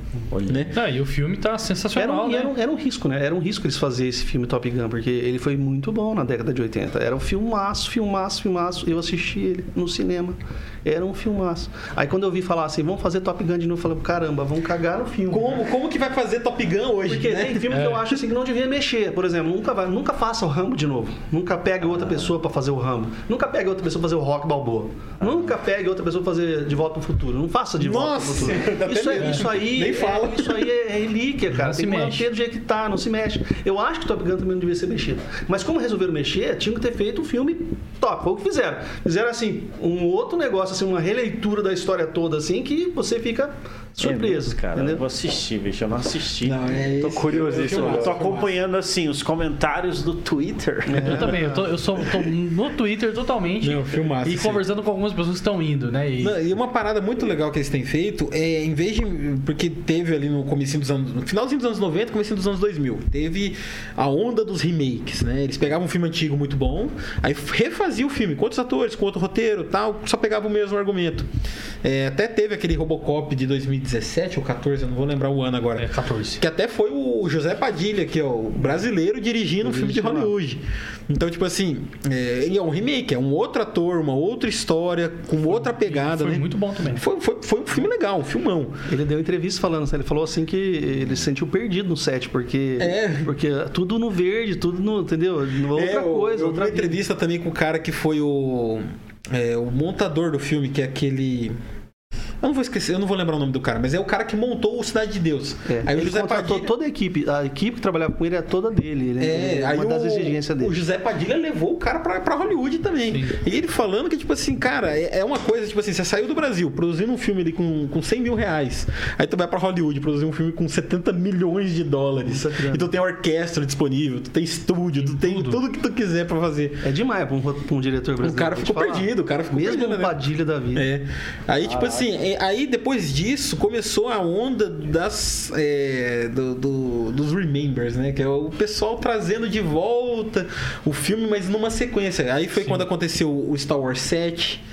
Né? Ah, e o filme tá Era sensacional, um, né? era, um, era um risco, né? Era um risco eles fazerem esse filme Top Gun, porque ele foi muito bom na década de 80. Era um filmaço, filmaço, filmaço. Eu assisti ele no cinema. Era um filmaço. Aí quando eu vi falar assim, vamos fazer Top Gun de novo, eu falei, caramba, vamos cagar no filme. Como, como que vai fazer Top Gun hoje? Porque né? tem filme que eu acho assim que não devia mexer. Por exemplo, nunca, vai, nunca faça o Rambo de novo. Nunca pegue outra pessoa pra fazer o Rambo. Nunca pegue outra pessoa pra fazer o Rock Balboa. Nunca pegue outra pessoa pra fazer De Volta pro Futuro. Não faça De Volta Nossa, pro Futuro. até Isso, é, isso aí, Nem é- fala. isso aí é relíquia, cara. Não tem se que mexe. manter do jeito que tá, não se mexe. Eu acho que Top Gun também não devia ser mexido. Mas como resolveram mexer, tinham que ter feito um filme top. Foi o que fizeram. Fizeram assim, um outro negócio, assim, uma releitura da história toda, assim, que você fica surpreso. É cara. Eu entendeu? vou assistir, bicho. Eu não assisti. Não, é Tô curiosíssimo. Eu tô acompanhando assim os comentários do Twitter. Eu também, eu, tô, eu sou, tô no Twitter totalmente Não, filmaço, e sim. conversando com algumas pessoas que estão indo, né? E, Não, E uma parada muito legal que eles têm feito é, em vez de. Porque teve ali no comecinho dos anos. No finalzinho dos anos 90, comecinho dos anos 2000. Teve a onda dos remakes, né? Eles pegavam um filme antigo muito bom, aí refaziam o filme com outros atores, com outro roteiro tal, só pegava o mesmo argumento. É, até teve aquele Robocop de 2017 ou 14, eu não vou lembrar o ano agora. é 14. Que até foi o José Padilha, que é o brasileiro, dirigindo um filme de. Hollywood. Então, tipo assim, é, ele é um remake, é um outro ator, uma outra história, com outra pegada, Foi né? muito bom também. Foi, foi, foi um filme legal, um filmão. Ele deu entrevista falando, ele falou assim que ele se sentiu perdido no set, porque, É. porque tudo no verde, tudo no, entendeu? Outra É, eu- coisa, eu vi outra uma entrevista também com o cara que foi o, é, o montador do filme, que é aquele. Eu não vou esquecer, eu não vou lembrar o nome do cara, mas é o cara que montou o Cidade de Deus. É, Aí o ele José contratou Padilha. toda a equipe, a equipe que trabalhava com ele é toda dele, né? É, aí uma das o, exigências dele. o José Padilha levou o cara pra, pra Hollywood também. Sim. E ele falando que, tipo assim, cara, é, é uma coisa, tipo assim, você saiu do Brasil produzindo um filme ali com, com 100 mil reais. Aí tu vai pra Hollywood produzir um filme com 70 milhões de dólares. Grana. E tu tem orquestra disponível, tu tem estúdio, tu tem Tudo. tudo que tu quiser pra fazer. É demais pra um, pra um diretor O brasileiro. cara vou te ficou falar. perdido, o cara ficou Mesmo perdido. o né? Padilha da vida. É. Aí, tipo assim, é, aí depois disso começou a onda das é, do- do- dos Remembers, né? Que é o pessoal trazendo de volta o filme, mas numa sequência. Aí foi Sim. quando aconteceu o Star Wars 7.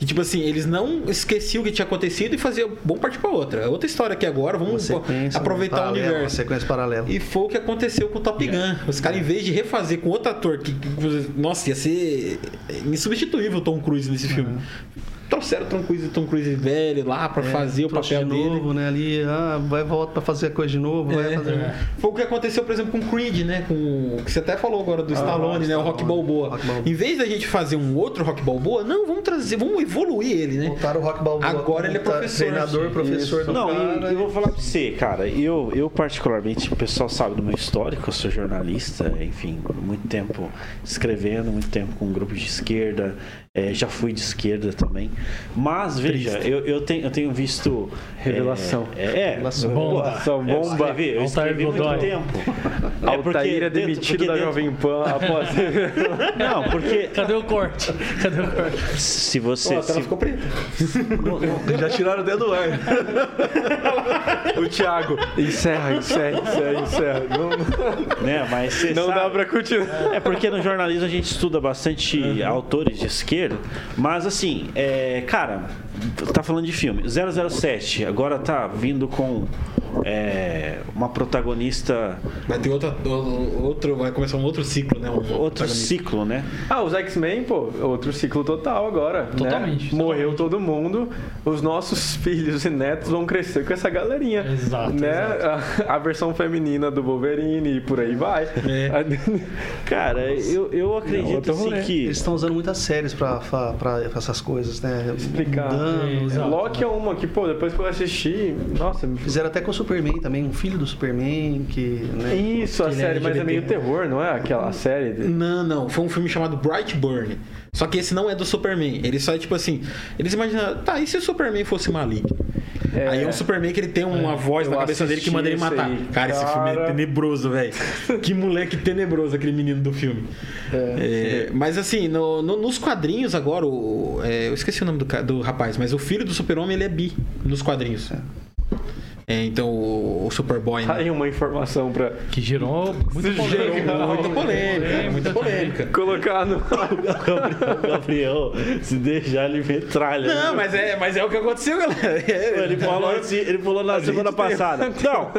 Que, tipo assim, eles não esqueciam o que tinha acontecido e faziam, vamos partir pra outra. É Outra história aqui agora, vamos sequência aproveitar o paralela, Uma universo. sequência paralela. E foi o que aconteceu com o Top Gun. Os caras, em vez de refazer com outro ator, que, que- nossa, ia ser insubstituível o Tom Cruise nesse filme. Trouxeram o Tom Cruise, Tom Cruise velho lá pra fazer o papel de dele. novo, né? Ali, ah, vai volta pra fazer a coisa de novo, vai É. fazer. Foi o que aconteceu, por exemplo, com o Creed, né? Com o que você até falou agora do Stallone, né? O Rock. Balboa. Rock Balboa. Em vez da gente fazer um outro Rock Balboa, não, vamos trazer, vamos evoluir ele, né? Voltaram o Rock Balboa. Agora ele é professor, Treinador, sim. professor do Não, cara. eu vou falar pra você, cara, eu, eu particularmente, o pessoal sabe do meu histórico, eu sou jornalista, enfim, muito tempo escrevendo, muito tempo com grupos de esquerda, eh, já fui de esquerda também. Mas, veja, eu, eu, tenho, eu tenho visto. eh, Revelação. É, é, Revelação. Bomba. Revelação, Eu bomba. escrevi, eu escrevi muito Godoy. tempo. Altair é dentro- demitido porque da dentro- Jovem Pan após. Não, porque Cadê o corte? Cadê o corte? se você. A tela se- ficou preta. Já tiraram o dedo do ar. o Thiago. Encerra, encerra, encerra, encerra. Não, né, mas não dá sabe- pra continuar. É porque no jornalismo a gente estuda bastante autores de esquerda, mas assim, é, cara, tá falando de filme. 007 agora tá vindo com é, uma protagonista, Vai ter outra, outro, vai começar um outro ciclo, né? Um outro ciclo, né? Ah, os X-Men, pô, outro ciclo total agora. né? Totalmente, Morreu todo mundo, os nossos filhos e netos vão crescer com essa galerinha. Exato, Né? exato. A, a versão feminina do Wolverine e por aí vai. Cara, eu, eu acredito outro assim que Eles estão usando muitas séries pra, pra, pra essas coisas, né? Explicar. Mudando. Exato. Loki é uma que, pô, depois que eu assisti, nossa, me Fizeram até com o Superman também, um filho do Superman, que. Né? Isso, a é série, mas é meio terror, não é? Aquela série. de- Não, não. Foi um filme chamado Brightburn. Só que esse não é do Superman. Ele só é tipo assim. Eles imaginaram, tá, e se o Superman fosse maligno? É. Aí é um Superman que ele tem uma voz Eu na cabeça dele que manda ele matar. aí. Cara, esse filme é Cara. tenebroso, velho. que moleque tenebroso aquele menino do filme. É, mas assim, no- no- nos quadrinhos agora, o- é, eu esqueci o nome do, do rapaz, mas o filho do Super-Homem ele é bi nos quadrinhos. É, então o, o Superboy. Tá Né? aí uma informação pra Que gerou muita Gerou polêmica. Muita polêmica, muita polêmica. colocar no. o Gabriel, se deixar ele metralha. Não, mas é, mas é o que aconteceu, galera. É, Ele falou, assim, ele falou na semana passada. Não,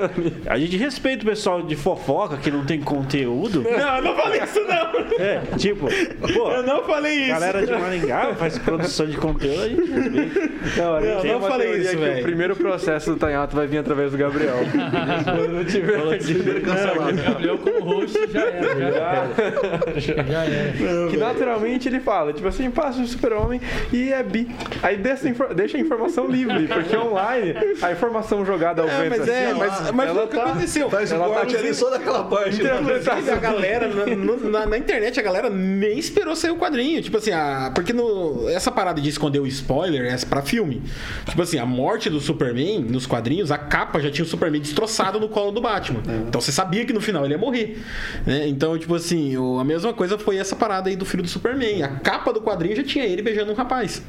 a gente respeita o pessoal de fofoca que não tem conteúdo. Não, eu não falei isso, não. É, tipo, pô, Eu não falei isso. galera de Maringá faz produção de conteúdo, a gente respeita. Não, Não, tem não falei isso, velho. o primeiro processo do Tanhato vai vir através do Gabriel. Quando não tiver. Gabriel como host já era. Já era. Já era. Que naturalmente ele fala, tipo assim, passa o super-homem e é bi. Aí deixa, deixa a informação livre, porque online a informação jogada ao É, vento mas é, assim, mas, mas ela foi o que tá- aconteceu. Faz Ela tá ali só daquela parte. Inclusive, a galera, na, na- na internet, a galera nem esperou sair o quadrinho. Tipo assim, a, porque no, essa parada de esconder o spoiler é pra filme. Tipo assim, a morte do Superman nos quadrinhos, a capa já tinha o Superman destroçado no colo do Batman. Então você sabia que no final ele ia morrer. né? Então, tipo assim, o- a mesma coisa foi essa parada aí do filho do Superman. A capa do quadrinho já tinha ele beijando um rapaz.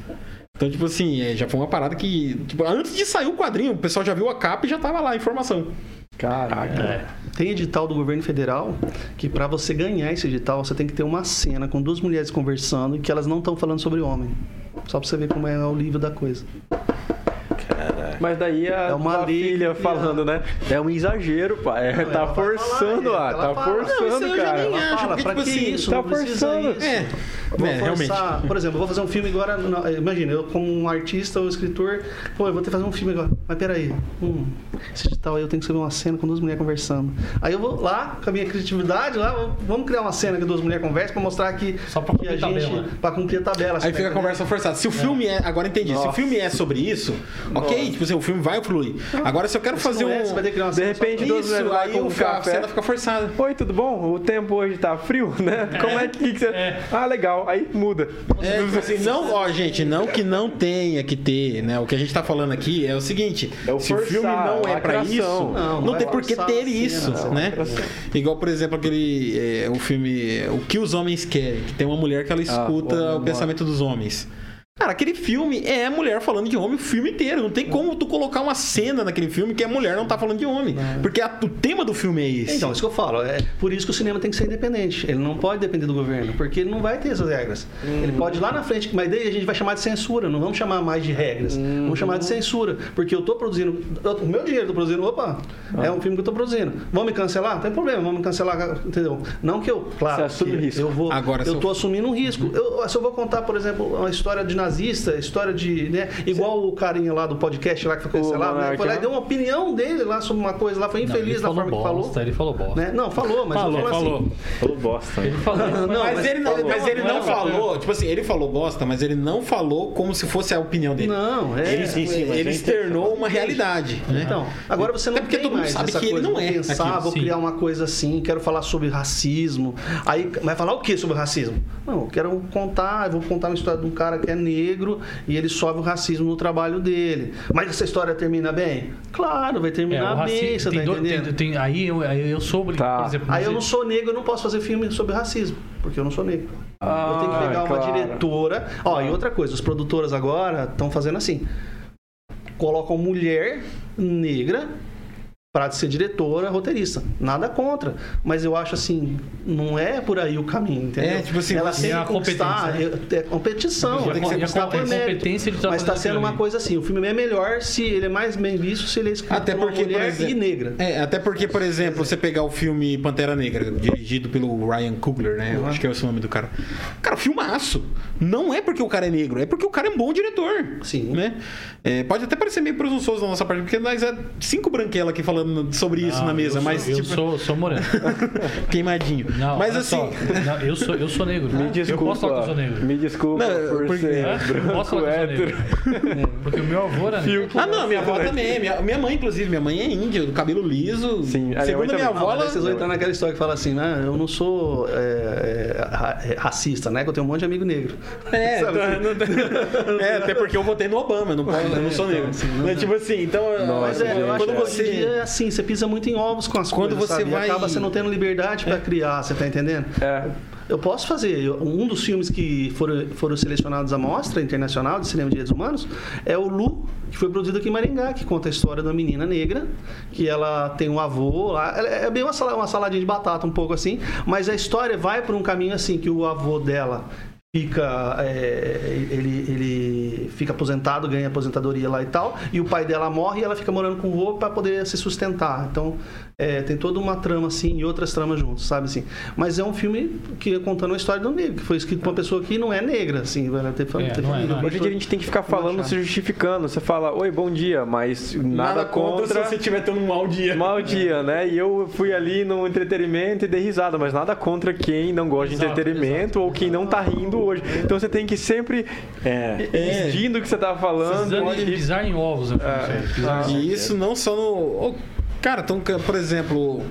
Então, tipo assim, é, já foi uma parada que. Tipo, antes de sair o quadrinho, o pessoal já viu a capa e já tava lá a informação. Caraca. Tem edital do governo federal que pra você ganhar esse edital, você tem que ter uma cena com duas mulheres conversando e que elas não estão falando sobre homem. Só pra você ver como é o nível da coisa. Mas daí a É uma filha falando, né? É um exagero, pai. É, tá forçando, falar, ah, tá fala. Não, isso forçando, eu já cara. nem acho, fala, porque, pra tipo que assim, isso? tá não precisa forçando. isso. É, Vou é, realmente. forçar, por exemplo, eu vou fazer um filme agora. na- Imagina, eu como um artista ou escritor, pô, eu vou ter que fazer um filme agora. Mas peraí, hum, esse digital aí eu tenho que escrever uma cena com duas mulheres conversando. Aí eu vou lá, com a minha criatividade, lá, vou- vamos criar uma cena que duas mulheres conversam pra mostrar que, Só pra que a cumprir gente. tabela. Pra cumprir a tabela. Aí fica a conversa forçada. Se o filme é. Agora entendi. Se o Nossa. filme é sobre isso, ok, tipo assim, o filme vai fluir. Agora, se eu quero fazer um. é, vai ter que De repente, duas Isso, aí com o fa- a café. cena fica forçada. Oi, tudo bom? O tempo hoje tá frio, né? Como é que, que você. Ah, legal. Aí muda. É, tipo assim, não, ó, gente, não que não tenha que ter, né? O que a gente tá falando aqui é o seguinte: É o se o filme não é pra isso, Não, não, tem vai por que ter isso, não, né? Igual, por exemplo, aquele. é, o filme O que os Homens Querem, que tem uma mulher que ela escuta Ah, o o pensamento dos homens. Cara, aquele filme é mulher falando de homem o filme inteiro. Não tem como tu colocar uma cena naquele filme que a mulher não tá falando de homem. Porque a- o tema do filme é esse. Então, isso que eu falo. É por isso que o cinema tem que ser independente. Ele não pode depender do governo, porque ele não vai ter essas regras. Ele pode ir lá na frente, mas daí a gente vai chamar de censura. Não vamos chamar mais de regras. Vamos chamar de censura. Porque eu tô produzindo. eu- o meu dinheiro eu tô produzindo. Opa, é um filme que eu tô produzindo. Vão me cancelar? Não tem problema, vamos me cancelar. Entendeu? Não que eu. Claro. Você assume o risco. Eu vou. Agora, eu eu- tô assumindo um risco. Eu, se eu vou contar, por exemplo, uma história de nazista, história de. Né, igual o carinha lá do podcast lá que foi cancelado, né, foi lá e deu uma opinião dele lá sobre uma coisa lá, foi Não, infeliz ele da falou forma que falou. bosta, Ele falou bosta. Né? Não, falou, mas Falou, falou. assim. Falou bosta. Ele falou. Não, mas, mas ele, não, falou. mas ele não Não, falou, tipo assim, ele falou bosta, mas ele não falou como se fosse a opinião dele. Não, é. Ele, sim, sim, ele eu externou uma realidade. Né? Então, agora você não Até porque tem todo mundo mais sabe essa que ele coisa, não vou é pensar, aquilo, vou sim. criar uma coisa assim, quero falar sobre racismo. Aí vai falar o que sobre racismo? Não, eu quero contar, eu vou contar uma história de um cara que é negro e ele sofre o racismo no trabalho dele. Mas essa história termina bem? Claro, vai É, terminar o bem, você tem tá do- entendendo? tem- tem- aí, eu, aí eu sou, Tá. por exemplo... Aí eu não sou negro, eu não posso fazer filme sobre racismo, porque eu não sou negro. Ah, eu tenho que pegar uma claro. diretora. Ó, e outra coisa, os produtoras agora estão fazendo assim: colocam mulher negra para ser diretora, roteirista. Nada contra. Mas eu acho assim, não é por aí o caminho, entendeu? É, tipo assim, ela você- tem é que a conquistar, competência, é, é competição, tem que ser conquistar por mérito. tá Mas está sendo uma coisa assim, o filme é melhor se ele é mais bem visto se ele é escrito Até por porque, por mulher exemplo- e negra. É, até porque, por exemplo, você pegar o filme Pantera Negra, dirigido pelo Ryan Coogler, né? Eu acho que é esse o nome do cara. Cara, filmaço. Não é porque o cara é negro, é porque o cara é um bom diretor. Sim. Né? É, pode até parecer meio presunçoso da nossa parte, porque nós é cinco branquelas aqui falando sobre isso Não, na mesa, eu mas sou, eu tipo, sou, sou moreno. queimadinho. Não, mas assim. só, não, eu, sou, eu sou negro. Me eu posso falar que eu sou desculpa, negro. me desculpa Não, por porque- ser Hã? Eu posso falar branco que eu sou negro. Porque o meu avô era negro. Ah, não, minha avó também. Minha, minha mãe, inclusive, minha mãe é índia, do cabelo liso. Sim, a minha Segundo minha também. avó, mas ela. vocês vão entrar naquela história que fala assim, ah, eu não sou é, é, ra- é, racista, né? Que eu tenho um monte de amigo negro. É, Sabe então, assim? não tem- é, até porque eu votei no Obama, eu não, posso, eu não sou negro. Né, Tipo assim, então. Mas é, eu acho quando em você. É assim, você pisa muito em ovos com as Quando coisas, você sabe? E vai- acaba você não tendo liberdade pra criar, você tá entendendo? É. Eu posso fazer. Um dos filmes que foram, foram selecionados à Mostra Internacional de Cinema de Direitos Humanos é o Lu, que foi produzido aqui em Maringá, que conta a história de uma menina negra, que ela tem um avô lá. ela- É bem uma, uma saladinha de batata, um pouco assim, mas a história vai por um caminho assim, que o avô dela fica é, ele, ele fica aposentado, ganha aposentadoria lá e tal, e o pai dela morre e ela fica morando com o avô para poder se sustentar. Então é, tem toda uma trama assim e outras tramas juntos, sabe assim. Mas é um filme que é contando a história do negro, que foi escrito por uma pessoa que não é negra, assim, vai ter, É, ter não é, não é. Hoje em dia a gente tem que ficar falando, se justificando. Você fala, oi, bom dia, mas nada, contra. se você estiver tendo um mau dia. Mau dia, né? E eu fui ali no entretenimento e dei risada, mas nada contra quem não gosta de Exato, entretenimento ou quem não tá rindo hoje. Então você tem que sempre É. é. o que você tá falando. Precisando de e- pisar em ovos, né? Pisar em ovos. E isso não só no. Cara, então, por exemplo.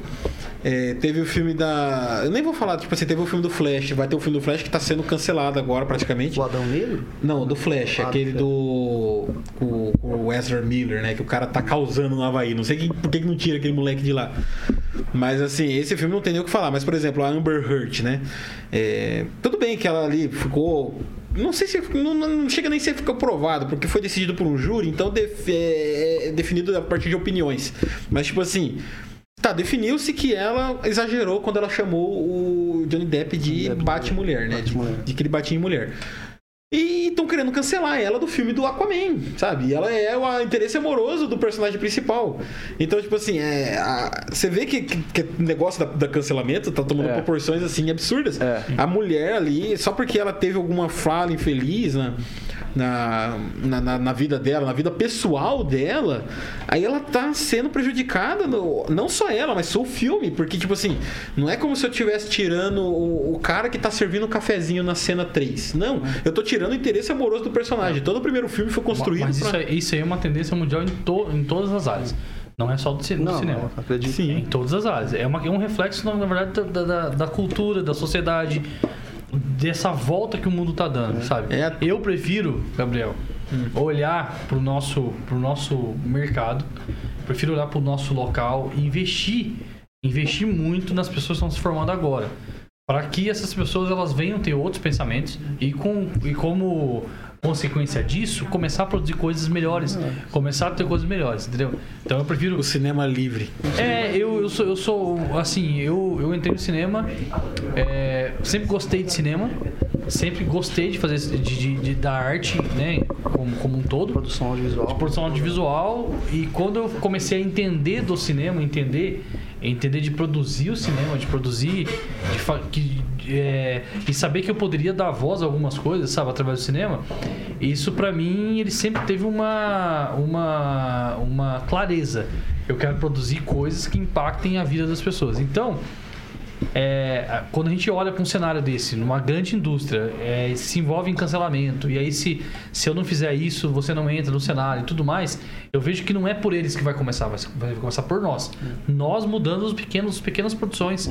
é, teve o filme da. Eu nem vou falar, tipo assim, teve o filme do Flash. Vai ter o filme do Flash que tá sendo cancelado agora, praticamente. O Adão Negro? Não, do Flash, Ah, aquele do. Com o Ezra Miller, né? Que o cara tá causando no Havaí. Não sei que, por que que não tira aquele moleque de lá. Mas assim, esse filme não tem nem o que falar. Mas, por exemplo, a Amber Heard, né? É, tudo bem que ela ali ficou. Não sei se. Não, não chega nem a ser ficou provado, porque foi decidido por um júri, então def- é, é definido a partir de opiniões. Mas, tipo assim. Tá, definiu-se que ela exagerou quando ela chamou o Johnny Depp de Depp, bate-mulher, né? De, Bate-mulher. de que ele batia em mulher. E estão querendo cancelar ela do filme do Aquaman, sabe? E ela é o interesse amoroso do personagem principal. Então, tipo assim, é, a- você vê que, que, que o negócio da, da cancelamento tá tomando É. proporções assim absurdas. É. A mulher ali, só porque ela teve alguma fala infeliz na, na, na, na- na vida dela, na vida pessoal dela, aí ela tá sendo prejudicada, no- não só ela, mas só o filme, porque, tipo assim, não é como se eu estivesse tirando o, o cara que tá servindo o cafezinho na cena 3. Não, eu tô tirando o interesse amoroso do personagem. Todo o primeiro filme foi construído Mas isso, pra... é, isso aí é uma tendência mundial em, to, em todas as áreas. Não é só do, ci- do Não, cinema. não, acredito. É em todas as áreas. É, uma- é um reflexo, na, na verdade, da, da, da cultura, da sociedade, dessa volta que o mundo tá dando, sabe? É. Eu prefiro, Gabriel, olhar pro nosso, pro nosso mercado, prefiro olhar pro nosso local e investir, investir muito nas pessoas que estão se formando agora. para que essas pessoas elas venham ter outros pensamentos e, com, e como consequência disso, começar a produzir coisas melhores, começar a ter coisas melhores, entendeu? Então eu prefiro O cinema livre. é, eu, eu, sou, eu sou, assim, eu, eu entrei no cinema, é, sempre gostei de cinema, sempre gostei de fazer, de, de- de- da arte, né, como, como um todo, Produção audiovisual. de produção audiovisual, e quando eu comecei a entender do cinema, entender, entender de produzir o cinema, de produzir, de, é, e saber que eu poderia dar voz a algumas coisas, sabe, através do cinema, isso pra mim, ele sempre teve uma, uma, uma clareza. Eu quero produzir coisas que impactem a vida das pessoas. Então, é, quando a gente olha para um cenário desse, numa grande indústria, é, se envolve em cancelamento, e aí se, se eu não fizer isso, você não entra no cenário e tudo mais, eu vejo que não é por eles que vai começar, vai, vai começar por nós. Nós mudando os pequenos, pequenas produções,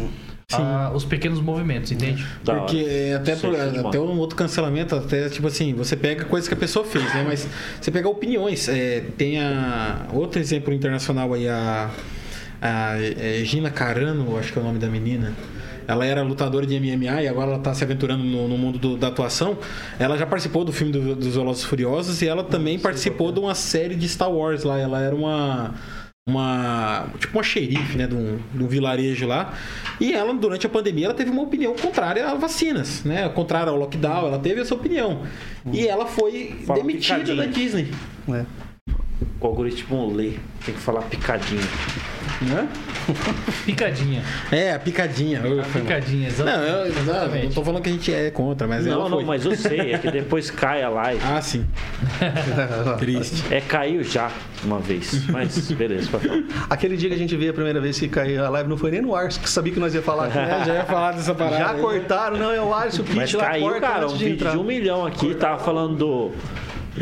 ah, os pequenos movimentos, entende? Da Porque hora. é, até, por, até um outro cancelamento, até tipo assim, você pega coisas que a pessoa fez, né? Mas você pega opiniões. É, tem a. Outro exemplo internacional aí, a. A é, Gina Carano, acho que é o nome da menina. Ela era lutadora de MMA e agora ela está se aventurando no, no mundo do- da atuação. Ela já participou do filme do- dos Velozes e Furiosos e ela também participou de uma série de Star Wars lá. Ela era uma uma tipo uma xerife, né, de um, de um vilarejo lá. E ela durante a pandemia ela teve uma opinião contrária a vacinas, né, contrária ao lockdown. Ela teve essa opinião e ela foi Fala demitida picadinho. da Disney. É. O algoritmo lê. Tem que falar picadinho. Né? Picadinha. É, a picadinha. A picadinha, Não, eu, exatamente. não, exatamente. tô falando que a gente é contra, mas não, não, mas eu sei. É que depois cai a live. Ah, sim. Triste. É, caiu já uma vez. Mas beleza. Aquele dia que a gente veio a primeira vez que caiu a live, não foi nem no ar, que sabia que nós ia falar aqui. É, já ia falar dessa parada. Já aí. cortaram, não, é o Alisson Mas Pitt lá caiu, corta cara, um vídeo de um milhão aqui. Tava falando do.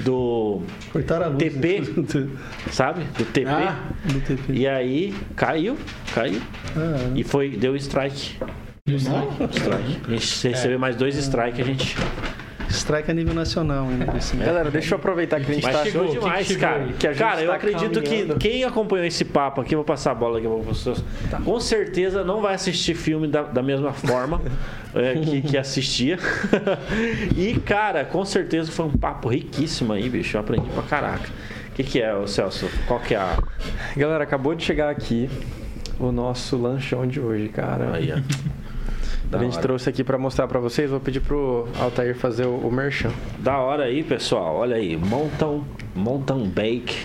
Do. Cortaram a luz. TP. Sabe? Do TP. Ah. Do TP. E aí caiu, caiu. Ah, E foi, deu strike. Strike. A gente recebeu mais dois strikes, a gente. Strike a nível nacional ainda. Assim. Galera, deixa eu aproveitar que a gente Mas tá... chegou chegou? O que que demais, chegou cara. Que a gente cara, eu tá acredito que caminhando. quem acompanhou esse papo aqui, eu vou passar a bola aqui pra vocês, com certeza não vai assistir filme da, da mesma forma é, que, que assistia. e, cara, com certeza foi um papo riquíssimo aí, bicho. Eu aprendi pra caraca. O que, que é, ô Celso? Qual que é a. Galera, acabou de chegar aqui o nosso lanchão de hoje, cara. Aí, ó. Da a gente hora. trouxe aqui pra mostrar pra vocês. Vou pedir pro Altair fazer o, o merchan. Da hora aí, pessoal. Olha aí. Mountain, mountain Bake.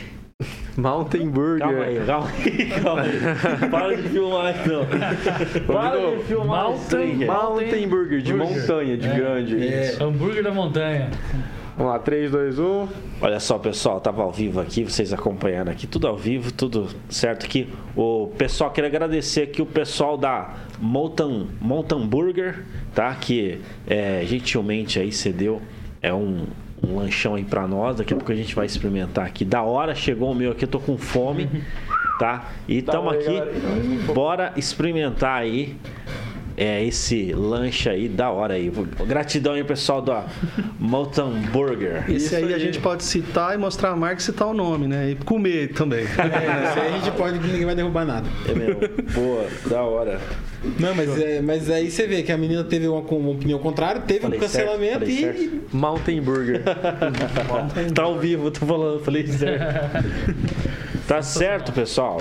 Mountain Burger. Calma aí, calma aí, calma aí. Para de filmar, não. Para de filmar gente. Mountain Burger, de Burger. montanha, de grande. Isso. Hambúrguer da montanha. Vamos lá, um. 3, 2, 1. Olha só, pessoal, tava ao vivo aqui, vocês acompanhando aqui, tudo ao vivo, tudo certo aqui. O pessoal, queria agradecer aqui o pessoal da Mountain, Mountain Burger, tá? Que é, gentilmente aí cedeu é um, um lanchão aí pra nós. Daqui a pouco a gente vai experimentar aqui. Da hora, chegou o meu aqui, eu tô com fome, tá? E tamo aí, aqui, bora experimentar aí. É esse lanche aí, da hora aí. Gratidão aí, pessoal da Mountain Burger. Esse aí, a aí. gente pode citar e mostrar a marca e citar o nome, né? E comer também. É, isso aí a gente pode que ninguém vai derrubar nada. É mesmo. Boa, da hora. Não, mas, é, mas aí você vê que a menina teve uma, uma opinião contrária, teve Falei um cancelamento certo, e. Mountain Burger. Tá ao vivo, tô falando, falei certo. Tá certo, pessoal.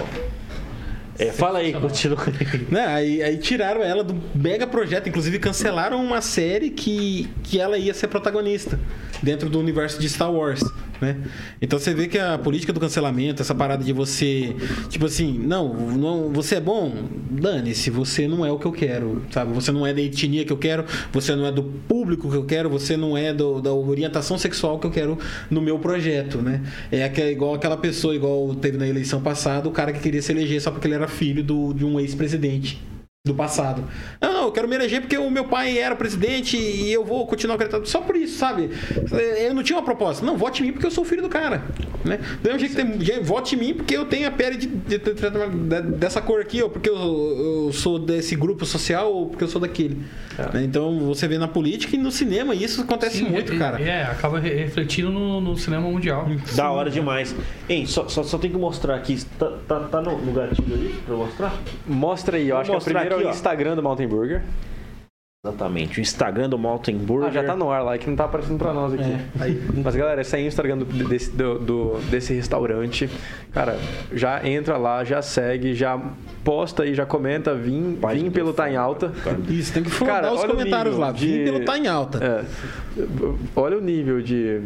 É, fala aí, continua. Né, aí, aí tiraram ela do mega projeto, inclusive cancelaram uma série que, que ela ia ser protagonista dentro do universo de Star Wars. Né? Então você vê que a política do cancelamento, essa parada de você, tipo assim, não, não você é bom, dane-se, você não é o que eu quero, sabe? Você não é da etnia que eu quero, você não é do público que eu quero, você não é do- da orientação sexual que eu quero no meu projeto, né? É igual aquela pessoa, igual teve na eleição passada, o cara que queria se eleger só porque ele era filho do- de um ex-presidente do passado. Não, não, eu quero me eleger porque o meu pai era presidente e eu vou continuar acreditando só por isso, sabe? Eu não tinha uma proposta. Não, vote em mim porque eu sou filho do cara, né? Do mesmo jeito que tem gente, vote em mim porque eu tenho a pele de, de- de- de- dessa cor aqui, ou porque eu, eu sou desse grupo social, ou porque eu sou daquele. Né? Então você vê na política e no cinema e isso acontece Sim, muito, é, cara. É, acaba re- refletindo no, no cinema mundial. Da hora demais. Hein, só, só, só tem que mostrar aqui. Tá, tá, tá no, no gatilho ali pra mostrar? Mostra aí, eu Vou acho que é o primeiro é aqui, o ó. Instagram do Mountain Burger. Exatamente. O Instagram do Mountain Burger. Ah, já tá no ar lá, que não tá aparecendo pra nós aqui. Mas galera, esse aí é o Instagram do, desse, do- do- desse restaurante. Cara, já entra lá, já segue, já posta aí, já comenta, vim, vim pelo Tá em Alta. Isso, tem que Cara, os comentários lá. de- Vim pelo tá em alta. É. Olha o nível de,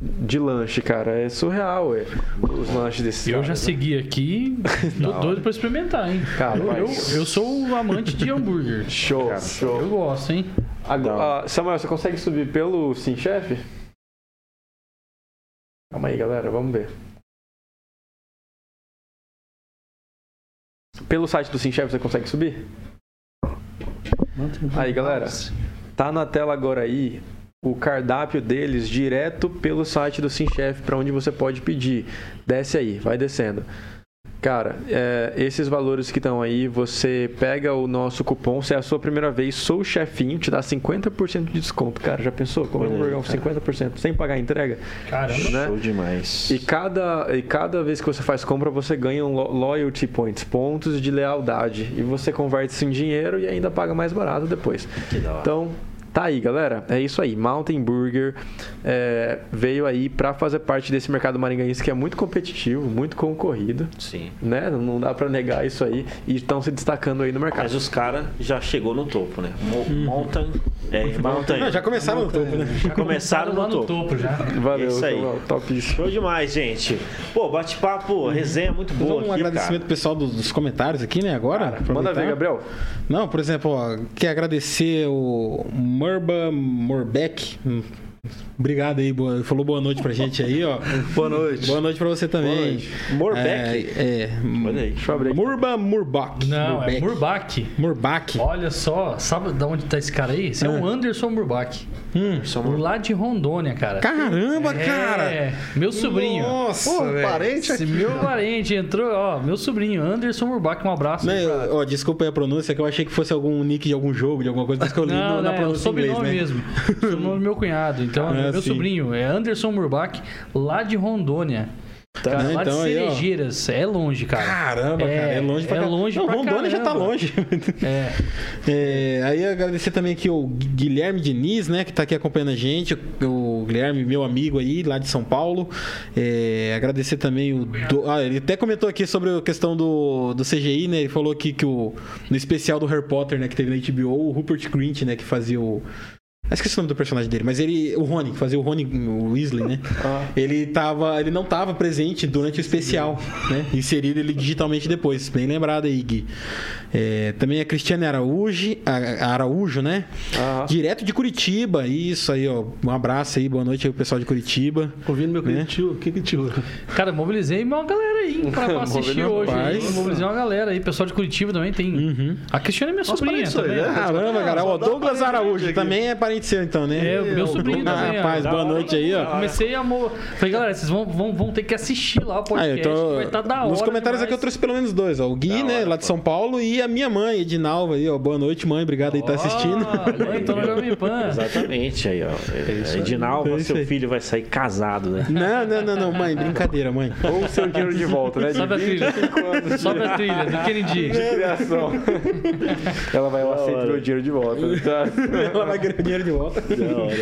de lanche, cara. É surreal, ué, os lanches desses Eu já né? segui aqui, tô doido pra experimentar, hein? Cara, eu, eu, eu sou um amante de hambúrguer. Show, show. Eu gosto, hein? Agora, ah, Samuel, você consegue subir pelo Sim Chef? Calma aí, galera, vamos ver. Pelo site do Sim Chef você consegue subir? Aí, galera, tá na tela agora aí o cardápio deles direto pelo site do Sim Chef para onde você pode pedir. Desce aí, vai descendo. Cara, é, esses valores que estão aí, você pega o nosso cupom, se é a sua primeira vez, sou o chefinho, te dá 50% de desconto. Cara, já pensou? Comer um Olha aí, hamburgão 50% sem pagar a entrega? Caramba. né? Show demais. E cada, e cada vez que você faz compra, você ganha um lo- loyalty points, pontos de lealdade. E você converte isso em dinheiro e ainda paga mais barato depois. Que da hora. Então, tá aí, galera. É isso aí. Mountain Burger é, veio aí pra fazer parte desse mercado maringaense que é muito competitivo, muito concorrido. Sim. Né? Não dá pra negar isso aí. E estão se destacando aí no mercado. Mas os caras já chegou no topo, né? Mo- Mountain. É, Mountain. Não, já começaram no topo, né? Já começaram lá no no topo. topo já. Valeu, isso aí. Topíssimo. Show demais, gente. Pô, bate-papo, resenha muito Vou boa um aqui, agradecimento cara. pessoal dos, dos comentários aqui, né? Agora. Manda aproveitar. ver, Gabriel. Não, por exemplo, ó, quer agradecer o Murba Morbeck. Obrigado aí, boa, falou boa noite pra gente aí, ó. Boa noite. Boa noite pra você também. Morbeck? É, é Olha aí. Deixa eu abrir aqui. Murba Murbach. Não, é. Murbach. Murbach. Olha só, sabe de onde tá esse cara aí? Esse é, o Anderson Murbach. Hum. Lá de Rondônia, cara. Caramba, é, cara. meu sobrinho. Nossa, Pô, velho. parente aqui. meu parente entrou, ó, meu sobrinho, Anderson Murbach, um abraço. Não, pra- eu- ó, desculpa aí a pronúncia, que eu achei que fosse algum nick de algum jogo, de alguma coisa, mas que eu li Não, no- na não, é o pronúncia em inglês, sobrenome né? mesmo. O sobrenome do meu cunhado. Então, Ah, é meu sim. sobrinho é Anderson Murbach, lá de Rondônia. Cara, né? lá Então de. Cerejeiras. É longe, cara. Caramba, É, cara, é longe pra é caramba. longe Não, pra Rondônia já tá caramba. longe. É. É, aí agradecer também aqui o Guilherme Diniz, né, que tá aqui acompanhando a gente, o Guilherme, meu amigo aí, lá de São Paulo. É, agradecer também o. Do- ah, ele até comentou aqui sobre a questão do, do CGI, né? Ele falou aqui que o, no especial do Harry Potter, né, que teve na HBO, o Rupert Grint, né, que fazia o. Ah, esqueci o nome do personagem dele, mas ele. O Rony, que fazia o Rony o Weasley, né? Ele tava. Ele não tava presente durante o especial, né? Inserido ele digitalmente depois. Bem lembrado aí, Gui. É, também a Cristiane Araújo, a- a Araújo, né? Ah. Direto de Curitiba. Isso aí, ó. Um abraço aí, boa noite aí, o pessoal de Curitiba. Ouvindo meu Né? querido tio. O que que tio? Cara, mobilizei uma galera aí pra, assistir hoje. Mobilizei uma galera aí. Pessoal de Curitiba também tem. Uhum. A Cristiane é minha Nossa, sobrinha eu, também. né? Caramba, cara. Dá Douglas Araújo aqui. também é parente seu, então, né? É, o meu sobrinho Ah, também. ó. Rapaz, boa noite aí, ó. Comecei a. Mo... Falei, galera, vocês vão, vão, vão ter que assistir lá o Ah, podcast. eu tô... Vai estar da hora. Nos comentários aqui eu demais. trouxe pelo menos dois, ó. O Gui, Da né, hora, lá de. São Paulo, e a minha mãe, Edinalva aí, ó. Boa noite, mãe. Obrigado aí por estar assistindo. Mãe, tô no Jovem Pan. Exatamente aí, ó. É, Edinalva, É seu aí. filho vai sair casado, né? Não, não, não, não, mãe, brincadeira, mãe. Ou o seu dinheiro de volta, né? Sobe a trilha. 25 anos Sobe a trilha do Kennedy. de criação. Ela vai, eu aceito meu dinheiro de volta. Tá? Ela vai ganhar dinheiro de volta. Da hora.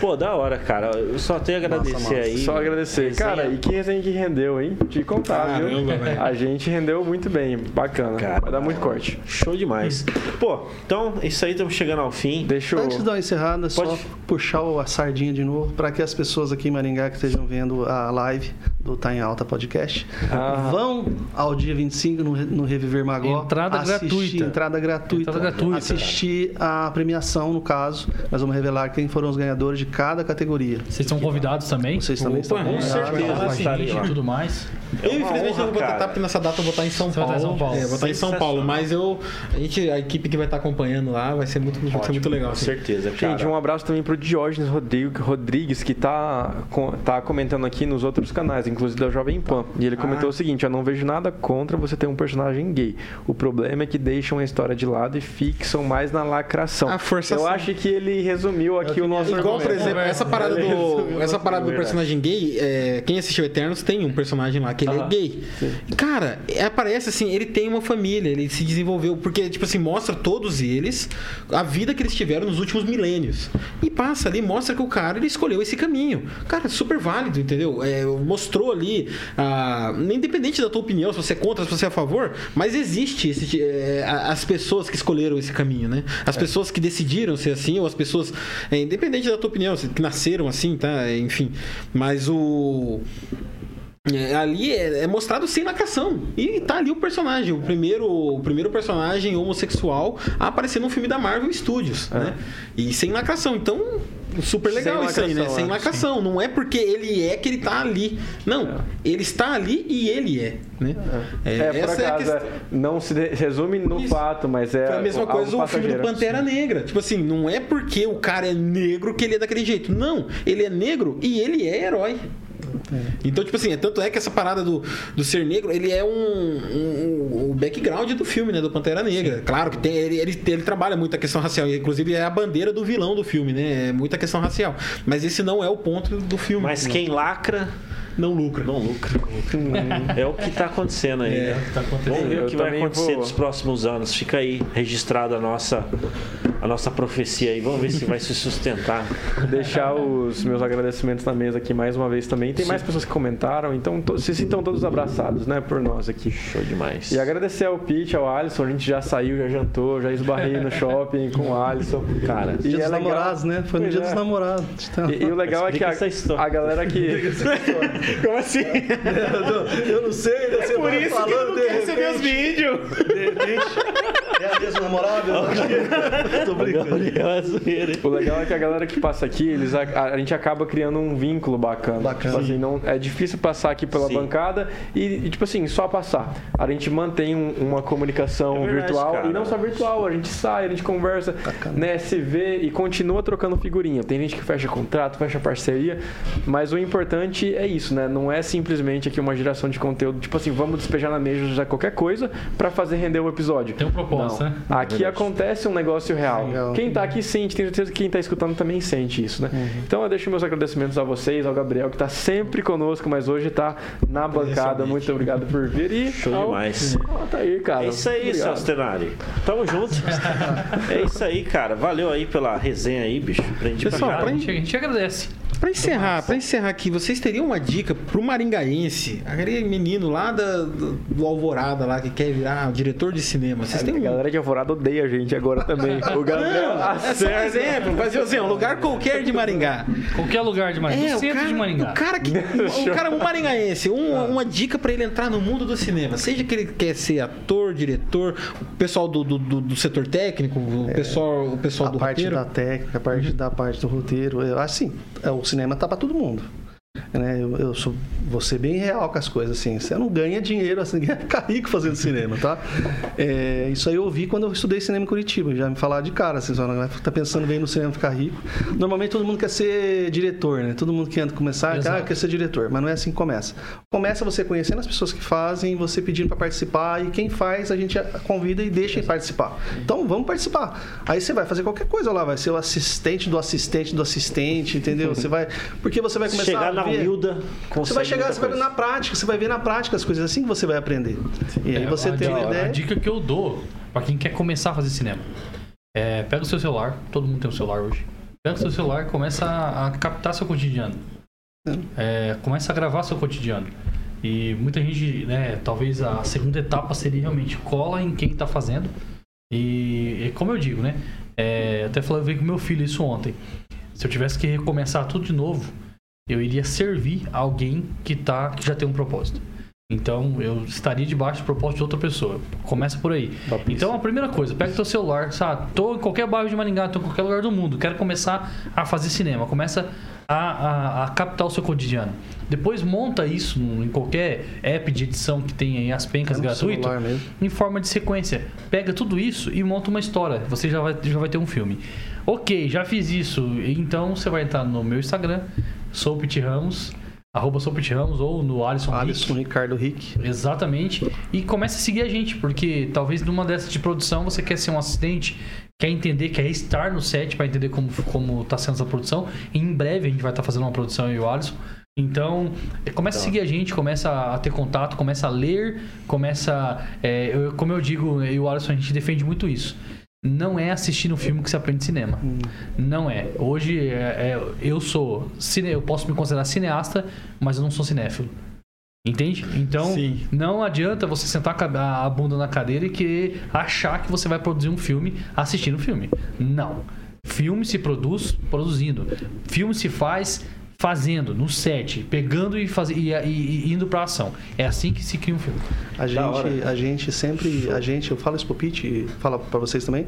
Pô, da hora, cara. Eu só tenho a agradecer massa. aí. Só agradecer. Resenha. Cara, e que resenha que rendeu, hein? Te contar, viu? A gente rendeu muito bem. Bacana. Cara, Vai dar muito corte. Show demais. Pô, então, isso aí, estamos chegando ao fim. Deixa eu... Antes de dar uma encerrada, só Pode- puxar o- a sardinha de novo para que as pessoas aqui em Maringá que estejam vendo a live do Tá em Alta Podcast Ah. vão ao dia 25 no, no Reviver Magó. Entrada assistir, gratuita. Entrada gratuita. Entrada gratuita. Assistir a premiação, no caso. Nós vamos revelar quem foram os ganhadores de cada categoria. Vocês são convidados também? Vocês também estão com convidados. certeza. E tudo mais. É Eu, infelizmente, honra, não vou cara. estar, porque nessa data eu vou estar em São Você vai Paulo. estar em São Paulo. É, vou estar em São Paulo, mas eu. A, gente, a equipe que vai estar acompanhando lá vai ser muito, vai ser muito legal. Com assim. certeza, cara. Gente, um abraço também pro Diógenes Rodrigo- Rodrigues, que tá, com- tá comentando aqui nos outros canais, inclusive da Jovem Pan. E ele comentou Ah. o seguinte: Eu não vejo nada contra você ter um personagem gay. O problema é que deixam a história de lado e fixam mais na lacração. A forçação. Eu acho que ele resumiu aqui o nosso Igual, por exemplo, essa parada do, essa parada do personagem gay, é, quem assistiu Eternos tem um personagem lá que ele é gay. Cara, é, aparece assim, ele tem uma família, ele se desenvolveu, porque, tipo assim, mostra todos eles a vida que eles tiveram nos últimos milênios. E passa ali, mostra que o cara ele escolheu esse caminho. Cara, super válido, entendeu? É, mostrou ali, ah, independente da tua opinião, se você é contra, se você é a favor, mas existe esse, é, as pessoas que escolheram esse caminho, né? As pessoas que decidiram ser assim, ou as pessoas, é, independente da tua opinião, que nasceram assim, tá? Enfim. Mas o. É, ali é, é mostrado sem lacração. E tá ali o personagem, o primeiro, o primeiro personagem homossexual a aparecer num filme da Marvel Studios, né? E sem lacração. Então, super legal isso aí, né? Sem é. lacração. Não é porque ele é que ele tá ali. Não, ele está ali e ele é, né? É, por essa é a acaso, questão. é, não se resume no Isso. fato, mas é. Foi a mesma coisa o filme do. Pantera Negra. Tipo assim, não é porque o cara é negro que ele é daquele jeito. Não, ele é negro e ele é herói. Então, tipo assim, é, tanto é que essa parada do, do ser negro, ele é um, um- o background do filme, né? Do Pantera Negra. Claro que tem, ele, ele, ele trabalha muito a questão racial. e, Inclusive, é a bandeira do vilão do filme, né? É muita questão racial. Mas esse não é o ponto do filme. Mas quem lacra não lucra. não lucra. É o que tá acontecendo aí. É. né? Tá acontecendo. Vamos ver o que vai acontecer vou- nos próximos anos. Fica aí registrada a nossa, a nossa profecia aí. Vamos ver se vai se sustentar. Deixar os meus agradecimentos na mesa aqui mais uma vez também. Tem mais pessoas que comentaram, então to- se sintam todos abraçados, né, por nós aqui. Show demais. E agradecer ao Pete, ao Alisson, a gente já saiu, já jantou, já esbarrei no shopping com o Alisson. Cara, E Dia é dos legal- namorados, né? Foi no Pois dia é. dos namorados. Então, E, e o legal é que Explica a, essa história. a galera que. Como assim? eu não sei, né? Você Por isso que eu falando não de quero receber os repente, vídeos. de repente. É a mesma namorada? Tô brincando. Gabriel é zoeira. O legal é que a galera que passa aqui, eles, a, a gente acaba criando um vínculo bacana. Bacana. Tipo assim, não, é difícil passar aqui pela Sim. bancada e, e, tipo assim, só passar. A gente mantém um- uma comunicação É verdade, virtual cara. e não só virtual, a gente sai, a gente conversa, né, se vê e continua trocando figurinha. Tem gente que fecha contrato, fecha parceria, mas o importante é isso, né? Não é simplesmente aqui uma geração de conteúdo, tipo assim, vamos despejar na mesa já qualquer coisa pra fazer render o episódio. Tem um propósito, Não. né? Aqui acontece um negócio real. Legal. Quem tá aqui sente, tenho certeza que quem tá escutando também sente isso, né? Uhum. Então eu deixo meus agradecimentos a vocês, ao Gabriel, que tá sempre conosco, mas hoje tá na bancada. Muito obrigado por vir. E Show ao- demais. Tá aí, cara. É isso aí, Obrigado. Celso Tenari. Tamo junto. É isso aí, cara. Valeu aí pela resenha aí, bicho. Aprendi Pessoal, pra Cara, a, caralho. gente, a gente agradece. Pra encerrar, pra encerrar aqui, vocês teriam uma dica pro maringaense, aquele menino lá da- do, do Alvorada lá que quer virar diretor de cinema. Vocês têm A um galera de Alvorada odeia a gente agora também. O Gabriel Não, é só um exemplo, mas assim, um lugar qualquer de Maringá. Qualquer lugar de Maringá. É, o centro cara, de Maringá. o cara que. O cara, um maringaense, um- uma dica pra ele entrar no mundo do cinema. Seja que ele quer ser ator, diretor, o pessoal do, do, do- do setor técnico, o pessoal, o pessoal A do parte roteiro. da técnica, a parte da parte do roteiro. Assim, é, o cinema tá pra todo mundo. Né? Eu, eu sou, vou ser bem real com as coisas, assim. Você não ganha dinheiro, assim, ninguém vai ficar rico fazendo cinema, tá? É, isso aí eu ouvi quando eu estudei cinema em Curitiba. Já me falaram de cara, assim, só não vai tá pensando bem no cinema ficar rico. Normalmente todo mundo quer ser diretor, né? Todo mundo quer começar, Exato. ah, quer ser diretor, mas não é assim que começa. Começa você conhecendo as pessoas que fazem, você pedindo para participar e quem faz a gente convida e deixa ele participar. Então vamos participar. Aí você vai fazer qualquer coisa lá, vai ser o assistente do assistente do assistente, entendeu? Você vai porque você vai começar Chegar na ver- humilda, Você vai chegar, você vai ver na prática, você vai ver na prática as coisas assim que você vai aprender. E aí É, você a tem uma A ideia. dica que eu dou pra quem quer começar a fazer cinema é pega o seu celular, todo mundo tem um celular hoje. Pega o seu celular e começa a, a captar seu cotidiano. É, começa a gravar seu cotidiano. E muita gente, né, talvez a segunda etapa seria realmente cola em quem tá fazendo. E, e como eu digo, né? é, até falei com meu filho isso ontem. Se eu tivesse que recomeçar tudo de novo, eu iria servir alguém que tá que já tem um propósito. Então eu estaria debaixo do propósito de outra pessoa. Começa por aí. Então a primeira coisa, pega teu celular, sabe? Tô em qualquer bairro de Maringá, tô em qualquer lugar do mundo, quero começar a fazer cinema. Começa a, a, a captar o seu cotidiano. Depois monta isso em qualquer app de edição que tem aí as pencas É no gratuito em forma de sequência. Pega tudo isso e monta uma história. Você já vai, já vai ter um filme. Ok, já fiz isso. Então você vai entrar no meu Instagram, sou o Pete Ramos. arroba Sopit Ramos ou no Alisson, Alisson Rick. Ricardo Rick. Exatamente. E comece a seguir a gente, porque talvez numa dessas de produção você quer ser um assistente, quer entender, quer estar no set para entender como, como tá sendo essa produção. E em breve a gente vai estar fazendo uma produção e o Alisson. Então, eh, começa a seguir a gente, começa a ter contato, começa a ler, começa. é, eu- como eu digo, eu e o Alisson, a gente defende muito isso. Não é assistir um filme que você aprende cinema. Não é. Hoje é- é- eu sou. Cine, eu posso me considerar cineasta, mas eu não sou cinéfilo. Entende? Então, Sim. não adianta você sentar a bunda na cadeira e querer achar que você vai produzir um filme assistindo o filme. Não. Filme se produz produzindo. Filme se faz fazendo, no set, pegando e, faz, e, e- e indo pra ação. É assim que se cria um filme. A gente, a gente sempre, a gente, eu falo isso pro Pete, e falo pra vocês também.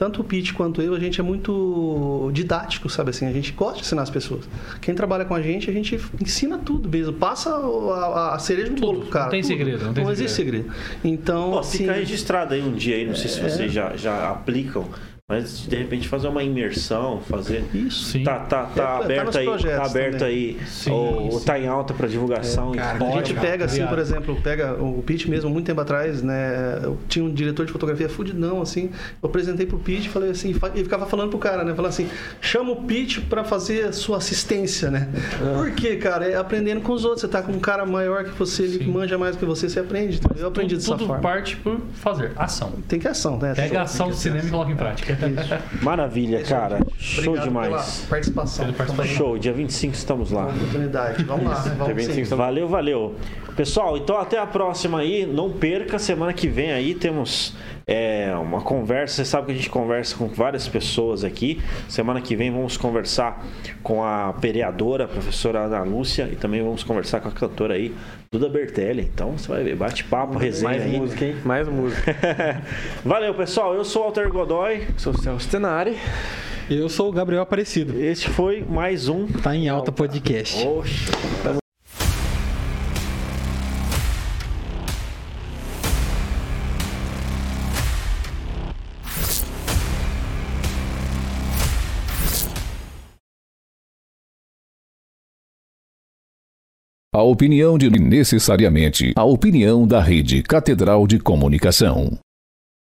Tanto o Pete quanto eu, a gente é muito didático, sabe assim? A gente gosta de ensinar as pessoas. Quem trabalha com a gente, a gente ensina tudo mesmo. Passa a, a cereja no Tudo. bolo, cara. Não tem tudo. segredo, não tem existe segredo. Então, Pô, assim, fica registrado aí um dia aí, não sei se É. vocês já, já aplicam, mas de repente fazer uma imersão, fazer. isso. Sim. Tá, tá, É, tá tá aberto nos aí, tá aberto também. aí, Sim, ou, sim. tá em alta pra divulgação. cara, então, A gente pega assim, por exemplo, pega o Pete mesmo, muito tempo atrás, né? Eu tinha um diretor de fotografia fudidão, assim. Eu apresentei pro Pete e falei assim, e ficava falando pro cara, né? Falando assim, chama o Pete pra fazer a sua assistência, né? Por quê, cara? É aprendendo com os outros. Você tá com um cara maior que você, ele que Sim. manja mais que você, você aprende. entendeu? Eu aprendi tudo, dessa tudo forma. parte por fazer ação. Tem que ação, né? Pega a ação do cinema e coloca em prática. Maravilha, cara. Show Obrigado demais. pela participação. Pela participação. Show, dia 25 estamos lá. Uma oportunidade. Vamos lá, vamos 25 sim. Valeu, valeu. Pessoal, então até a próxima aí. Não perca, semana que vem aí temos é, uma conversa. Você sabe que a gente conversa com várias pessoas aqui. Semana que vem vamos conversar com a vereadora, a professora Ana Lúcia, e também vamos conversar com a cantora aí, Duda Bertelli. Então você vai ver, bate-papo, resenha Mais aí. música, hein? Mais música. Valeu, pessoal. Eu sou o Walter Godoy. Sou o Celso Tenari. Eu sou o Gabriel Aparecido. Este foi mais um. Tá em alta podcast. Oxe. A opinião de necessariamente a opinião da Rede Catedral de Comunicação.